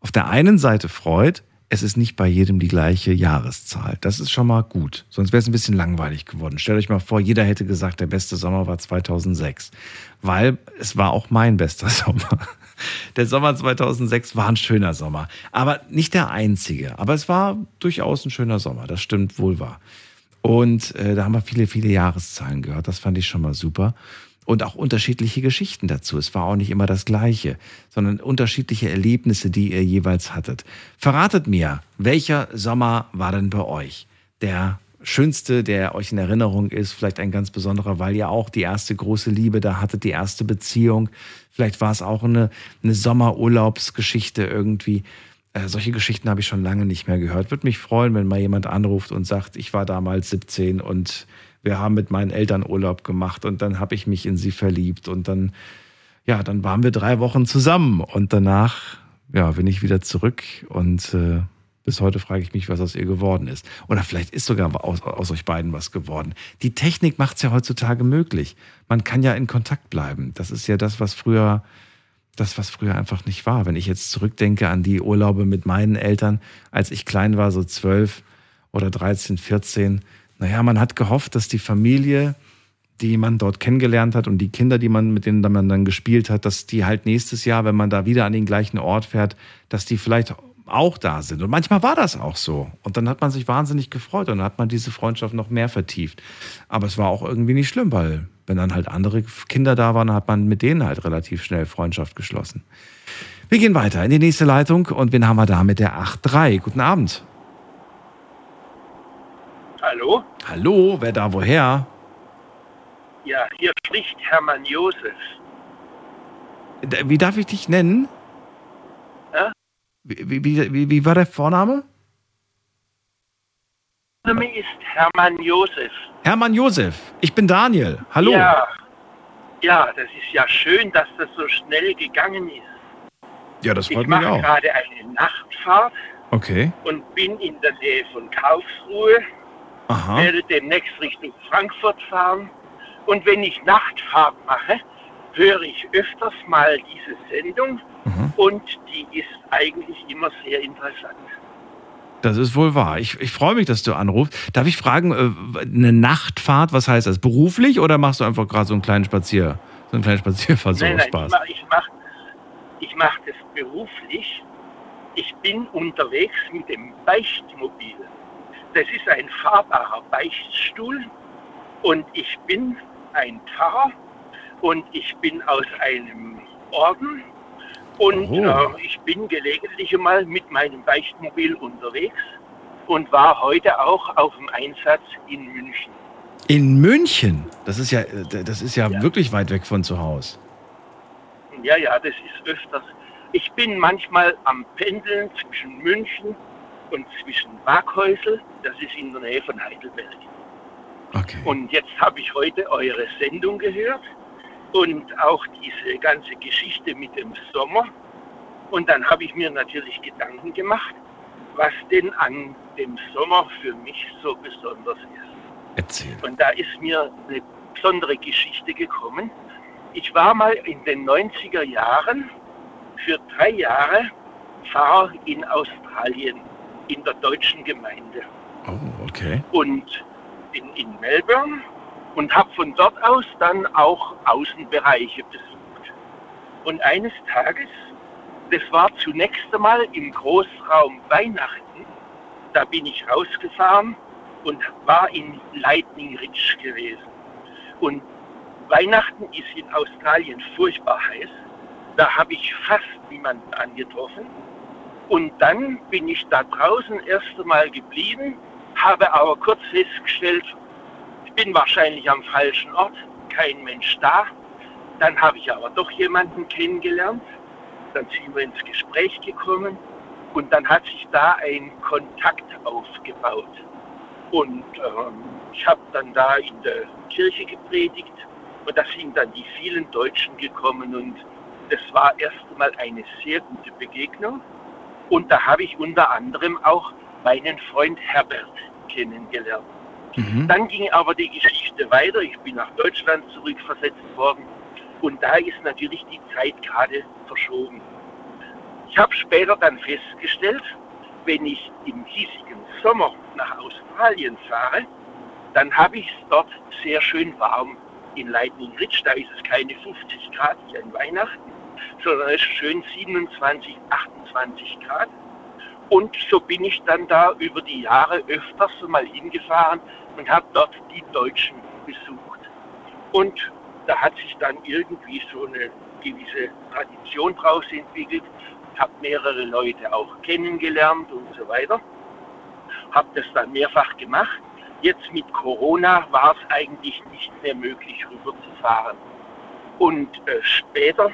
S3: auf der einen Seite freut, es ist nicht bei jedem die gleiche Jahreszahl. Das ist schon mal gut. Sonst wäre es ein bisschen langweilig geworden. Stellt euch mal vor, jeder hätte gesagt, der beste Sommer war 2006. Weil es war auch mein bester Sommer. Der Sommer 2006 war ein schöner Sommer. Aber nicht der einzige. Aber es war durchaus ein schöner Sommer. Das stimmt wohl wahr. Und äh, da haben wir viele, viele Jahreszahlen gehört. Das fand ich schon mal super. Und auch unterschiedliche Geschichten dazu. Es war auch nicht immer das Gleiche, sondern unterschiedliche Erlebnisse, die ihr jeweils hattet. Verratet mir, welcher Sommer war denn bei euch? Der schönste, der euch in Erinnerung ist, vielleicht ein ganz besonderer, weil ihr auch die erste große Liebe da hattet, die erste Beziehung. Vielleicht war es auch eine, eine Sommerurlaubsgeschichte irgendwie. Äh, solche Geschichten habe ich schon lange nicht mehr gehört. Würde mich freuen, wenn mal jemand anruft und sagt, ich war damals 17 und wir haben mit meinen Eltern Urlaub gemacht und dann habe ich mich in sie verliebt und dann, ja, dann waren wir drei Wochen zusammen und danach, ja, bin ich wieder zurück und äh, bis heute frage ich mich, was aus ihr geworden ist. Oder vielleicht ist sogar aus, aus euch beiden was geworden. Die Technik macht es ja heutzutage möglich. Man kann ja in Kontakt bleiben. Das ist ja das, was früher das, was früher einfach nicht war. Wenn ich jetzt zurückdenke an die Urlaube mit meinen Eltern, als ich klein war, so zwölf, oder 13, 14. Naja, man hat gehofft, dass die Familie, die man dort kennengelernt hat und die Kinder, die man mit denen man dann gespielt hat, dass die halt nächstes Jahr, wenn man da wieder an den gleichen Ort fährt, dass die vielleicht auch da sind. Und manchmal war das auch so. Und dann hat man sich wahnsinnig gefreut und dann hat man diese Freundschaft noch mehr vertieft. Aber es war auch irgendwie nicht schlimm, weil wenn dann halt andere Kinder da waren, hat man mit denen halt relativ schnell Freundschaft geschlossen. Wir gehen weiter in die nächste Leitung und wen haben wir da mit der 8.3? Guten Abend.
S14: Hallo?
S3: Hallo, wer da woher?
S14: Ja, hier spricht Hermann Josef.
S3: Wie darf ich dich nennen?
S14: Ja?
S3: Wie, wie, wie, wie war der Vorname?
S14: Mein Name ist Hermann Josef.
S3: Hermann Josef. Ich bin Daniel. Hallo.
S14: Ja, ja, das ist ja schön, dass das so schnell gegangen ist.
S3: Ja, das
S14: Ich
S3: freut mich
S14: mache
S3: auch.
S14: gerade eine Nachtfahrt
S3: Okay.
S14: und bin in der Nähe von Karlsruhe,
S3: Aha.
S14: werde demnächst Richtung Frankfurt fahren. Und wenn ich Nachtfahrt mache, höre ich öfters mal diese Sendung
S3: Mhm.
S14: und die ist eigentlich immer sehr interessant.
S3: Das ist wohl wahr. Ich, ich freue mich, dass du anrufst. Darf ich fragen, äh, eine Nachtfahrt, was heißt das? Beruflich oder machst du einfach gerade so einen kleinen Spazier, so einen kleinen Spazierfahrt so
S14: Nein, nein, ich
S3: Spaß?
S14: mache ich mach, ich mach das beruflich. Ich bin unterwegs mit dem Beichtmobil. Das ist ein fahrbarer Beichtstuhl und ich bin ein Pfarrer und ich bin aus einem Orden und
S3: Oh.
S14: äh, ich bin gelegentlich mal mit meinem Beichtmobil unterwegs und war heute auch auf dem Einsatz in München.
S3: In München? Das ist ja, äh, das ist ja, wirklich weit weg von zu Hause.
S14: Ja, ja, das ist öfters. Ich bin manchmal am Pendeln zwischen München und zwischen Waghäusel, das ist in der Nähe von Heidelberg.
S3: Okay.
S14: Und jetzt habe ich heute eure Sendung gehört und auch diese ganze Geschichte mit dem Sommer. Und dann habe ich mir natürlich Gedanken gemacht, was denn an dem Sommer für mich so besonders ist.
S3: Erzähl.
S14: Und da ist mir eine besondere Geschichte gekommen. Ich war mal in den 90er Jahren für drei Jahre Pfarrer in Australien, in der deutschen Gemeinde
S3: Oh, okay.
S14: und in, in Melbourne und habe von dort aus dann auch Außenbereiche besucht. Und eines Tages, das war zunächst einmal im Großraum Weihnachten, da bin ich rausgefahren und war in Lightning Ridge gewesen. Und Weihnachten ist in Australien furchtbar heiß. Da habe ich fast niemanden angetroffen. Und dann bin ich da draußen erst einmal geblieben, habe aber kurz festgestellt, bin wahrscheinlich am falschen Ort, kein Mensch da. Dann habe ich aber doch jemanden kennengelernt. Dann sind wir ins Gespräch gekommen und dann hat sich da ein Kontakt aufgebaut. Und ähm, ich habe dann da in der Kirche gepredigt und da sind dann die vielen Deutschen gekommen und das war erst einmal eine sehr gute Begegnung. Und da habe ich unter anderem auch meinen Freund Herbert kennengelernt. Dann ging aber die Geschichte weiter. Ich bin nach Deutschland zurückversetzt worden und da ist natürlich die Zeit gerade verschoben. Ich habe später dann festgestellt, wenn ich im hiesigen Sommer nach Australien fahre, dann habe ich es dort sehr schön warm in Lightning Ridge. Da ist es keine 50 Grad wie an Weihnachten, sondern es ist schön 27, 28 Grad. Und so bin ich dann da über die Jahre öfters mal hingefahren und habe dort die Deutschen besucht. Und da hat sich dann irgendwie so eine gewisse Tradition draus entwickelt. Habe mehrere Leute auch kennengelernt und so weiter. Habe das dann mehrfach gemacht. Jetzt mit Corona war es eigentlich nicht mehr möglich, rüberzufahren. Und äh, später,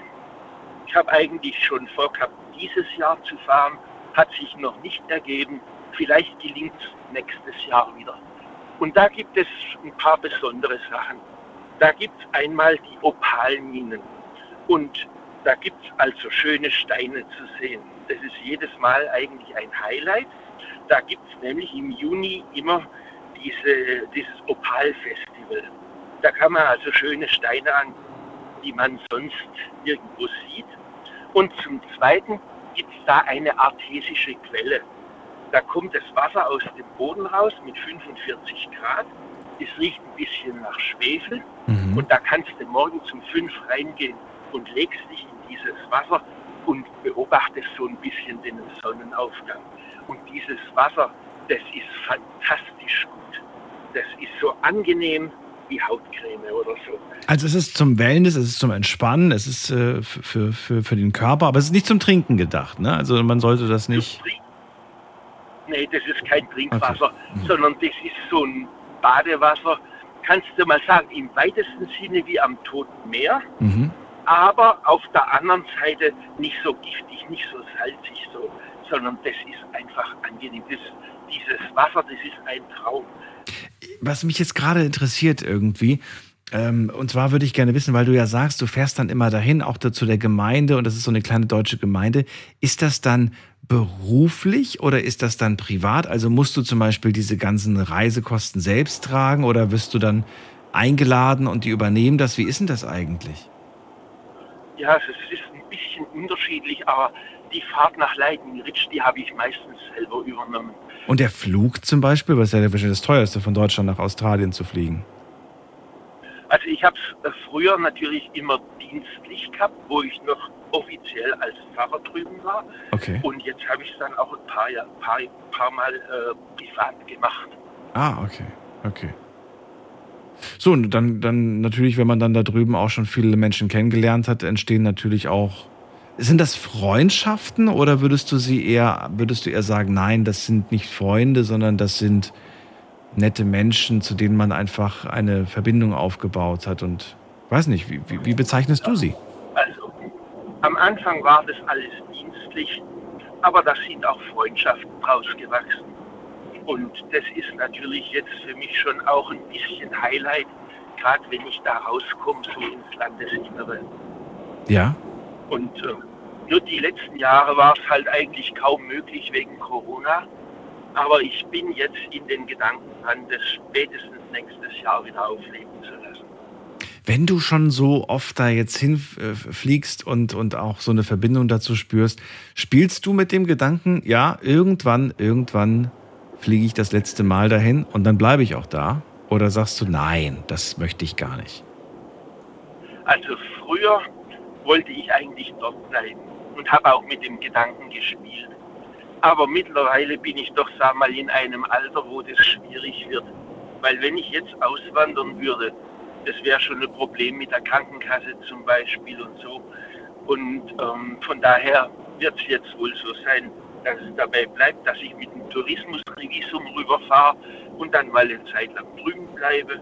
S14: ich habe eigentlich schon vorgehabt, dieses Jahr zu fahren, hat sich noch nicht ergeben. Vielleicht gelingt es nächstes Jahr wieder. Und da gibt es ein paar besondere Sachen. Da gibt es einmal die Opalminen. Und da gibt es also schöne Steine zu sehen. Das ist jedes Mal eigentlich ein Highlight. Da gibt es nämlich im Juni immer diese, dieses Opalfestival. Da kann man also schöne Steine an, die man sonst nirgendwo sieht. Und zum Zweiten gibt es da eine artesische Quelle. Da kommt das Wasser aus dem Boden raus mit 45 Grad. Es riecht ein bisschen nach Schwefel.
S3: Mhm.
S14: Und da kannst du morgen um 5 reingehen und legst dich in dieses Wasser und beobachtest so ein bisschen den Sonnenaufgang. Und dieses Wasser, das ist fantastisch gut. Das ist so angenehm wie Hautcreme oder so.
S3: Also es ist zum Wellness, es ist zum Entspannen, es ist äh, für, für, für den Körper, aber es ist nicht zum Trinken gedacht. Ne? Also man sollte das nicht.
S14: Nee, das ist kein Trinkwasser, sondern das ist so ein Badewasser, kannst du mal sagen, im weitesten Sinne wie am Toten Meer,
S3: Mhm.
S14: aber auf der anderen Seite nicht so giftig, nicht so salzig, so, sondern das ist einfach angenehm. Das, dieses Wasser, das ist ein Traum.
S3: Was mich jetzt gerade interessiert irgendwie, ähm, und zwar würde ich gerne wissen, weil du ja sagst, du fährst dann immer dahin, auch da zu der Gemeinde, und das ist so eine kleine deutsche Gemeinde. Ist das dann beruflich oder ist das dann privat? Also musst du zum Beispiel diese ganzen Reisekosten selbst tragen oder wirst du dann eingeladen und die übernehmen das? Wie ist denn das eigentlich?
S14: Ja, es ist ein bisschen unterschiedlich, aber die Fahrt nach Leidenritsch, die habe ich meistens selber übernommen.
S3: Und der Flug zum Beispiel, was ist ja wahrscheinlich das teuerste, von Deutschland nach Australien zu fliegen?
S14: Also ich habe es früher natürlich immer dienstlich gehabt, wo ich noch offiziell als Pfarrer drüben war.
S3: Okay.
S14: Und jetzt habe ich es dann auch ein paar, Jahr, paar, paar Mal äh, privat gemacht.
S3: Ah, okay, okay. So, und dann, dann natürlich, wenn man dann da drüben auch schon viele Menschen kennengelernt hat, entstehen natürlich auch. Sind das Freundschaften oder würdest du sie eher, würdest du eher sagen, nein, das sind nicht Freunde, sondern das sind nette Menschen, zu denen man einfach eine Verbindung aufgebaut hat und weiß nicht, wie, wie, wie bezeichnest du sie?
S14: Am Anfang war das alles dienstlich, aber da sind auch Freundschaften draus gewachsen. Und das ist natürlich jetzt für mich schon auch ein bisschen Highlight, gerade wenn ich da rauskomme, so ins Landesinnere.
S3: Ja?
S14: Und äh, nur die letzten Jahre war es halt eigentlich kaum möglich wegen Corona. Aber ich bin jetzt in den Gedanken dran, das spätestens nächstes Jahr wieder aufleben zu lassen.
S3: Wenn du schon so oft da jetzt hinfliegst und, und auch so eine Verbindung dazu spürst, spielst du mit dem Gedanken, ja, irgendwann, irgendwann fliege ich das letzte Mal dahin und dann bleibe ich auch da? Oder sagst du, nein, das möchte ich gar nicht?
S14: Also früher wollte ich eigentlich dort bleiben und habe auch mit dem Gedanken gespielt. Aber mittlerweile bin ich doch, sag mal, in einem Alter, wo das schwierig wird. Weil wenn ich jetzt auswandern würde, das wäre schon ein Problem mit der Krankenkasse zum Beispiel und so. Und ähm, von daher wird es jetzt wohl so sein, dass es dabei bleibt, dass ich mit dem Tourismusrevisum rüberfahre und dann mal eine Zeit lang drüben bleibe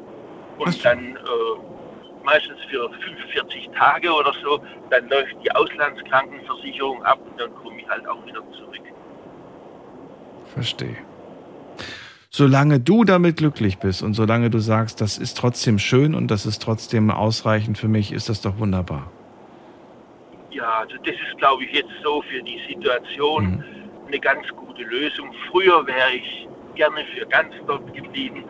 S14: und dann äh, meistens für 45 Tage oder so, dann läuft die Auslandskrankenversicherung ab und dann komme ich halt auch wieder zurück.
S3: Verstehe. Solange du damit glücklich bist und solange du sagst, das ist trotzdem schön und das ist trotzdem ausreichend für mich, ist das doch wunderbar.
S14: Ja, also das ist, glaube ich, jetzt so für die Situation eine ganz gute Lösung. Früher wäre ich gerne für ganz dort geblieben,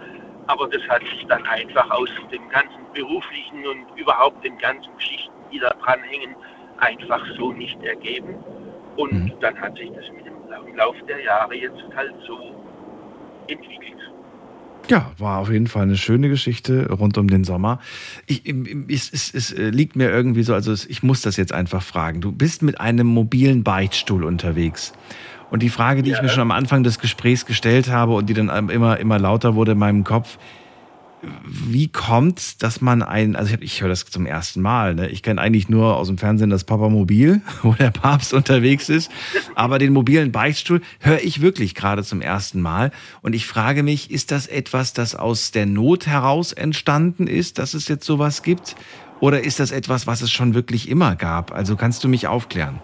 S14: aber das hat sich dann einfach aus dem ganzen beruflichen und überhaupt den ganzen Geschichten, die da dranhängen, einfach so nicht ergeben. Und dann hat sich das mit dem im Lauf der Jahre jetzt halt so
S3: Ja, war auf jeden Fall eine schöne Geschichte rund um den Sommer. Ich, es, es, es äh, liegt mir irgendwie so, also ich muss das jetzt einfach fragen. Du bist mit einem mobilen Beichtstuhl unterwegs. Und die Frage, die ich mir schon am Anfang des Gesprächs gestellt habe und die dann immer, immer lauter wurde in meinem Kopf, wie kommt's, dass man ein, also ich, ich höre das zum ersten Mal, ne? ich kenne eigentlich nur aus dem Fernsehen das Papamobil, wo der Papst unterwegs ist, aber den mobilen Beichtstuhl höre ich wirklich gerade zum ersten Mal und ich frage mich, ist das etwas, das aus der Not heraus entstanden ist, dass es jetzt sowas gibt oder ist das etwas, was es schon wirklich immer gab? Also kannst du mich aufklären?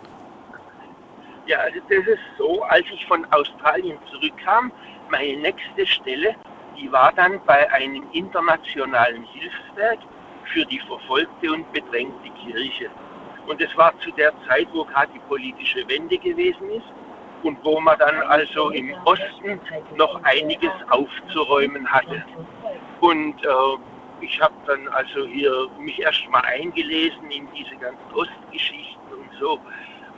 S14: Ja, also das ist so, als ich von Australien zurückkam, meine nächste Stelle, die war dann bei einem internationalen Hilfswerk für die verfolgte und bedrängte Kirche. Und es war zu der Zeit, wo gerade die politische Wende gewesen ist und wo man dann also im Osten noch einiges aufzuräumen hatte. Und äh, ich habe dann also hier mich erst mal eingelesen in diese ganzen Ostgeschichten und so.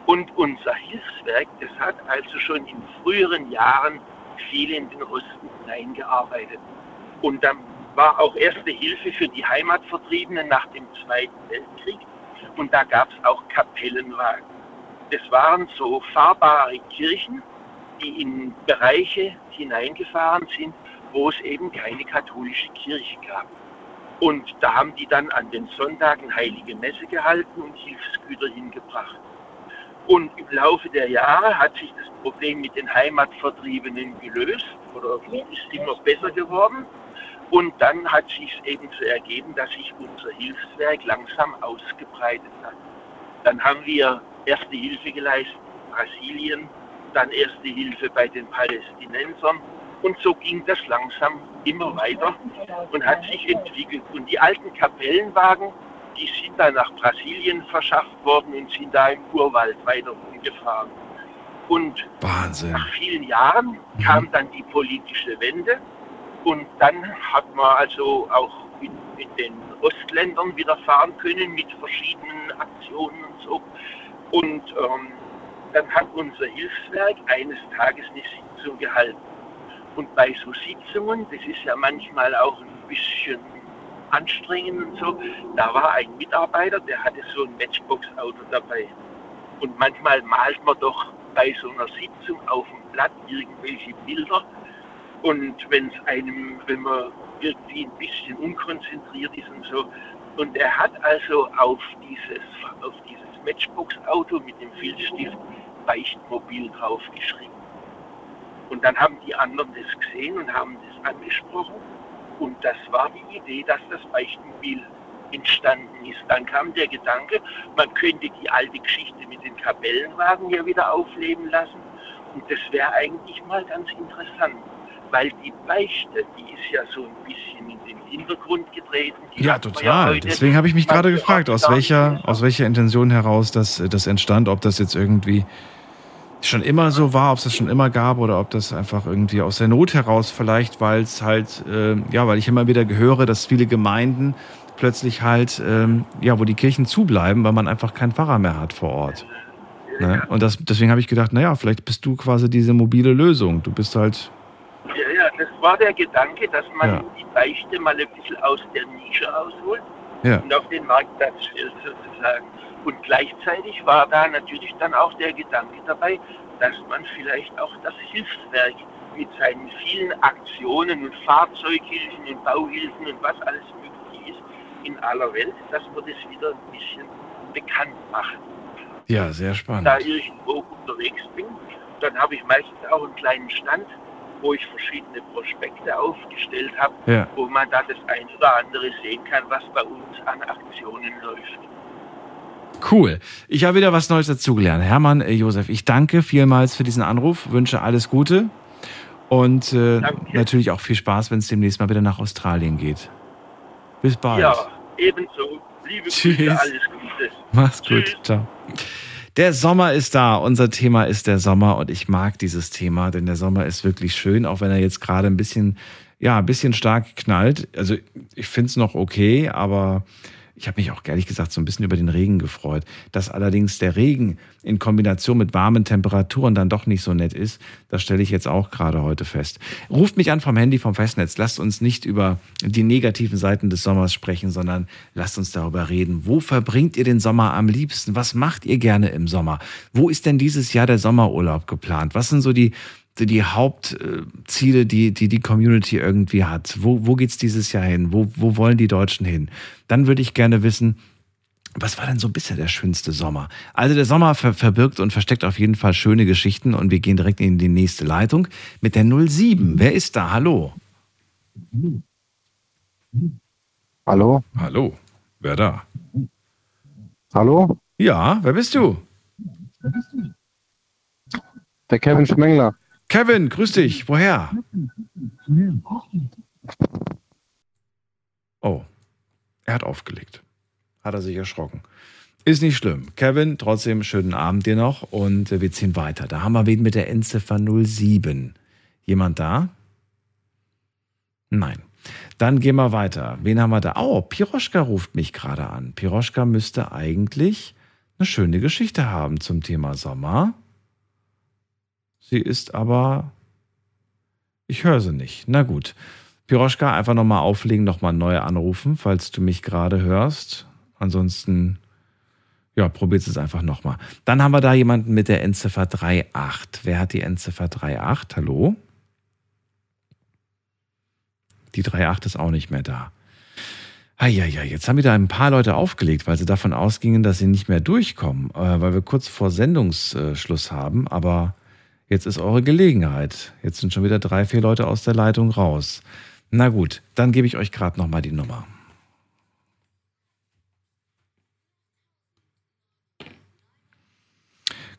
S14: Und unser Hilfswerk, das hat also schon in früheren Jahren viel in den Osten hineingearbeitet. Und dann war auch erste Hilfe für die Heimatvertriebenen nach dem Zweiten Weltkrieg. Und da gab es auch Kapellenwagen. Das waren so fahrbare Kirchen, die in Bereiche hineingefahren sind, wo es eben keine katholische Kirche gab. Und da haben die dann an den Sonntagen heilige Messe gehalten und Hilfsgüter hingebracht. Und im Laufe der Jahre hat sich das Problem mit den Heimatvertriebenen gelöst oder ist immer besser geworden. Und dann hat sich eben so ergeben, dass sich unser Hilfswerk langsam ausgebreitet hat. Dann haben wir erste Hilfe geleistet in Brasilien, dann erste Hilfe bei den Palästinensern und so ging das langsam immer weiter und hat sich entwickelt. Und die alten Kapellenwagen, die sind dann nach Brasilien verschafft worden und sind da im Urwald weiter rumgefahren. Und
S3: Wahnsinn.
S14: nach vielen Jahren kam dann die politische Wende und dann hat man also auch in, in den Ostländern wieder fahren können mit verschiedenen Aktionen und so. Und ähm, dann hat unser Hilfswerk eines Tages eine Sitzung gehalten. Und bei so Sitzungen, das ist ja manchmal auch ein bisschen anstrengend und so, da war ein Mitarbeiter, der hatte so ein Matchbox-Auto dabei. Und manchmal malt man doch bei so einer Sitzung auf dem Blatt irgendwelche Bilder. Und wenn es einem, wenn man irgendwie ein bisschen unkonzentriert ist und so. Und er hat also auf dieses, auf dieses Matchbox-Auto mit dem Filzstift Beichtmobil draufgeschrieben. Und dann haben die anderen das gesehen und haben das angesprochen. Und das war die Idee, dass das Beichtmobil entstanden ist. Dann kam der Gedanke, man könnte die alte Geschichte mit den Kapellenwagen hier wieder aufleben lassen. Und das wäre eigentlich mal ganz interessant, weil die Beichte, die ist ja so ein bisschen in den Hintergrund getreten.
S3: Ja, total.
S14: heute
S3: Deswegen habe ich mich gerade gefragt, aus welcher, aus welcher Intention heraus das, das entstand, ob das jetzt irgendwie schon immer so war, ob es das schon immer gab oder ob das einfach irgendwie aus der Not heraus vielleicht, weil es halt, äh, ja, weil ich immer wieder höre, dass viele Gemeinden plötzlich halt, ähm, ja, wo die Kirchen zubleiben, weil man einfach keinen Pfarrer mehr hat vor Ort. Ne? Und das, deswegen habe ich gedacht, naja, vielleicht bist du quasi diese mobile Lösung. Du bist halt,
S14: Ja, ja, das war der Gedanke, dass man
S3: Ja.
S14: die Beichte mal ein bisschen aus der Nische rausholt
S3: Ja.
S14: und auf den Marktplatz stellt sozusagen. Und gleichzeitig war da natürlich dann auch der Gedanke dabei, dass man vielleicht auch das Hilfswerk mit seinen vielen Aktionen und Fahrzeughilfen und Bauhilfen und was alles möglich ist in aller Welt, dass man das wieder ein bisschen bekannt macht
S3: ja, sehr spannend.
S14: da irgendwo unterwegs bin, dann habe ich meistens auch einen kleinen Stand, wo ich verschiedene Prospekte aufgestellt habe,
S3: Ja.
S14: wo man da das ein oder andere sehen kann, was bei uns an Aktionen läuft.
S3: Cool. Ich habe wieder was Neues dazugelernt. Hermann, äh, Josef, ich danke vielmals für diesen Anruf, wünsche alles Gute und äh, natürlich auch viel Spaß, wenn es demnächst mal wieder nach Australien geht. Bis bald.
S14: Ja, ebenso. Liebe
S3: Tschüss.
S14: Grüße, alles Gute.
S3: Mach's gut. Ciao. Der Sommer ist da. Unser Thema ist der Sommer und ich mag dieses Thema, denn der Sommer ist wirklich schön, auch wenn er jetzt gerade ein bisschen, ja, ein bisschen stark knallt. Also ich finde es noch okay, aber ich habe mich auch ehrlich gesagt so ein bisschen über den Regen gefreut. Dass allerdings der Regen in Kombination mit warmen Temperaturen dann doch nicht so nett ist, das stelle ich jetzt auch gerade heute fest. Ruft mich an vom Handy vom Festnetz. Lasst uns nicht über die negativen Seiten des Sommers sprechen, sondern lasst uns darüber reden. Wo verbringt ihr den Sommer am liebsten? Was macht ihr gerne im Sommer? Wo ist denn dieses Jahr der Sommerurlaub geplant? Was sind so die die Hauptziele, die, die die Community irgendwie hat. Wo, wo geht's dieses Jahr hin? Wo, wo wollen die Deutschen hin? Dann würde ich gerne wissen, was war denn so bisher der schönste Sommer? Also der Sommer ver verbirgt und versteckt auf jeden Fall schöne Geschichten und wir gehen direkt in die nächste Leitung mit der 07. Wer ist da? Hallo.
S13: Hallo?
S3: Hallo. Wer da?
S13: Hallo?
S3: Ja, wer bist du?
S13: Der Kevin Schmengler.
S3: Kevin, grüß dich. Woher? Oh, er hat aufgelegt. Hat er sich erschrocken. Ist nicht schlimm. Kevin, trotzdem schönen Abend dir noch und äh, wir ziehen weiter. Da haben wir wen mit der Endziffer 07. Jemand da? Nein. Dann gehen wir weiter. Wen haben wir da? Oh, Piroschka ruft mich gerade an. Piroschka müsste eigentlich eine schöne Geschichte haben zum Thema Sommer. Sie ist aber. Ich höre sie nicht. Na gut. Piroschka, einfach nochmal auflegen, nochmal neu anrufen, falls du mich gerade hörst. Ansonsten, ja, probiert es einfach nochmal. Dann haben wir da jemanden mit der Endziffer 38. Wer hat die Endziffer 38? Hallo? Die 38 ist auch nicht mehr da. ja, jetzt haben wieder ein paar Leute aufgelegt, weil sie davon ausgingen, dass sie nicht mehr durchkommen, äh, weil wir kurz vor Sendungsschluss haben. Aber jetzt ist eure Gelegenheit. Jetzt sind schon wieder drei, vier Leute aus der Leitung raus. Na gut, dann gebe ich euch gerade nochmal die Nummer.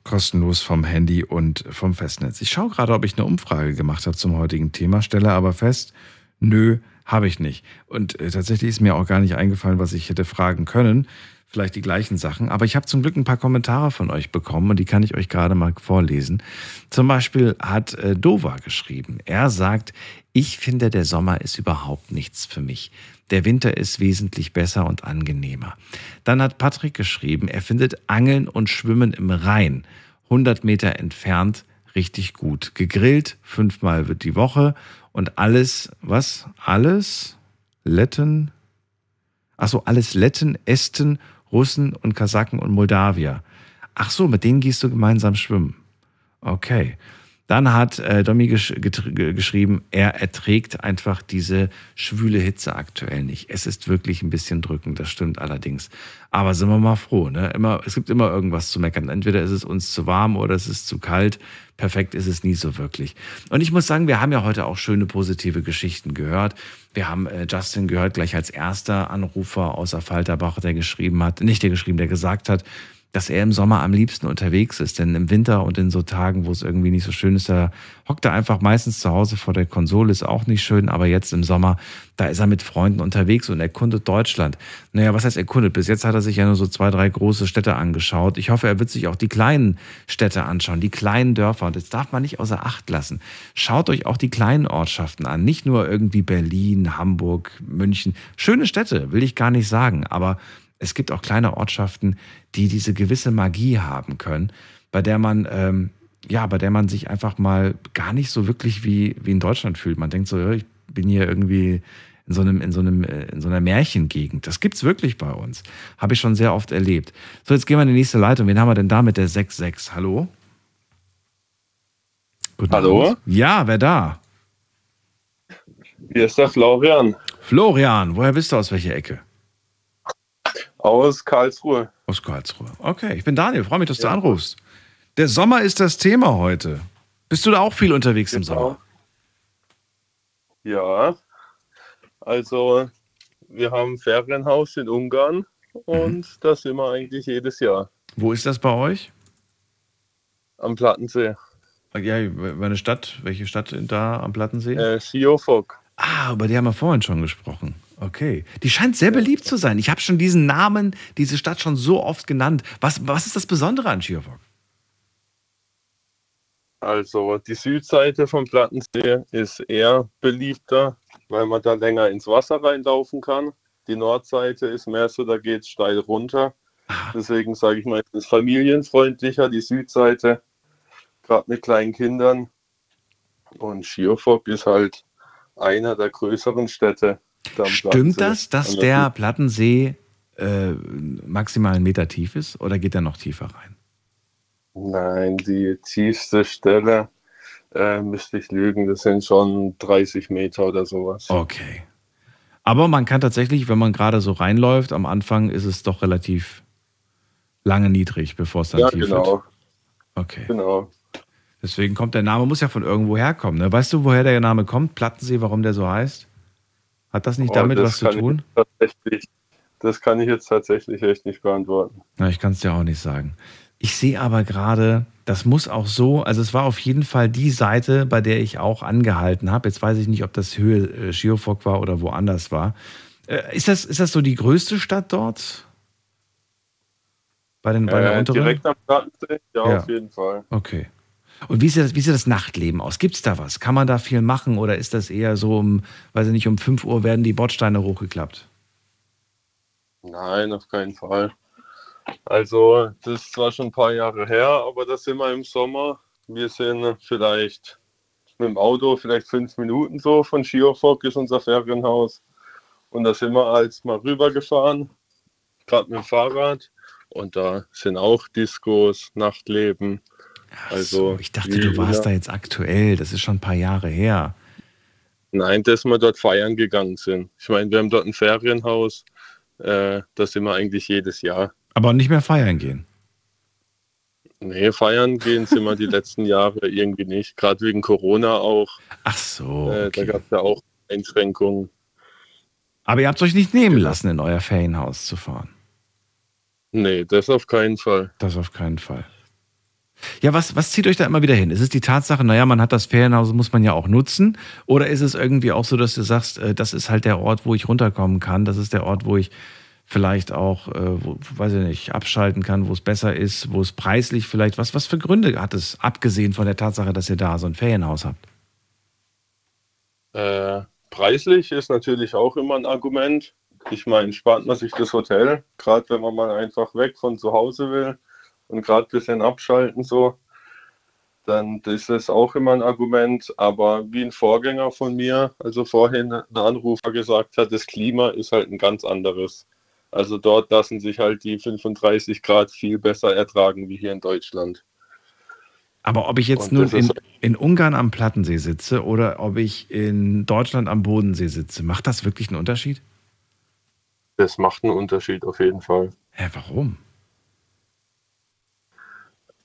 S3: kostenlos vom Handy und vom Festnetz. Ich schaue gerade, ob ich eine Umfrage gemacht habe zum heutigen Thema, stelle aber fest, nö, habe ich nicht. Und äh, tatsächlich ist mir auch gar nicht eingefallen, was ich hätte fragen können. Vielleicht die gleichen Sachen. Aber ich habe zum Glück ein paar Kommentare von euch bekommen und die kann ich euch gerade mal vorlesen. Zum Beispiel hat äh, Dova geschrieben. Er sagt, ich finde, der Sommer ist überhaupt nichts für mich. Der Winter ist wesentlich besser und angenehmer. Dann hat Patrick geschrieben, er findet Angeln und Schwimmen im Rhein 100 Meter entfernt richtig gut. Gegrillt fünfmal wird die Woche und alles, was? Alles? Letten? Achso, alles Letten, Esten, Russen und Kasaken und Moldawier. Ach so, mit denen gehst du gemeinsam schwimmen. Okay. Dann hat äh, Domi gesch geschrieben, er erträgt einfach diese schwüle Hitze aktuell nicht. Es ist wirklich ein bisschen drückend, das stimmt allerdings. Aber sind wir mal froh, ne? Immer, es gibt immer irgendwas zu meckern. Entweder ist es uns zu warm oder es ist zu kalt. Perfekt ist es nie so wirklich. Und ich muss sagen, wir haben ja heute auch schöne positive Geschichten gehört. Wir haben äh, Justin gehört, gleich als erster Anrufer außer Falterbach, der geschrieben hat, nicht der geschrieben, der gesagt hat, dass er im Sommer am liebsten unterwegs ist. Denn im Winter und in so Tagen, wo es irgendwie nicht so schön ist, da hockt er einfach meistens zu Hause vor der Konsole, ist auch nicht schön. Aber jetzt im Sommer, da ist er mit Freunden unterwegs und erkundet Deutschland. Naja, was heißt erkundet? Bis jetzt hat er sich ja nur so zwei, drei große Städte angeschaut. Ich hoffe, er wird sich auch die kleinen Städte anschauen, die kleinen Dörfer. Und das darf man nicht außer Acht lassen. Schaut euch auch die kleinen Ortschaften an. Nicht nur irgendwie Berlin, Hamburg, München. Schöne Städte, will ich gar nicht sagen. Aber es gibt auch kleine Ortschaften, die diese gewisse Magie haben können, bei der man, ähm, ja, bei der man sich einfach mal gar nicht so wirklich wie, wie in Deutschland fühlt. Man denkt so, ich bin hier irgendwie in so einem, in so einem, äh, in so einer Märchengegend. Das gibt's wirklich bei uns. Habe ich schon sehr oft erlebt. So, jetzt gehen wir in die nächste Leitung. Wen haben wir denn da mit der 6.6? Hallo? Guten
S15: Hallo?
S3: Abend. Ja, wer da?
S15: Hier ist der Florian.
S3: Florian, woher bist du aus welcher Ecke?
S15: Aus Karlsruhe.
S3: Aus Karlsruhe. Okay, ich bin Daniel, freue mich, dass du anrufst. Der Sommer ist das Thema heute. Bist du da auch viel unterwegs im Sommer?
S15: Ja, also wir haben ein Ferienhaus in Ungarn und da sind wir eigentlich jedes Jahr.
S3: Wo ist das bei euch?
S15: Am Plattensee.
S3: Ja, meine Stadt, welche Stadt da am Plattensee?
S15: Äh, Schiofok.
S3: Ah, über die haben wir vorhin schon gesprochen. Okay. Die scheint sehr beliebt zu sein. Ich habe schon diesen Namen, diese Stadt schon so oft genannt. Was, was ist das Besondere an Schiofok?
S15: Also die Südseite vom Plattensee ist eher beliebter, weil man da länger ins Wasser reinlaufen kann. Die Nordseite ist mehr so, da geht es steil runter. Deswegen sage ich mal, es ist familienfreundlicher, die Südseite, gerade mit kleinen Kindern. Und Schiofok ist halt einer der größeren Städte.
S3: Stimmt das, dass der Plattensee äh, maximal einen Meter tief ist oder geht er noch tiefer rein?
S15: Nein, die tiefste Stelle äh, müsste ich lügen, das sind schon 30 Meter oder sowas.
S3: Okay. Aber man kann tatsächlich, wenn man gerade so reinläuft, am Anfang ist es doch relativ lange niedrig, bevor es dann
S15: ja,
S3: tief
S15: genau.
S3: wird. Okay.
S15: Genau.
S3: Deswegen kommt der Name, muss ja von irgendwo herkommen. Ne? Weißt du, woher der Name kommt? Plattensee, warum der so heißt? Hat das nicht
S15: Oh,
S3: damit
S15: das
S3: was zu tun?
S15: Das kann ich jetzt tatsächlich echt nicht beantworten.
S3: Na, ich kann es dir auch nicht sagen. Ich sehe aber gerade, das muss auch so, also es war auf jeden Fall die Seite, bei der ich auch angehalten habe. Jetzt weiß ich nicht, ob das Höhe äh, Schiofok war oder woanders war. Äh, ist, das, ist das so die größte Stadt dort? Bei den, bei der
S15: Äh,
S3: unteren?
S15: direkt am Plattensee? Ja,
S3: Ja.
S15: auf jeden Fall.
S3: Okay. Und wie sieht, das, wie sieht das Nachtleben aus? Gibt es da was? Kann man da viel machen oder ist das eher so um, weiß ich nicht, um 5 Uhr werden die Bordsteine hochgeklappt?
S15: Nein, auf keinen Fall. Also, das ist zwar schon ein paar Jahre her, aber das sind wir im Sommer. Wir sind vielleicht mit dem Auto vielleicht fünf Minuten so von Schierfock ist unser Ferienhaus. Und da sind wir als mal rübergefahren, gerade mit dem Fahrrad. Und da sind auch Diskos, Nachtleben. Also,
S3: Ich dachte, du warst da jetzt aktuell. Das ist schon ein paar Jahre her.
S15: Nein, dass wir dort feiern gegangen sind. Ich meine, wir haben dort ein Ferienhaus. Äh, da sind wir eigentlich jedes Jahr.
S3: Aber nicht mehr feiern gehen.
S15: Nee, feiern gehen sind wir die letzten Jahre irgendwie nicht. Gerade wegen Corona auch.
S3: Ach so.
S15: Äh, da gab es ja auch Einschränkungen.
S3: Aber ihr habt euch nicht nehmen lassen, in euer Ferienhaus zu fahren.
S15: Nee, das auf keinen Fall.
S3: Das auf keinen Fall. Ja, was, was zieht euch da immer wieder hin? Ist es die Tatsache, naja, man hat das Ferienhaus, muss man ja auch nutzen? Oder ist es irgendwie auch so, dass du sagst, äh, das ist halt der Ort, wo ich runterkommen kann? Das ist der Ort, wo ich vielleicht auch, äh, wo, weiß ich nicht, abschalten kann, wo es besser ist, wo es preislich vielleicht, was, was für Gründe hat es, abgesehen von der Tatsache, dass ihr da so ein Ferienhaus habt?
S15: Äh, preislich ist natürlich auch immer ein Argument. Ich meine, spart man sich das Hotel, gerade wenn man mal einfach weg von zu Hause will und gerade ein bisschen abschalten so, dann ist das auch immer ein Argument. Aber wie ein Vorgänger von mir, also vorhin ein Anrufer gesagt hat, das Klima ist halt ein ganz anderes. Also dort lassen sich halt die 35 Grad viel besser ertragen wie hier in Deutschland.
S3: Aber ob ich jetzt nun in,
S15: ist-
S3: in Ungarn am Plattensee sitze oder ob ich in Deutschland am Bodensee sitze, macht das wirklich einen Unterschied?
S15: Das macht einen Unterschied auf jeden Fall.
S3: Hä, warum?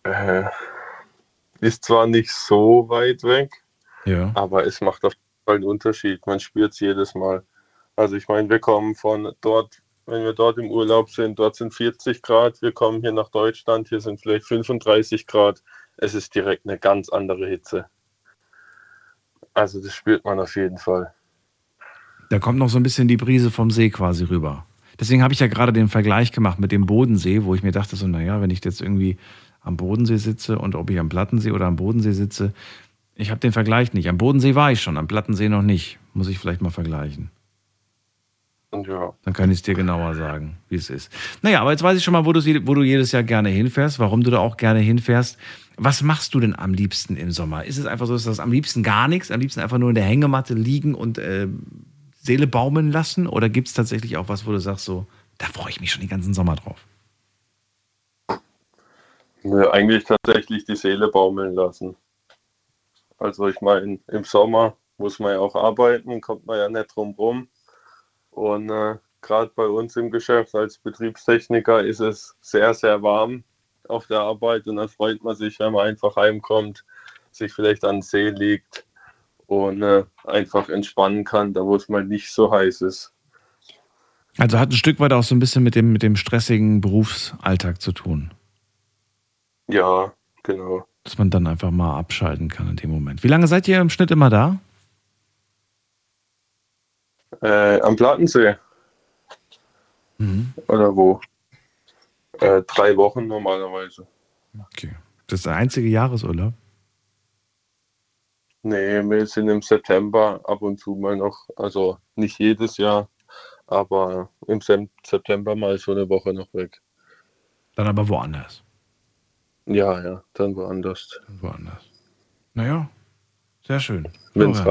S15: Äh, ist zwar nicht so weit weg,
S3: Ja.
S15: aber es macht auf jeden Fall einen Unterschied. Man spürt es jedes Mal. Also ich meine, wir kommen von dort, wenn wir dort im Urlaub sind, dort sind 40 Grad, wir kommen hier nach Deutschland, hier sind vielleicht 35 Grad. Es ist direkt eine ganz andere Hitze. Also das spürt man auf jeden Fall.
S3: Da kommt noch so ein bisschen die Brise vom See quasi rüber. Deswegen habe ich ja gerade den Vergleich gemacht mit dem Bodensee, wo ich mir dachte, so, naja, wenn ich jetzt irgendwie am Bodensee sitze und ob ich am Plattensee oder am Bodensee sitze, ich habe den Vergleich nicht. Am Bodensee war ich schon, am Plattensee noch nicht. Muss ich vielleicht mal vergleichen.
S15: Ja,
S3: Dann kann ich es dir genauer sagen, wie es ist. Naja, aber jetzt weiß ich schon mal, wo du, wo du jedes Jahr gerne hinfährst, warum du da auch gerne hinfährst. Was machst du denn am liebsten im Sommer? Ist es einfach so, dass das am liebsten gar nichts, am liebsten einfach nur in der Hängematte liegen und äh, Seele baumeln lassen? Oder gibt es tatsächlich auch was, wo du sagst, so, da freue ich mich schon den ganzen Sommer drauf?
S15: Nö, eigentlich tatsächlich die Seele baumeln lassen. Also ich meine, im Sommer muss man ja auch arbeiten, kommt man ja nicht drum rum. Und äh, gerade bei uns im Geschäft als Betriebstechniker ist es sehr, sehr warm auf der Arbeit und dann freut man sich, wenn man einfach heimkommt, sich vielleicht an den See liegt und äh, einfach entspannen kann, da wo es mal nicht so heiß ist.
S3: Also hat ein Stück weit auch so ein bisschen mit dem, mit dem stressigen Berufsalltag zu tun.
S15: Ja, genau.
S3: Dass man dann einfach mal abschalten kann in dem Moment. Wie lange seid ihr im Schnitt immer da?
S15: Äh, am Plattensee. Oder wo? Äh, drei Wochen normalerweise.
S3: Okay. Das ist der einzige Jahresurlaub?
S15: Nee, wir sind im September ab und zu mal noch, also nicht jedes Jahr, aber im September mal so eine Woche noch weg.
S3: Dann aber woanders.
S15: Ja, ja, dann woanders.
S3: Woanders. Naja, sehr schön.
S15: Wenn es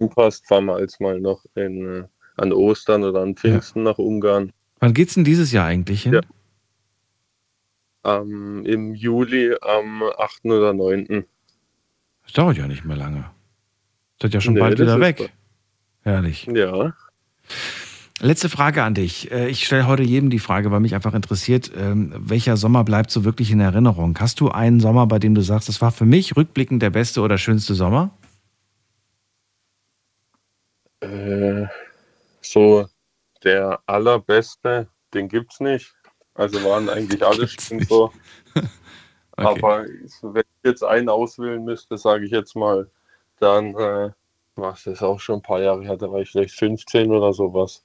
S15: reinpasst, fahren wir als mal noch in, äh, an Ostern oder an Pfingsten nach Ungarn.
S3: Wann geht's denn dieses Jahr eigentlich hin?
S15: Ja. Ähm, Im Juli am 8. oder 9.
S3: Das dauert ja nicht mehr lange. Seid ja schon
S15: Nee,
S3: bald
S15: das
S3: wieder
S15: ist
S3: weg. Herrlich.
S15: Ja.
S3: Letzte Frage an dich. Äh, Ich stelle heute jedem die Frage, weil mich einfach interessiert, ähm, welcher Sommer bleibt so wirklich in Erinnerung? Hast du einen Sommer, bei dem du sagst, das war für mich rückblickend der beste oder schönste Sommer?
S15: Äh, so der allerbeste, den gibt's nicht. Also waren eigentlich alle schön so. Aber wenn ich jetzt einen auswählen müsste, sage ich jetzt mal, dann äh, was das auch schon ein paar Jahre her, da war ich vielleicht 15 oder sowas.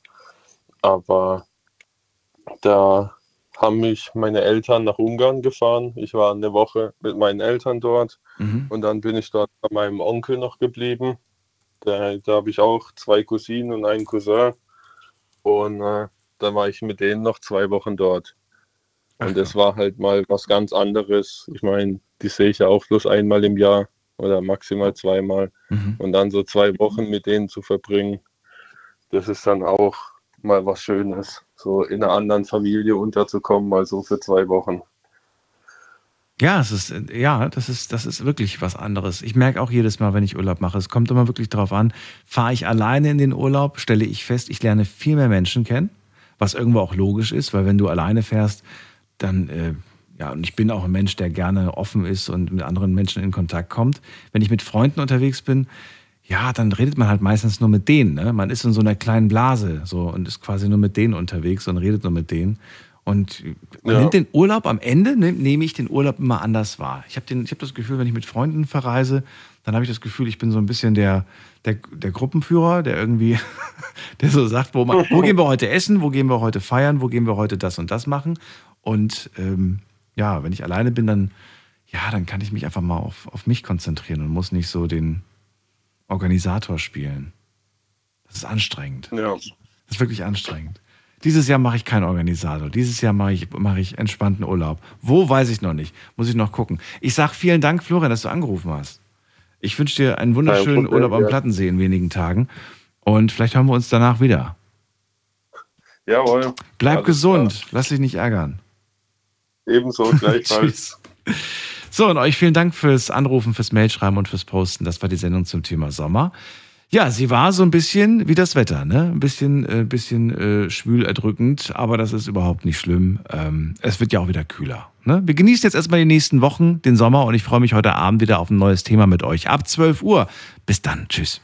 S15: Aber da haben mich meine Eltern nach Ungarn gefahren. Ich war eine Woche mit meinen Eltern dort
S3: Mhm.
S15: und dann bin ich dort bei meinem Onkel noch geblieben. Da, da habe ich auch zwei Cousinen und einen Cousin. Und äh, dann war ich mit denen noch zwei Wochen dort. Und das war halt mal was ganz anderes. Ich meine, die sehe ich ja auch bloß einmal im Jahr oder maximal zweimal.
S3: Mhm.
S15: Und dann so zwei Wochen mit denen zu verbringen, das ist dann auch mal was Schönes, so in einer anderen Familie unterzukommen, mal so für zwei Wochen.
S3: Ja, es ist, ja, das ist, das ist wirklich was anderes. Ich merke auch jedes Mal, wenn ich Urlaub mache, es kommt immer wirklich darauf an, fahre ich alleine in den Urlaub, stelle ich fest, ich lerne viel mehr Menschen kennen, was irgendwo auch logisch ist, weil wenn du alleine fährst, dann, äh, ja, und ich bin auch ein Mensch, der gerne offen ist und mit anderen Menschen in Kontakt kommt. Wenn ich mit Freunden unterwegs bin, ja, dann redet man halt meistens nur mit denen. Ne? Man ist in so einer kleinen Blase so und ist quasi nur mit denen unterwegs und redet nur mit denen. Und man
S15: Ja.
S3: nimmt den Urlaub am Ende, ne, nehme ich den Urlaub immer anders wahr. Ich habe hab das Gefühl, wenn ich mit Freunden verreise, dann habe ich das Gefühl, ich bin so ein bisschen der, der, der Gruppenführer, der irgendwie, der so sagt, wo, man, wo gehen wir heute essen, wo gehen wir heute feiern, wo gehen wir heute das und das machen. Und ähm, ja, wenn ich alleine bin, dann, ja, dann kann ich mich einfach mal auf, auf mich konzentrieren und muss nicht so den Organisator spielen. Das ist anstrengend.
S15: Ja.
S3: Das ist wirklich anstrengend. Dieses Jahr mache ich keinen Organisator. Dieses Jahr mache ich, mache ich entspannten Urlaub. Wo, weiß ich noch nicht. Muss ich noch gucken. Ich sage vielen Dank, Florian, dass du angerufen hast. Ich wünsche dir einen wunderschönen
S15: Problem,
S3: Urlaub am
S15: ja.
S3: Plattensee in wenigen Tagen. Und vielleicht hören wir uns danach wieder.
S15: Jawohl.
S3: Bleib gesund. Lass dich nicht ärgern.
S15: Ebenso, gleichfalls.
S3: So, und euch vielen Dank fürs Anrufen, fürs Mailschreiben und fürs Posten. Das war die Sendung zum Thema Sommer. Ja, sie war so ein bisschen wie das Wetter, ne? Ein bisschen, äh, bisschen äh, schwül erdrückend, aber das ist überhaupt nicht schlimm. Ähm, es wird ja auch wieder kühler. Ne? Wir genießen jetzt erstmal die nächsten Wochen, den Sommer, und ich freue mich heute Abend wieder auf ein neues Thema mit euch. Ab 12 Uhr. Bis dann. Tschüss.